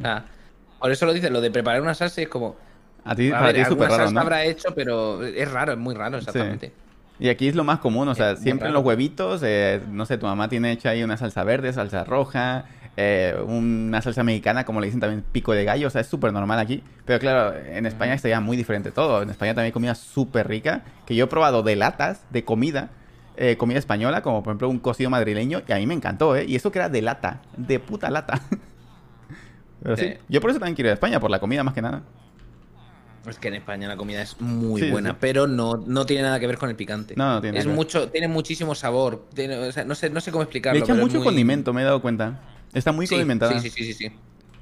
por eso lo dice, lo de preparar una salsa es como. A ti, a ver, es súper raro. ¿no? habrá hecho, pero es raro, es muy raro, exactamente. Y aquí es lo más común, o sea, siempre en los huevitos, eh, no sé, tu mamá tiene hecha ahí una salsa verde, salsa roja, eh, una salsa mexicana, como le dicen también, pico de gallo, o sea, es súper normal aquí. Pero claro, en España está ya muy diferente todo. En España también hay comida súper rica, que yo he probado de latas de comida, eh, comida española, como por ejemplo un cocido madrileño, y a mí me encantó, ¿eh? Y eso que era de lata, de puta lata. Pero sí, yo por eso también quiero ir a España, por la comida más que nada. Es que en España la comida es muy buena, pero no, no tiene nada que ver con el picante. No, no tiene es mucho, Tiene muchísimo sabor. no, sé, no sé cómo explicarlo. Le echa mucho condimento, me he dado cuenta. Está muy condimentada. Sí, sí, sí, sí,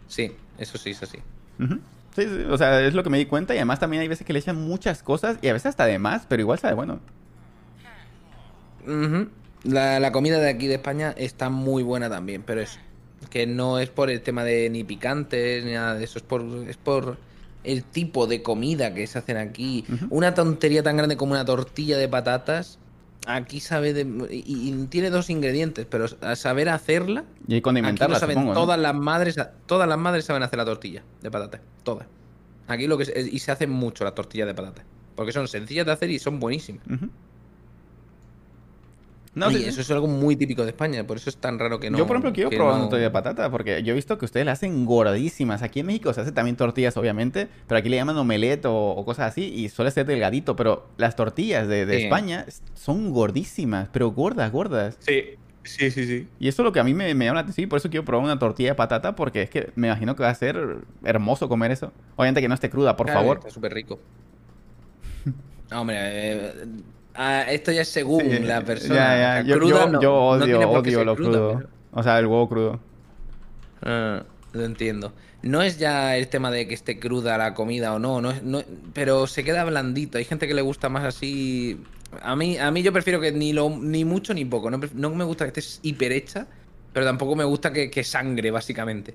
sí. eso sí, eso sí. Sí, sí, o sea, es lo que me di cuenta y además también hay veces que le echan muchas cosas y a veces hasta de más, pero igual sabe bueno. La, la, comida de aquí de España está muy buena también, pero es que no es por el tema de ni picantes ni nada de eso, es por, es por el tipo de comida que se hacen aquí. Una tontería tan grande como una tortilla de patatas. Aquí sabe de. Y, tiene dos ingredientes, pero a saber hacerla. Y condimentarla, saben todas las madres. Todas las madres saben hacer la tortilla de patatas. Todas. Aquí lo que. y se hace mucho la tortilla de patatas. Porque son sencillas de hacer y son buenísimas. No, y eso es algo muy típico de España, por eso es tan raro que no. Yo, por ejemplo, quiero probar una tortilla de patata, porque yo he visto que ustedes la hacen gordísimas. Aquí en México se hace también tortillas, obviamente, pero aquí le llaman omelette o, cosas así, y suele ser delgadito, pero las tortillas de, España son gordísimas, pero gordas, gordas. Sí. Sí, sí, sí. Y eso es lo que a mí me, llama la atención, por eso quiero probar una tortilla de patata, porque es que me imagino que va a ser hermoso comer eso. Obviamente que no esté cruda, por favor. Está súper rico. hombre, eh, Ah, esto ya es según la persona. Yo, odio, odio lo crudo. O sea, el huevo crudo. Ah, lo entiendo. No es ya el tema de que esté cruda la comida o no, no, pero se queda blandito. Hay gente que le gusta más así. A mí, a mí yo prefiero que ni lo, ni mucho ni poco. No, me gusta que esté hiper hecha, pero tampoco me gusta que, sangre, básicamente.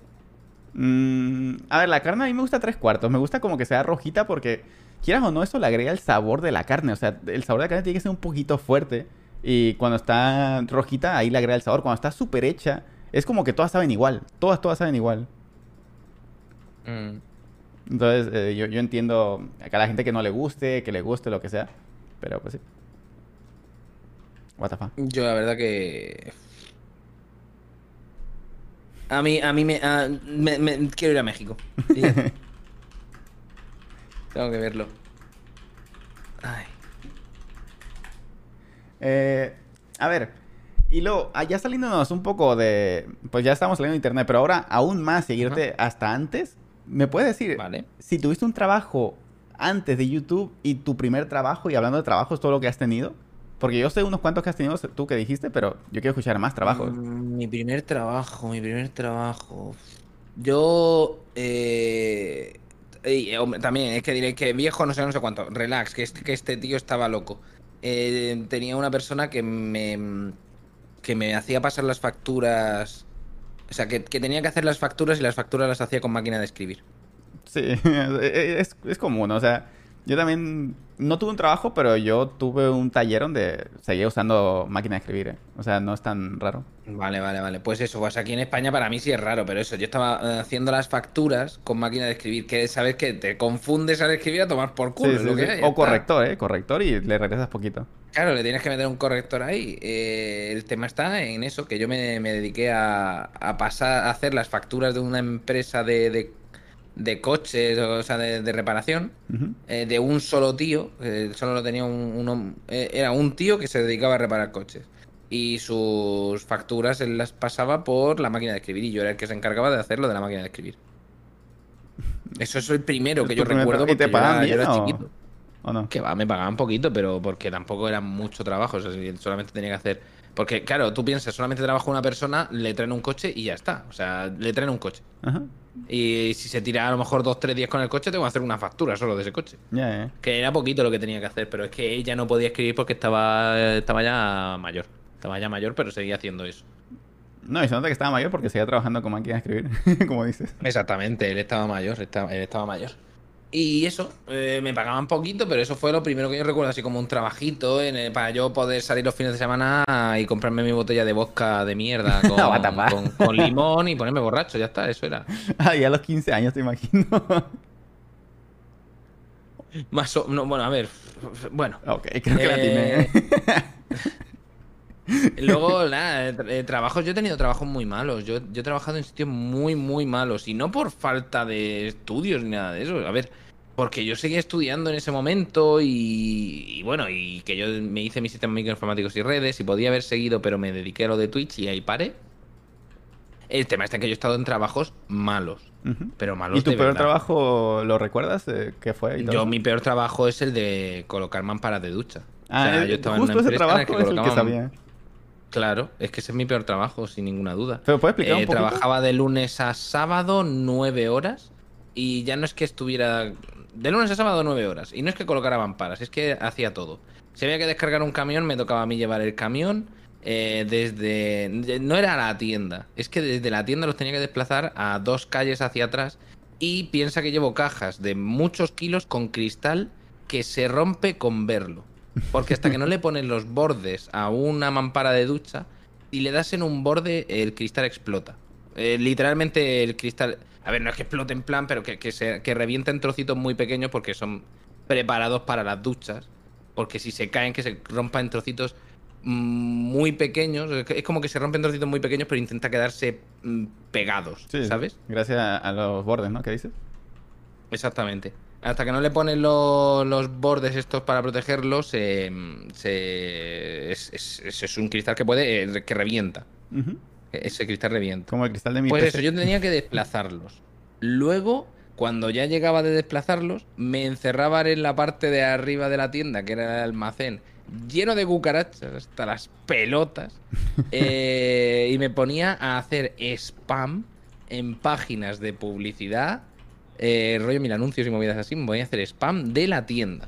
Mm, a ver, la carne a mí me gusta tres cuartos. Me gusta como que sea rojita porque quieras o no, eso le agrega el sabor de la carne. O sea, el sabor de la carne tiene que ser un poquito fuerte. Y cuando está rojita, ahí le agrega el sabor. Cuando está súper hecha, es como que todas saben igual. Todas, todas saben igual. Mm. Entonces, eh, yo, yo, entiendo a la gente que no le guste, que le guste, lo que sea. Pero pues sí. What the fuck. Yo la verdad que... A mí, a mí me, me quiero ir a México. Tengo que verlo. Ay. Eh, a ver, y luego, ah, ya saliéndonos un poco de. Pues ya estamos saliendo de internet, pero ahora aún más seguirte hasta antes. ¿Me puedes decir vale. si tuviste un trabajo antes de YouTube y tu primer trabajo, y hablando de trabajos, todo lo que has tenido? Porque yo sé unos cuantos que has tenido tú que dijiste, pero yo quiero escuchar más trabajos. Mm, mi primer trabajo, mi primer trabajo. Yo. Eh, Hombre, también es que diré que viejo, no sé, no sé cuánto. Relax, que este, que este tío estaba loco. Eh, tenía una persona que me. que me hacía pasar las facturas. O sea, que, que tenía que hacer las facturas y las facturas las hacía con máquina de escribir. Sí, es, es común, o sea, yo también no tuve un trabajo, pero yo tuve un taller donde seguía usando máquina de escribir, ¿eh? o sea, no es tan raro. Vale, vale, vale. Pues eso, pues aquí en España para mí sí es raro, pero eso, yo estaba eh, haciendo las facturas con máquina de escribir, que sabes que te confundes al escribir a tomar por culo. Sí, lo que sí. hay, ya O está. corrector, ¿eh? Corrector y le regresas poquito. Claro, le tienes que meter un corrector ahí. Eh, el tema está en eso, que yo me, me dediqué a, a pasar a hacer las facturas de una empresa de, de, de coches, o sea, de, de reparación, eh, de un solo tío, eh, solo lo tenía un, eh, era un tío que se dedicaba a reparar coches. Y sus facturas él las pasaba por la máquina de escribir y yo era el que se encargaba de hacerlo de la máquina de escribir. Eso es el primero que ¿Es yo recuerdo tra- ¿Y porque te yo pagan era, yo bien era o- chiquito. ¿O no? Que va, me pagaban poquito, pero porque tampoco era mucho trabajo. O sea, solamente tenía que hacer. Porque, claro, tú piensas, solamente trabaja una persona, le traen un coche y ya está. O sea, le traen un coche. Ajá. Y si se tira a lo mejor dos, tres días con el coche, tengo que hacer una factura solo de ese coche. Ya, ya. Que era poquito lo que tenía que hacer, pero es que ella no podía escribir porque estaba, estaba ya mayor. Estaba ya mayor, pero seguía haciendo eso. No, y se nota que estaba mayor porque seguía trabajando con máquina de escribir, como dices. Exactamente, él estaba mayor, estaba, él estaba mayor. Y eso, eh, me pagaban poquito, pero eso fue lo primero que yo recuerdo, así como un trabajito en el- para yo poder salir los fines de semana y comprarme mi botella de vodka de mierda con, limón y ponerme borracho, ya está, eso era. Ah, ya a los 15 años te imagino. Más o- no, bueno, a ver, bueno. ok, creo que la tiene. Eh, Luego, nada, tra- eh, trabajos, yo he tenido trabajos muy malos. Yo, yo he trabajado en sitios muy, muy malos. Y no por falta de estudios ni nada de eso. A ver, porque yo seguía estudiando en ese momento y, y bueno, y que yo me hice mis sistemas microinformáticos y redes y podía haber seguido, pero me dediqué a lo de Twitch y ahí paré. El tema está en que yo he estado en trabajos malos, pero malos ¿Y tu de peor verdad. trabajo lo recuerdas? Eh, ¿Qué fue? Yo, mi peor trabajo es el de colocar mamparas de ducha. Ah, O sea, eh, yo estaba en justo una ese empresa en la trabajo es el que sabía. Claro, es que ese es mi peor trabajo, sin ninguna duda. ¿Pero puedes explicar Eh, un poquito? trabajaba de lunes a sábado, nueve horas. Y ya no es que estuviera. De lunes a sábado, nueve horas. Y no es que colocara mamparas, es que hacía todo. Si había que descargar un camión, me tocaba a mí llevar el camión. eh, desde. de- No era la tienda, es que desde la tienda los tenía que desplazar a dos calles hacia atrás. Y piensa que llevo cajas de muchos kilos con cristal que se rompe con verlo. Porque hasta que no le pones los bordes a una mampara de ducha, y le das en un borde, el cristal explota. Eh, literalmente el cristal. A ver, no es que explote en plan, pero que, que, se, que revienta en trocitos muy pequeños porque son preparados para las duchas. Porque si se caen, que se rompa en trocitos mm, muy pequeños. Es como que se rompen trocitos muy pequeños, pero intenta quedarse mm, pegados, Sí, ¿sabes? Gracias a los bordes, ¿no? ¿Qué dices? Exactamente. Hasta que no le pones lo- los bordes estos para protegerlos, se, se- es, es- es- es un cristal que puede, eh, que revienta. Ese cristal revienta. Como el cristal de mi Pues PC. eso, yo tenía que desplazarlos. Luego, cuando ya llegaba de desplazarlos, me encerraba en la parte de arriba de la tienda, que era el almacén, lleno de cucarachas, hasta las pelotas, eh, y me ponía a hacer spam en páginas de publicidad, eh, rollo mil anuncios y movidas así, me ponía a hacer spam de la tienda.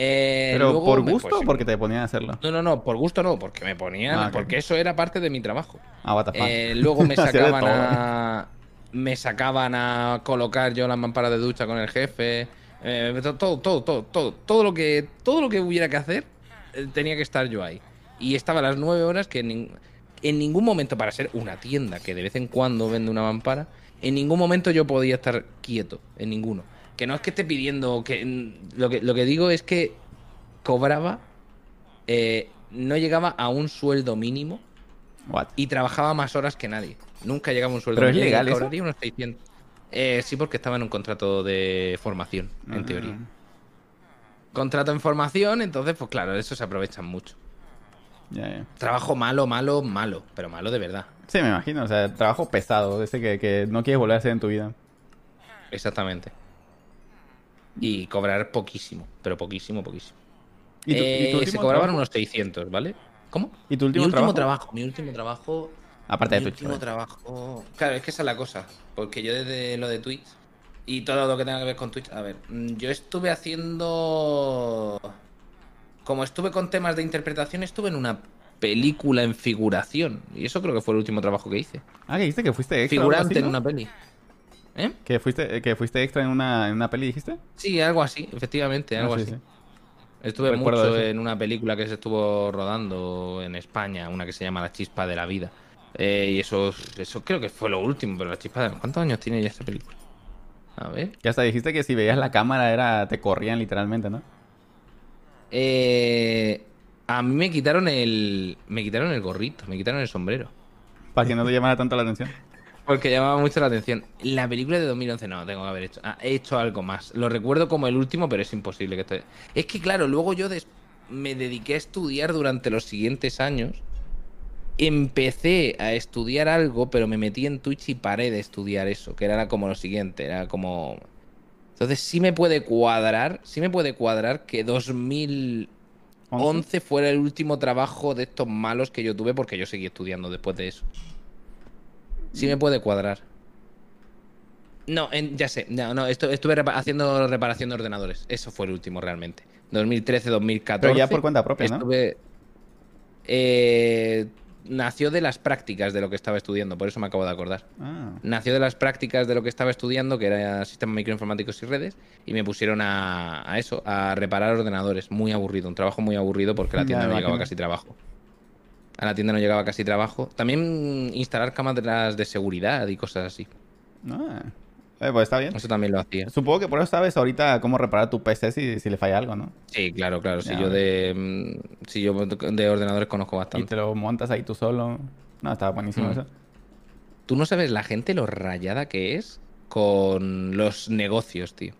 Eh, ¿Pero por gusto pues, o porque te ponían a hacerlo? No, no, no, por gusto no, porque me ponían, Ah, porque eso era parte de mi trabajo. Ah, what the fuck. Eh, luego me sacaban a. Me sacaban a colocar yo las mamparas de ducha con el jefe. eh, to- todo, todo, todo, todo, todo lo que. Todo lo que hubiera que hacer. tenía que estar yo ahí. Y estaba a las nueve horas que en, en ningún momento, para ser una tienda que de vez en cuando vende una mampara, en ningún momento yo podía estar quieto. En ninguno. Que no es que esté pidiendo. que Lo que, lo que digo es que cobraba. eh, no llegaba a un sueldo mínimo What? y trabajaba más horas que nadie. Nunca llegaba a un sueldo ¿Pero es mínimo. legal eso? Cobraría unos 600. Eh, sí, porque estaba en un contrato de formación, en Ah. teoría. Contrato en formación, entonces, pues claro, de eso se aprovechan mucho. Ya, ya. Trabajo malo, malo, malo, pero malo de verdad. Sí, me imagino. O sea, trabajo pesado. Ese que, que no quieres volver a hacer en tu vida. Exactamente. Y cobrar poquísimo, pero poquísimo, poquísimo. ¿Y tu, y tu Eh, se cobraban trabajo? unos 600, ¿vale? ¿Cómo? ¿Y tu último mi último trabajo? trabajo, mi último trabajo Aparte de Mi Twitch. último ¿vale? trabajo. Claro, es que esa es la cosa. Porque yo desde lo de Twitch Y todo lo que tenga que ver con Twitch. A ver, mm, yo estuve haciendo. Como estuve con temas de interpretación, estuve en una película en figuración. Y eso creo que fue el último trabajo que hice. Ah, que dijiste que fuiste extra. algo Figurante así, en ¿no? una peli. ¿Eh? Que fuiste, que fuiste extra en una, en una peli, dijiste. Sí, algo así, efectivamente, algo Ah, sí, así. sí. Estuve mucho en una película que se estuvo rodando en España, una que se llama La Chispa de la Vida. Eh, y eso, eso creo que fue lo último, pero La Chispa de... ¿Cuántos años tiene ya esta película? A ver. Que hasta dijiste que si veías la cámara era te corrían literalmente, ¿no? Eh, a mí me quitaron el... Me quitaron el gorrito, me quitaron el sombrero. Para que no te llamara tanto la atención. Porque llamaba mucho la atención. La película de 2011 no, tengo que haber hecho. ah, he hecho algo más. Lo recuerdo como el último, pero es imposible que esté. Es que claro, luego yo des- me dediqué a estudiar durante los siguientes años. Empecé a estudiar algo, pero me metí en Twitch y paré de estudiar eso, que era como lo siguiente, era como... Entonces sí me puede cuadrar, sí me puede cuadrar que 2011 ¿Once? fuera el último trabajo de estos malos que yo tuve porque yo seguí estudiando después de eso. Sí me puede cuadrar. No, en- ya sé. No, no, esto, estuve repa- haciendo reparación de ordenadores. Eso fue el último realmente. 2013, 2014. Pero ya por cuenta propia, ¿no? Estuve. eh, nació de las prácticas de lo que estaba estudiando, por eso me acabo de acordar. Ah. Nació de las prácticas de lo que estaba estudiando, que era sistemas microinformáticos y redes, y me pusieron a, a eso, a reparar ordenadores. Muy aburrido, un trabajo muy aburrido porque a la tienda no llegaba casi trabajo. A la tienda no llegaba casi trabajo. También instalar cámaras de seguridad y cosas así. Ah. Eh, pues está bien. Eso también lo hacía. Supongo que por eso sabes ahorita cómo reparar tu PC si, si le falla algo, ¿no? Sí, claro, claro. Si Ya, yo de mm, si yo de ordenadores conozco Y bastante. te lo montas ahí tú solo. No, estaba buenísimo Mm. eso. Tú no sabes la gente lo rayada que es con los negocios, tío.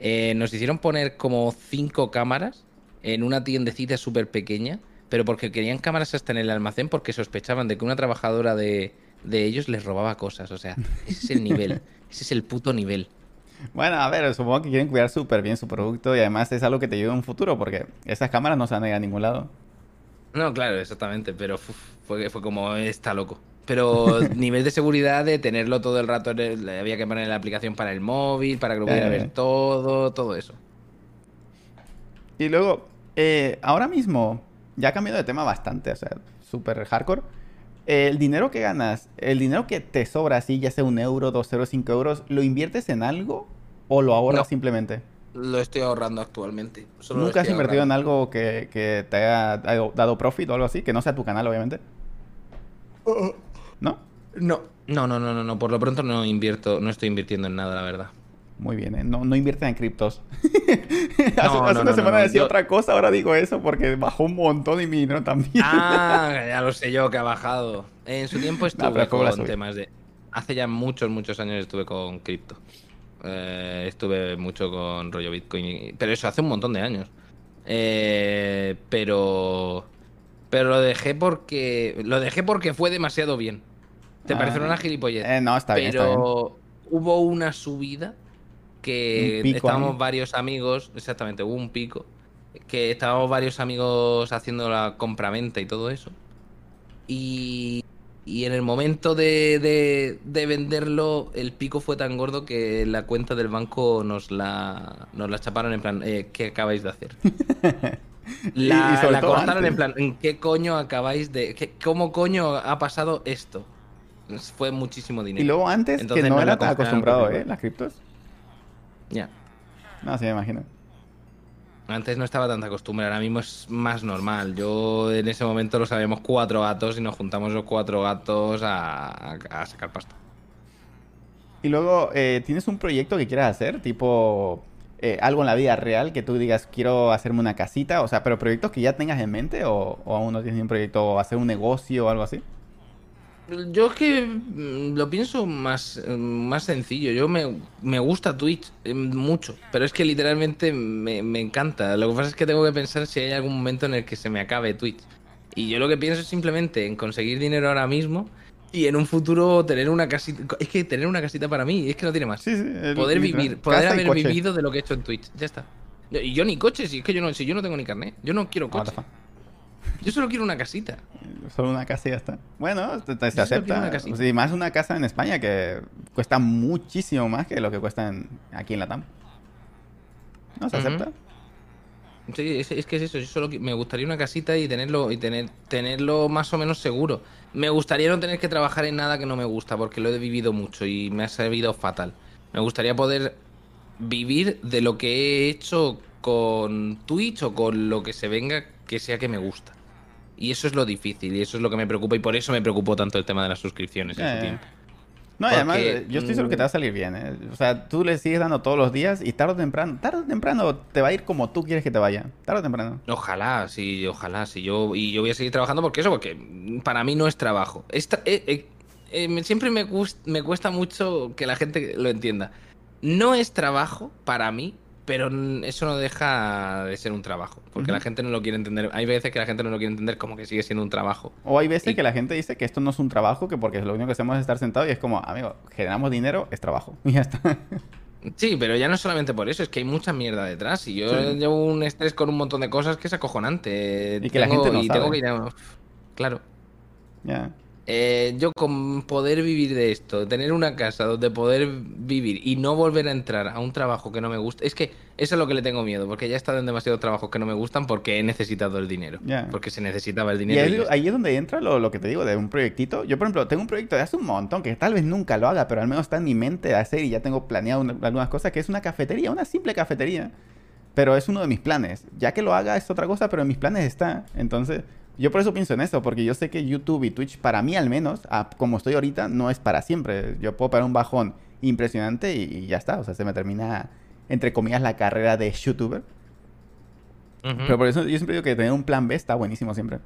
Eh, nos hicieron poner como cinco cámaras en una tiendecita súper pequeña, pero porque querían cámaras hasta en el almacén porque sospechaban de que una trabajadora de, de ellos les robaba cosas. O sea, ese es el nivel. ese es el puto nivel. Bueno, a ver, supongo que quieren cuidar súper bien su producto y además es algo que te ayuda en un futuro porque esas cámaras no se van a ir a ningún lado. No, claro, exactamente, pero uf, fue, fue como está loco. Pero nivel de seguridad de tenerlo todo el rato, en el- había que poner la aplicación para el móvil, para que lo pudiera Eh. ver todo, todo eso. Y luego, eh, ahora mismo, ya ha cambiado de tema bastante, o sea, súper hardcore. El dinero que ganas, el dinero que te sobra así, ya sea un euro, dos euros, cinco euros, ¿lo inviertes en algo o lo ahorras No. simplemente? Lo estoy ahorrando actualmente. Solo ¿Nunca has invertido en algo que, que te haya dado, dado profit o algo así? Que no sea tu canal, obviamente. ¿No? No. No, no, no, no, no, por lo pronto no invierto, no estoy invirtiendo en nada, la verdad. Muy bien, ¿eh? No, no inviertes en criptos. hace No, hace no, una semana decía yo- otra cosa, ahora digo eso porque bajó un montón y mi dinero también. Ah, ya lo sé yo que ha bajado. En su tiempo estuve con temas de. Hace ya muchos, muchos años estuve con cripto. Eh, estuve mucho con rollo Bitcoin. Pero eso hace un montón de años. Eh, pero. Pero lo dejé porque. Lo dejé porque fue demasiado bien. ¿Te Ah. parece una gilipollez? Eh, no, está bien, está bien. pero hubo una subida que pico estábamos ahí. varios amigos, exactamente, hubo un pico, que estábamos varios amigos haciendo la compraventa y todo eso. Y, y en el momento de, de- de venderlo, el pico fue tan gordo que la cuenta del banco nos la, nos la chaparon en plan, eh, ¿qué acabáis de hacer? La, y cortaron antes. en plan, ¿en qué coño acabáis de... qué- ¿Cómo coño ha pasado esto? Fue muchísimo dinero. Y luego antes, Entonces que no me era tan acostumbrado, ¿eh? Las criptos. Ya. No, sí, me imagino. Antes no estaba tanta costumbre, ahora mismo es más normal. Yo en ese momento lo sabíamos cuatro gatos y nos juntamos los cuatro gatos a, a- sacar pasta. Y luego, eh, ¿tienes un proyecto que quieras hacer? Tipo, eh, algo en la vida real que tú digas, quiero hacerme una casita. O sea, pero proyectos que ya tengas en mente o, o aún no tienes ni un proyecto, o hacer un negocio o algo así. Yo es que mm, lo pienso más, eh, más sencillo. Yo me, me gusta Twitch eh, mucho, pero es que literalmente me, me encanta. Lo que pasa es que tengo que pensar si hay algún momento en el que se me acabe Twitch. Y yo lo que pienso es simplemente en conseguir dinero ahora mismo y en un futuro tener una casita. Es que tener una casita para mí, es que no tiene más. Sí, sí. el- poder vivir, poder haber vivido de lo que he hecho en Twitch. Ya está. Y yo ni coche, si es que yo no, si yo no tengo ni carnet. Yo no quiero coche. Yo solo quiero una casita. Solo una casa y ya está. Bueno, te- te- quiero acepta. Sí, más una casa en España que cuesta muchísimo más que lo que cuesta en- aquí en la TAM. ¿No se acepta? Sí, es, es que es eso. Yo solo me gustaría una casita y tenerlo y tener tenerlo más o menos seguro. Me gustaría no tener que trabajar en nada que no me gusta porque lo he vivido mucho y me ha servido fatal. Me gustaría poder vivir de lo que he hecho con Twitch o con lo que se venga que sea que me gusta. Y eso es lo difícil y eso es lo que me preocupa y por eso me preocupó tanto el tema de las suscripciones en Ya, su ya. tiempo. No, y además, eh, yo estoy seguro que te va a salir bien. ¿eh? O sea, tú le sigues dando todos los días y tarde o temprano, tarde o temprano te va a ir como tú quieres que te vaya. Tarde o temprano. Ojalá, sí, ojalá, sí. Yo, y yo voy a seguir trabajando porque eso, porque para mí no es trabajo. Eh, eh, eh, me- siempre me, me cuesta mucho que la gente lo entienda. No es trabajo para mí, pero eso no deja de ser un trabajo. Porque la gente no lo quiere entender. Hay veces que la gente no lo quiere entender como que sigue siendo un trabajo. O hay veces Y- que la gente dice que esto no es un trabajo, que porque lo único que hacemos es estar sentado y es como, amigo, generamos dinero, es trabajo. Y ya está. Sí, pero ya no solamente por eso, es que hay mucha mierda detrás. Y yo Sí. llevo un estrés con un montón de cosas que es acojonante. Y que la gente no y tengo que ir a- Claro. ya. Eh, yo con poder vivir de esto, tener una casa donde poder vivir y no volver a entrar a un trabajo que no me gusta, es que eso es lo que le tengo miedo, porque ya he estado en demasiados trabajos que no me gustan porque he necesitado el dinero, porque se necesitaba el dinero. y ahí, es donde entra lo, lo que te digo de un proyectito. Yo, por ejemplo, tengo un proyecto de hace un montón que tal vez nunca lo haga, pero al menos está en mi mente de hacer y ya tengo planeado una- algunas cosas, que es una cafetería, una simple cafetería. Pero es uno de mis planes. Ya que lo haga es otra cosa, pero en mis planes está. Entonces, yo por eso pienso en eso, porque yo sé que YouTube y Twitch, para mí al menos, a- como estoy ahorita, no es para siempre. Yo puedo pegar un bajón impresionante y, y ya está. O sea, se me termina, entre comillas, la carrera de YouTuber. Ujú. Pero por eso yo siempre digo que tener un plan B está buenísimo siempre.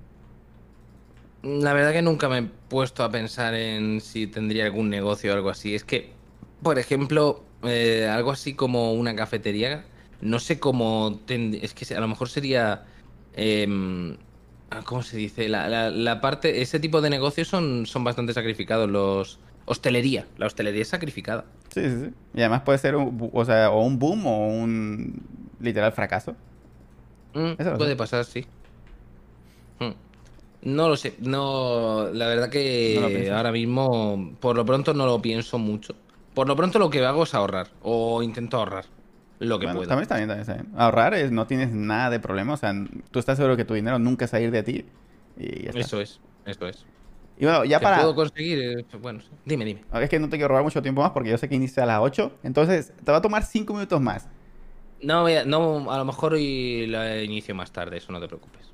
La verdad que nunca me he puesto a pensar en si tendría algún negocio o algo así. Es que, por ejemplo, eh, algo así como una cafetería, no sé cómo... tend- Es que a lo mejor sería... em, ¿Cómo se dice? La, la- la parte... Ese tipo de negocios son, son bastante sacrificados. Los... Hostelería. La hostelería es sacrificada. Sí, sí, sí. Y además puede ser un, o sea, o un boom o un literal fracaso. Mm, Eso puede sé. pasar, sí. Mm. No lo sé. No, la verdad que ahora mismo, por lo pronto, no lo pienso mucho. Por lo pronto, lo que hago es ahorrar. O intento ahorrar lo que Bueno, pueda. también está bien, también está bien. Ahorrar es, no tienes nada de problema. O sea, tú estás seguro que tu dinero nunca va a ir de ti. Y ya está. Eso es. Eso es. Y bueno, ya ¿Qué para... puedo conseguir? Eh, Bueno, dime, dime. Es que no te quiero robar mucho tiempo más porque yo sé que inicia a las 8. Entonces, te va a tomar 5 minutos más. No, no, a lo mejor hoy la inicio más tarde, eso no te preocupes.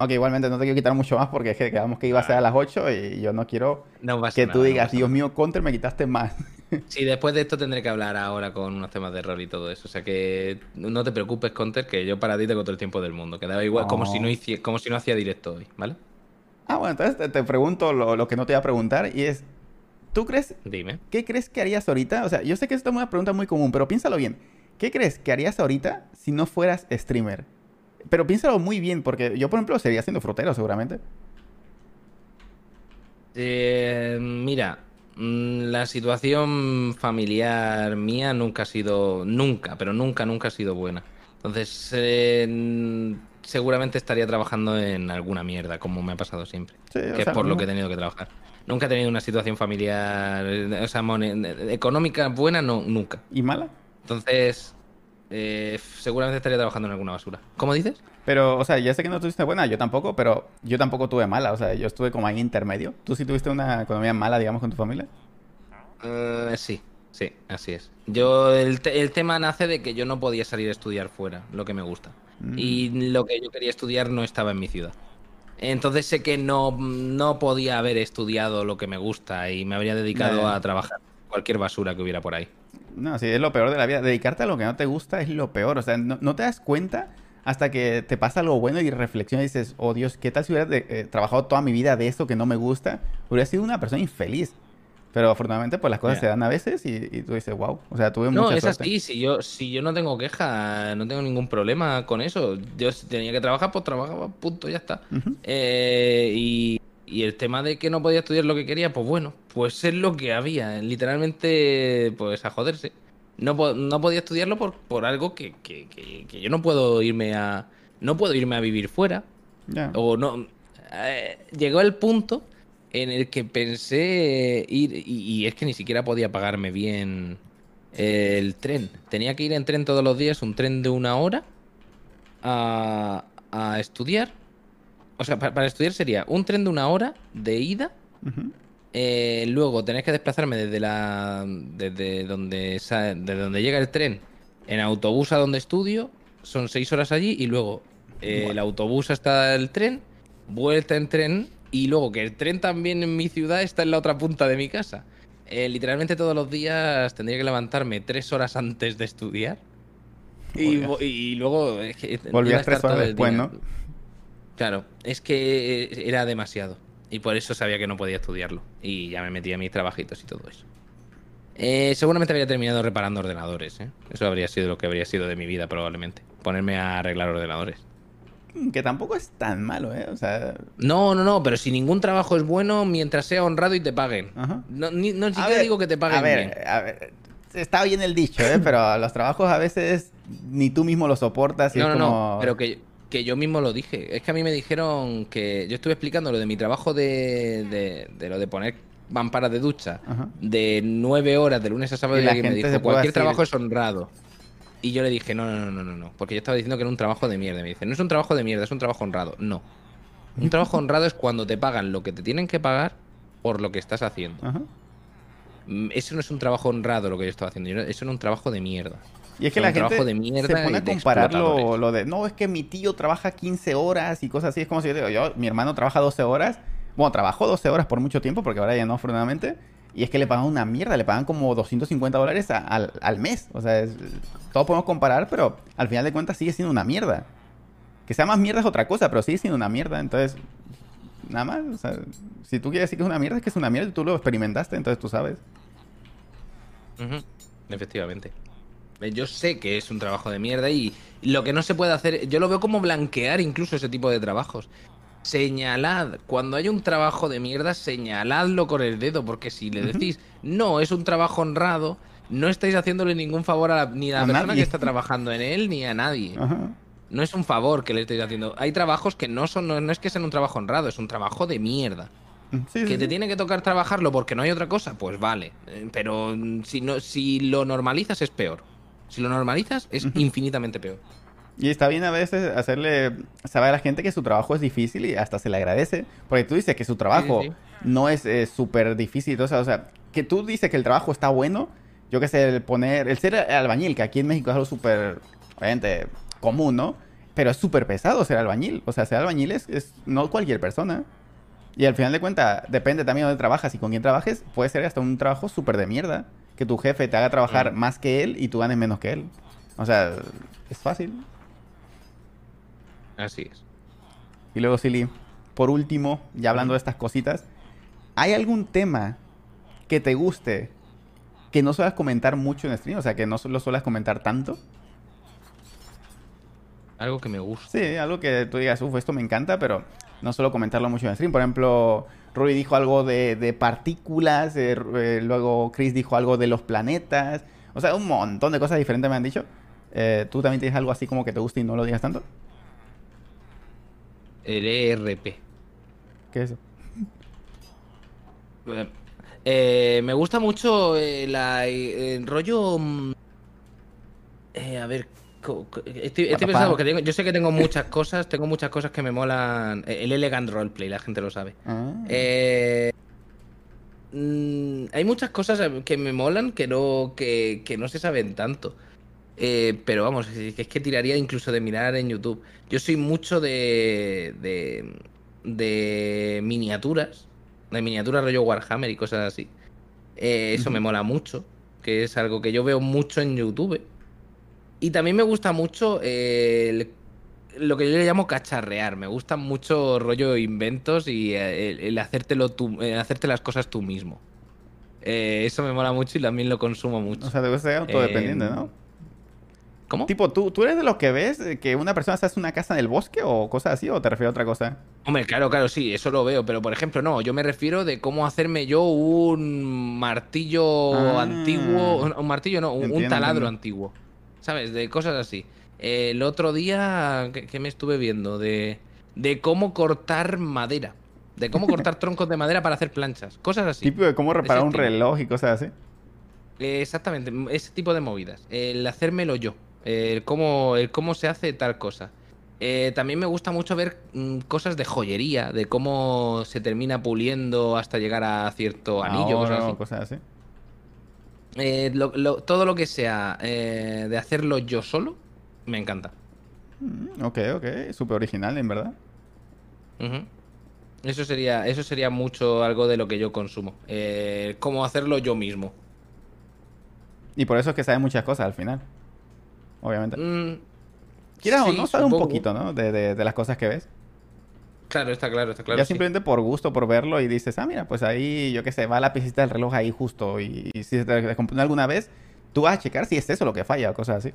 Ok, igualmente no te quiero quitar mucho más porque es que quedamos que iba a ser a las 8 y yo no quiero No que nada, tú digas, Dios mío, Counter, me quitaste más. Sí, después de esto tendré que hablar ahora con unos temas de rol y todo eso. O sea que no te preocupes, Counter, que yo para ti tengo todo el tiempo del mundo. Quedaba igual como, si no Oh. hici- como si no hacía directo hoy, ¿vale? Ah, bueno, entonces te, te pregunto lo, lo que no te iba a preguntar y es, ¿tú crees Dime. ¿Qué crees que harías ahorita? O sea, yo sé que esta es una pregunta muy común, pero piénsalo bien. ¿Qué crees que harías ahorita si no fueras streamer? Pero piénsalo muy bien, porque yo, por ejemplo, seguiría siendo frutero seguramente. Eh, mira, mm, la situación familiar mía nunca ha sido, nunca, pero nunca, nunca ha sido buena. Entonces, eh, mm, seguramente estaría trabajando en alguna mierda, como me ha pasado siempre. Sí, que sea, es por lo que he tenido que trabajar. Nunca he tenido una situación familiar, eh, o sea, mone- económica buena, no, nunca. ¿Y mala? Entonces, eh, seguramente estaría trabajando en alguna basura. ¿Cómo dices? Pero, o sea, ya sé que no tuviste buena, yo tampoco, pero yo tampoco tuve mala. O sea, yo estuve como ahí intermedio. ¿Tú sí tuviste una economía mala, digamos, con tu familia? Eh, sí, sí, así es. Yo, el, te- el tema nace de que yo no podía salir a estudiar fuera, lo que me gusta. Mm. Y lo que yo quería estudiar no estaba en mi ciudad. Entonces sé que no, no podía haber estudiado lo que me gusta y me habría dedicado a trabajar cualquier basura que hubiera por ahí. No, sí, es lo peor de la vida. Dedicarte a lo que no te gusta es lo peor. O sea, no, no te das cuenta hasta que te pasa algo bueno y reflexionas y dices, oh Dios, ¿qué tal si hubiera de- eh, trabajado toda mi vida de esto que no me gusta? Hubiera sido una persona infeliz. Pero afortunadamente, pues las cosas se dan a veces y, y tú dices, wow. O sea, tuve No, mucha es suerte. así. Si yo, si yo no tengo queja, no tengo ningún problema con eso. Yo si tenía que trabajar, pues trabajaba, punto, ya está. Eh, y, y el tema de que no podía estudiar lo que quería, pues bueno, pues es lo que había. Literalmente, pues a joderse. No, no podía estudiarlo por, por algo que, que- que- que yo no puedo irme a. No puedo irme a vivir fuera. O no. eh, llegó el punto en el que pensé ir, y, y es que ni siquiera podía pagarme bien el tren. Tenía que ir en tren todos los días, un tren de una hora, a, a estudiar. O sea, pa- para, estudiar sería un tren de una hora de ida. Eh, luego tenés que desplazarme desde la. desde donde desde donde llega el tren en autobús a donde estudio. Son seis horas allí y luego eh, el autobús hasta el tren, vuelta en tren y luego que el tren también en mi ciudad está en la otra punta de mi casa. Eh, literalmente todos los días tendría que levantarme tres horas antes de estudiar. Y, luego es que Volvías tres horas después, día. ¿no? Claro, es que eh, era demasiado. Y por eso sabía que no podía estudiarlo. Y ya me metía en mis trabajitos y todo eso. Eh, seguramente habría terminado reparando ordenadores. ¿eh? Eso habría sido lo que habría sido de mi vida probablemente. Ponerme a arreglar ordenadores. Que tampoco es tan malo, ¿eh? O sea, No, no, no, pero si ningún trabajo es bueno mientras sea honrado y te paguen. Ajá. No, ni, no A siquiera ver, digo que te paguen a ver, bien. A ver, está bien el dicho, ¿eh? Pero los trabajos a veces ni tú mismo los soportas y No, es no, como... no, pero que, que yo mismo lo dije. Es que a mí me dijeron que yo estuve explicando lo de mi trabajo de, de, de lo de poner mamparas de ducha Ajá. de nueve horas de lunes a sábado Y y, la alguien me gente dijo cualquier trabajo es honrado. Y yo le dije, no, no, no, no, no, no, porque yo estaba diciendo que era un trabajo de mierda. Me dice, no es un trabajo de mierda, es un trabajo honrado. No. Un trabajo honrado es cuando te pagan lo que te tienen que pagar por lo que estás haciendo. Ajá. Mm, Eso no es un trabajo honrado lo que yo estaba haciendo. Eso era un trabajo de mierda. Y es que la gente de se pone a comparar lo, de, no, es que mi tío trabaja 15 horas y cosas así. Es como si yo digo, yo, mi hermano trabaja 12 horas. Bueno, trabajó 12 horas por mucho tiempo, porque ahora ya no, afortunadamente. Y es que le pagan una mierda, le pagan como 250 dólares a- al, al mes. O sea, es- todos podemos comparar, pero al final de cuentas sigue siendo una mierda. Que sea más mierda es otra cosa, pero sigue siendo una mierda. Entonces, nada más. O sea, si tú quieres decir que es una mierda, es que es una mierda y tú lo experimentaste, entonces tú sabes. Efectivamente. Eh, Yo sé que es un trabajo de mierda y lo que no se puede hacer, yo lo veo como blanquear incluso ese tipo de trabajos. Señalad, cuando hay un trabajo de mierda, señaladlo con el dedo, porque si le decís, no, es un trabajo honrado, no estáis haciéndole ningún favor a la- ni a la A persona nadie. que está trabajando en él, ni a nadie. Ajá. No es un favor que le estáis haciendo. Hay trabajos que no son, no, no es que sean un trabajo honrado, es un trabajo de mierda. Sí, sí, ¿Que te sí. tiene que tocar trabajarlo porque no hay otra cosa? Pues vale. Eh, Pero mm, si, no, si lo normalizas es peor. Si lo normalizas es infinitamente peor. Y está bien a veces hacerle saber a la gente que su trabajo es difícil y hasta se le agradece. Porque tú dices que su trabajo Sí, sí. no es eh, súper difícil. O sea, o sea, que tú dices que el trabajo está bueno. Yo que sé, el poner, el ser albañil, que aquí en México es algo súper, obviamente, común, ¿no? Pero es súper pesado ser albañil. O sea, ser albañil es, es no cualquier persona. Y al final de cuentas, depende también de dónde trabajas y con quién trabajes. Puede ser hasta un trabajo súper de mierda. Que tu jefe te haga trabajar Mm. más que él y tú ganes menos que él. O sea, es fácil. Así es. Y luego, Silly, por último, ya hablando de estas cositas, ¿hay algún tema que te guste que no suelas comentar mucho en stream? O sea, que no lo suelas comentar tanto. Algo que me gusta. Sí, algo que tú digas, uff, esto me encanta, pero no suelo comentarlo mucho en stream. Por ejemplo, Ruby dijo algo de, de partículas, eh, eh, luego Chris dijo algo de los planetas. O sea, un montón de cosas diferentes me han dicho. Eh, ¿Tú también tienes algo así como que te gusta y no lo digas tanto? El ERP. ¿Qué es eso? Eh, me gusta mucho la, el rollo. mm, eh, a ver. Estoy, pensando porque tengo- yo sé que tengo muchas cosas, tengo muchas cosas que me molan. Eh, El elegant roleplay, la gente lo sabe. Ah. Eh, mm, hay muchas cosas que me molan que no, que, que no se saben tanto. Eh, pero vamos, es que, tiraría incluso de mirar en YouTube. Yo soy mucho de, de, de miniaturas, de miniaturas rollo Warhammer y cosas así. Eh, eso me mola mucho, que es algo que yo veo mucho en YouTube. Y también me gusta mucho eh, el- lo que yo le llamo cacharrear. Me gustan mucho rollo inventos y eh, el, el hacértelo tú, eh, hacerte las cosas tú mismo. Eh, eso me mola mucho y también lo consumo mucho. O sea, te gusta ser autodependiente, ¿no? ¿Cómo? Tipo, ¿tú, ¿tú eres de los que ves que una persona se hace una casa en el bosque o cosas así? ¿O te refieres a otra cosa? Hombre, claro, claro, sí, eso lo veo, pero por ejemplo, no, yo me refiero de cómo hacerme yo un martillo Ah. antiguo, un, martillo no, un, taladro entiendo. antiguo, ¿sabes? De cosas así. El otro día, ¿qué, qué me estuve viendo? De de cómo cortar madera, de cómo cortar troncos de madera para hacer planchas, cosas así. Tipo de cómo reparar un reloj y cosas así. Eh, Exactamente, ese tipo de movidas. El hacérmelo yo. El cómo, el cómo se hace tal cosa. Eh, también me gusta mucho ver mm, cosas de joyería, de cómo se termina puliendo hasta llegar a cierto anillo, cosas Ahorro, así. cosas así. Eh, lo- lo- todo lo que sea eh, de hacerlo yo solo, me encanta. Mm, Ok, ok. Súper original, en verdad. Eso sería, eso sería mucho algo de lo que yo consumo. Eh, cómo hacerlo yo mismo. Y por eso es que sabes muchas cosas al final. Obviamente. Mm, Quieras o sí, no, sabes un poquito, ¿no? De, de- de las cosas que ves. Claro, está claro, está claro. ya sí. simplemente por gusto, por verlo y dices, ah, mira, pues ahí, yo qué sé, va la piecita del reloj ahí justo. Y, y si se te descompone alguna vez, tú vas a checar si es eso lo que falla o cosas así.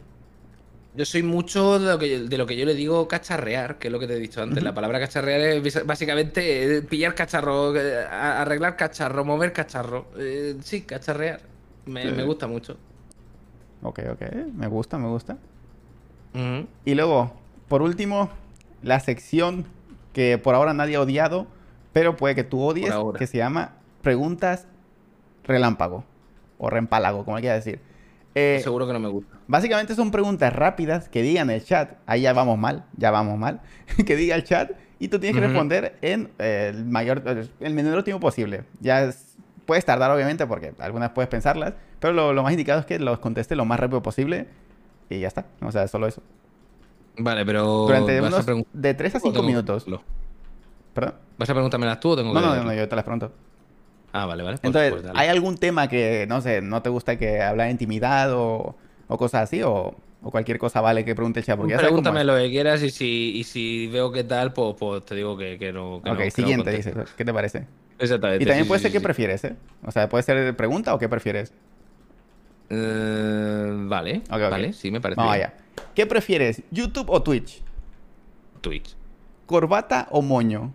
Yo soy mucho de lo, que, de lo que yo le digo cacharrear, que es lo que te he dicho antes. La palabra cacharrear es básicamente eh, pillar cacharro, eh, arreglar cacharro, mover cacharro. Eh, sí, cacharrear. Me, Sí. me gusta mucho. Ok, ok. Me gusta, me gusta. Y luego, por último, la sección que por ahora nadie ha odiado, pero puede que tú odies, que se llama Preguntas Relámpago. O Rempálago, como quieras decir. Eh, Seguro que no me gusta. Básicamente son preguntas rápidas que digan el chat. Ahí ya vamos mal, ya vamos mal. que diga el chat y tú tienes que responder en eh, el mayor, el menor tiempo posible. Ya es- puedes tardar obviamente porque algunas puedes pensarlas, pero lo, lo más indicado es que los contestes lo más rápido posible y ya está. O sea, solo eso. Vale, pero. Durante ¿vas a unos de 3 a o 5 tengo que minutos. ¿Vas a preguntármelas tú o tengo No, que no, no, no, yo te las pregunto. Ah, vale, vale. pues- Entonces, pues dale. ¿hay algún tema que, no sé, no te gusta que hablar de intimidad o, o cosas así? O, o cualquier cosa vale que pregunte el chat? Porque Pregúntame lo que quieras y si, y si veo qué tal, pues, pues te digo que, que no. Que Ok, no- que no siguiente, dices. ¿Qué te parece? Exactamente. Y también sí, puede sí, ser sí, qué prefieres, ¿eh? O sea, puede ser pregunta o qué prefieres. Eh, vale, Ok, ok. vale, sí, me parece. Vamos allá. ¿Qué prefieres? ¿YouTube o Twitch? Twitch. ¿Corbata o moño?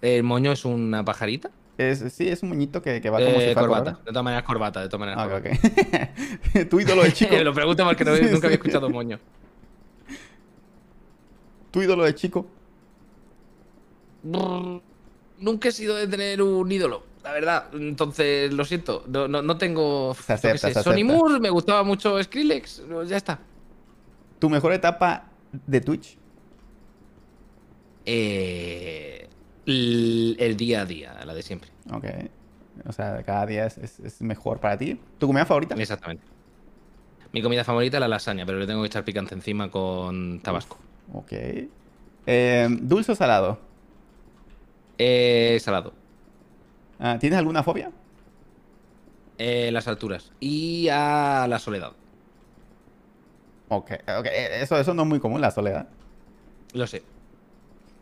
¿El moño es una pajarita? Es, sí, es un moñito que, que va como Eh, si fuera corbata. corbata. De todas maneras, corbata. De todas maneras, Ah, corbata. ok, ok. tu ídolo de chico. Lo pregunto porque no- Sí, nunca sí. había escuchado moño. Tu ídolo de chico. Brr, Nunca he sido de tener un ídolo, la verdad. Entonces, lo siento. No, no, no tengo. Se acepta, Sony. Moore, me gustaba mucho Skrillex. Ya está. ¿Tu mejor etapa de Twitch? Eh, el, el día a día, la de siempre. Ok. O sea, cada día es, es- es mejor para ti. ¿Tu comida favorita? Exactamente. Mi comida favorita es la lasaña, pero le tengo que echar picante encima con tabasco. Ok. Eh, ¿Dulce o salado? Eh, salado. Ah, ¿Tienes alguna fobia? Eh, las alturas. Y a la soledad. Ok, ok. eh, Eso, eso no es muy común, la soledad. Lo sé.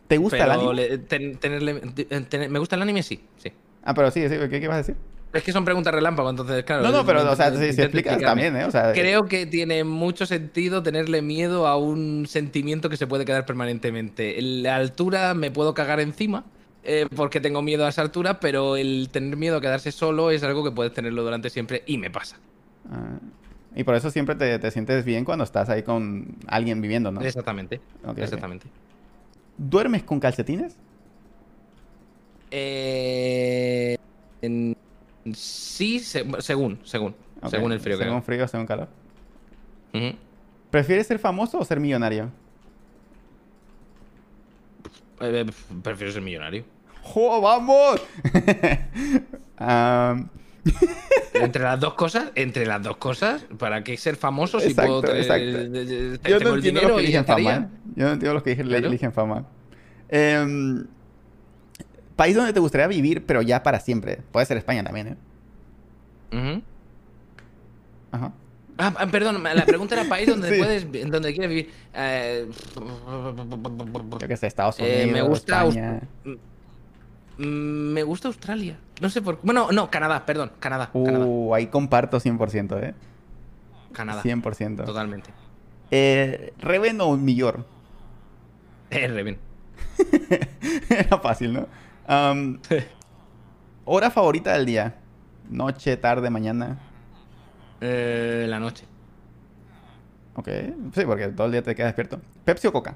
¿Te gusta el anime? le- ten- tenerle, te- tener- ¿Me gusta el anime? Sí, sí. Ah, pero sí, sí, ¿qué, qué vas a decir? Es que son preguntas relámpago, entonces, claro. No, no, pero, o sea, si, si explicas también, ¿eh? O sea, Creo que tiene mucho sentido tenerle miedo a un sentimiento que se puede quedar permanentemente. En la altura me puedo cagar encima eh, porque tengo miedo a esa altura, pero el tener miedo a quedarse solo es algo que puedes tenerlo durante siempre y me pasa. ah, y por eso siempre te, te sientes bien cuando estás ahí con alguien viviendo, ¿no? Exactamente. Exactamente. ¿Duermes con calcetines? Eh, en- sí, se- según, según. Según el frío Según frío, según calor. ¿Prefieres ser famoso o ser millonario? Eh, eh, prefiero ser millonario. ¡Jo, vamos! Entre las dos cosas, entre las dos cosas, ¿para qué ser famoso si Exacto, puedo tener, exacto. yo tengo no el entiendo dinero los que eligen fama. ¿eh? Yo no entiendo los que eligen, Claro. eligen fama. Em, país donde te gustaría vivir, pero ya para siempre. Puede ser España también, ¿eh? Ajá. Ah, ah, perdón, la pregunta era país donde Sí. puedes, donde quieres vivir. Eh, Yo que sé, Estados Unidos, Eh, me gusta España. mm, me gusta Australia. No sé por qué. Bueno, no, Canadá, perdón, Canadá. Canadá. Uh, ahí comparto 100%, ¿eh? Canadá. 100%. Totalmente. Eh, Reven o Millor. Eh, Reven. Era fácil, ¿no? Hora favorita del día. Noche, tarde, mañana. Eh, la noche. Ok. Sí, porque todo el día te quedas despierto. ¿Pepsi o Coca?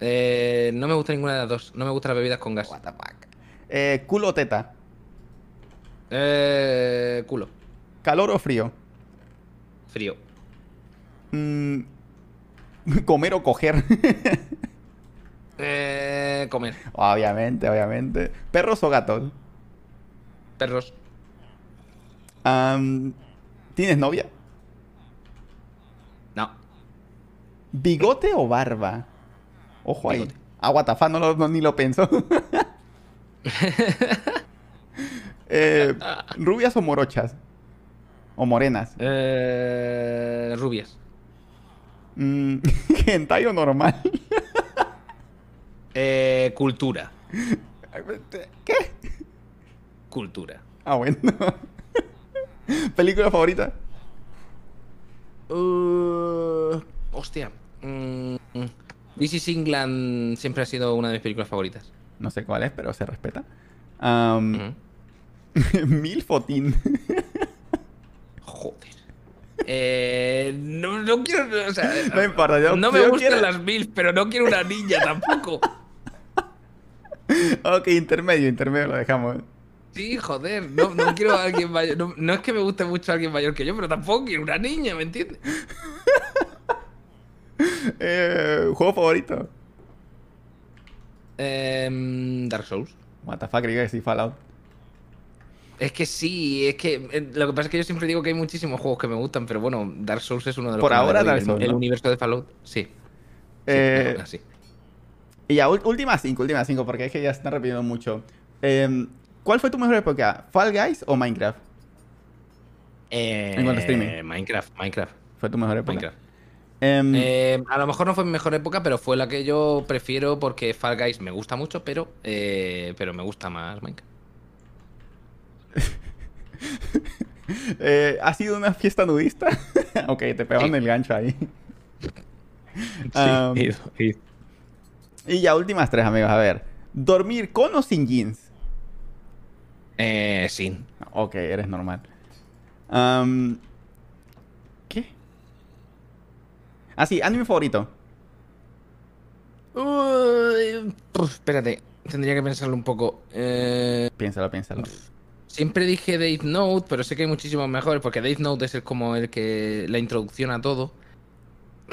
Eh, no me gusta ninguna de las dos. No me gustan las bebidas con gas. What the fuck. Eh, culo o teta. Eh, culo. Calor o frío. Frío. Mm, comer o coger. Eh, comer. obviamente, obviamente. Perros o gatos. Perros. ¿Tienes novia? No. ¿Bigote o barba? Ojo ahí. Bigote. Ah, no, lo- no- ni lo pensó. Eh, ¿Rubias o morochas? ¿O morenas? Eh, rubias. Mm, ¿Hentai o normal? Eh, cultura. ¿Qué? Cultura. Ah, bueno. ¿Película favorita? Uh, hostia. Mm, This is England siempre ha sido una de mis películas favoritas. No sé cuál es, pero se respeta. Ujú. Milfotín. Joder. Eh, no, no quiero. O sea, No importa, yo- no me yo gustan quiero- las mil, pero no quiero una niña tampoco. ok, intermedio, intermedio lo dejamos. Sí, joder. No, no quiero a alguien mayor. No, no es que me guste mucho alguien mayor que yo, pero tampoco quiero una niña, ¿me entiendes? Eh, ¿Juego favorito? Em, Dark Souls. What the fuck, que sí, Fallout. Es que sí, es que eh, lo que pasa es que yo siempre digo que hay muchísimos juegos que me gustan, pero bueno, Dark Souls es uno de los Por que ahora. Dark El- Souls, El, ¿no? universo de Fallout, sí. Sí, Eh, así. Y ya, última cinco, última cinco, porque es que ya se están repitiendo mucho. Em, ¿Cuál fue tu mejor época? ¿Fall Guys o Minecraft? en cuanto a streaming. Eh, Minecraft, Minecraft, ¿Fue tu mejor época? Minecraft. Em, Eh, a lo mejor no fue mi mejor época, pero fue la que yo prefiero porque Fall Guys me gusta mucho, pero, eh, pero me gusta más Minecraft. eh, ¿Ha sido una fiesta nudista? ok, te pegaron Sí. el gancho ahí. Am, y ya, últimas tres, amigos. A ver. ¿Dormir con o sin jeans? Eh, sí. Ok, eres normal. ¿Qué? Ah, sí, anime favorito. Uy, espérate, tendría que pensarlo un poco. Eh, Piénsalo, piénsalo. siempre dije Death Note, pero sé que hay muchísimos mejores, porque Death Note es el, como el que la introducción a todo.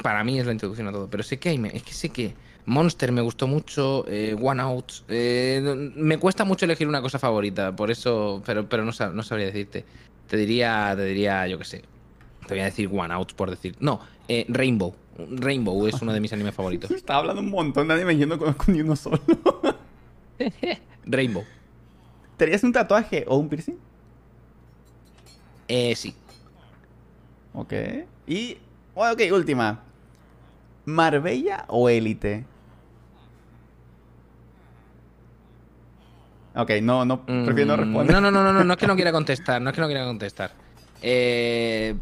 Para mí es la introducción a todo, pero sé que hay, es que sé que Monster me gustó mucho, eh, One Out, eh, me cuesta mucho elegir una cosa favorita, por eso, pero, pero no, sab- no sabría decirte. Te diría, te diría, yo qué sé, te voy a decir One Out por decir, no, eh, Rainbow, Rainbow es uno de mis animes favoritos. Estaba hablando un montón de anime y yo no conozco ni uno solo. Rainbow, ¿Te harías un tatuaje o un piercing? eh, sí. Ok. Y, ok, última. ¿Marbella o Élite? Ok, no, no, prefiero no Mm, responder. No, no, no, no, no, no es que no quiera contestar, no es que no quiera contestar. Eh,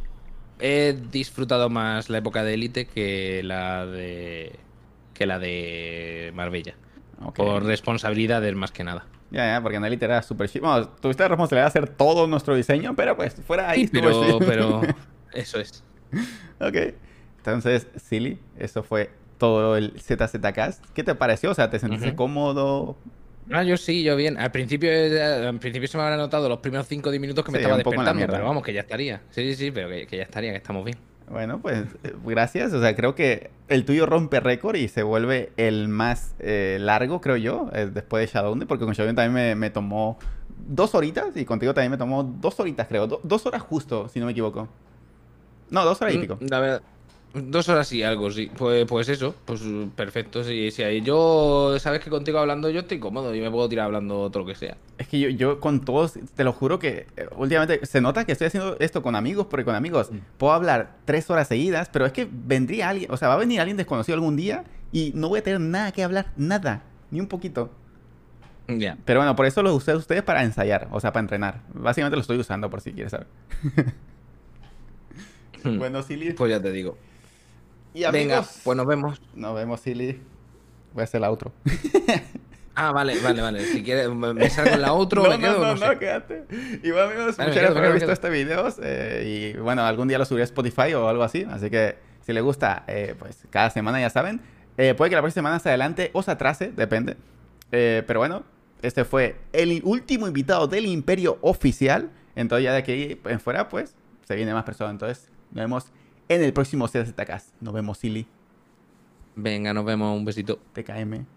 he disfrutado más la época de Elite que la de que la de Marbella. Ok. Por responsabilidades más que nada. Ya, ya, porque en Élite era súper chido. Bueno, tuviste la responsabilidad de hacer todo nuestro diseño, pero pues fuera ahí. Sí, pero, pero eso es. ok. Entonces, Silly, eso fue todo el ZZCast. ¿Qué te pareció? O sea, ¿te sentiste cómodo? Ah, yo sí, yo bien. Al principio, eh, al principio se me habrán notado los primeros 5 o 10 minutos que me Sí, estaba despertando, pero vamos, que ya estaría. Sí, sí, sí, pero que, que ya estaría, que estamos bien. Bueno, pues eh, gracias. O sea, creo que el tuyo rompe récord y se vuelve el más eh, largo, creo yo, eh, después de Shadowne, porque con Shadowne también me, me tomó dos horitas y contigo también me tomó dos horitas, creo. Do- dos horas justo, si no me equivoco. No, dos horas y pico. Mm, La verdad, dos horas y algo, sí. Pues, pues eso, pues perfecto. Sí, sí. ahí Yo, sabes que contigo hablando yo estoy cómodo y me puedo tirar hablando todo lo que sea. Es que yo, yo con todos, te lo juro que eh, últimamente se nota que estoy haciendo esto con amigos, porque con amigos puedo hablar tres horas seguidas, pero es que vendría alguien, o sea, va a venir alguien desconocido algún día y no voy a tener nada que hablar, nada, ni un poquito. Ya. Pero bueno, por eso los usé a ustedes para ensayar, o sea, para entrenar. Básicamente lo estoy usando por si quieres saber. bueno, Silly. Pues ya te digo. Y amigos, Venga, pues nos vemos. Nos vemos, Silly. Voy a hacer la outro. ah, vale, vale, vale. Si quieres, me salgo la outro. no, me quedo, no, no, no, no quédate. Y bueno, amigos, vale, muchas gracias por haber visto este video. Eh, y bueno, algún día lo subiré a Spotify o algo así. Así que si les gusta, eh, pues cada semana ya saben. Eh, puede que la próxima semana se adelante o se atrase, depende. Eh, pero bueno, este fue el último invitado del Imperio Oficial. Entonces, ya de aquí en fuera, pues se viene más personas. Entonces, nos vemos en el próximo CZKs. Nos vemos, Silly. Venga, nos vemos. Un besito. TKM.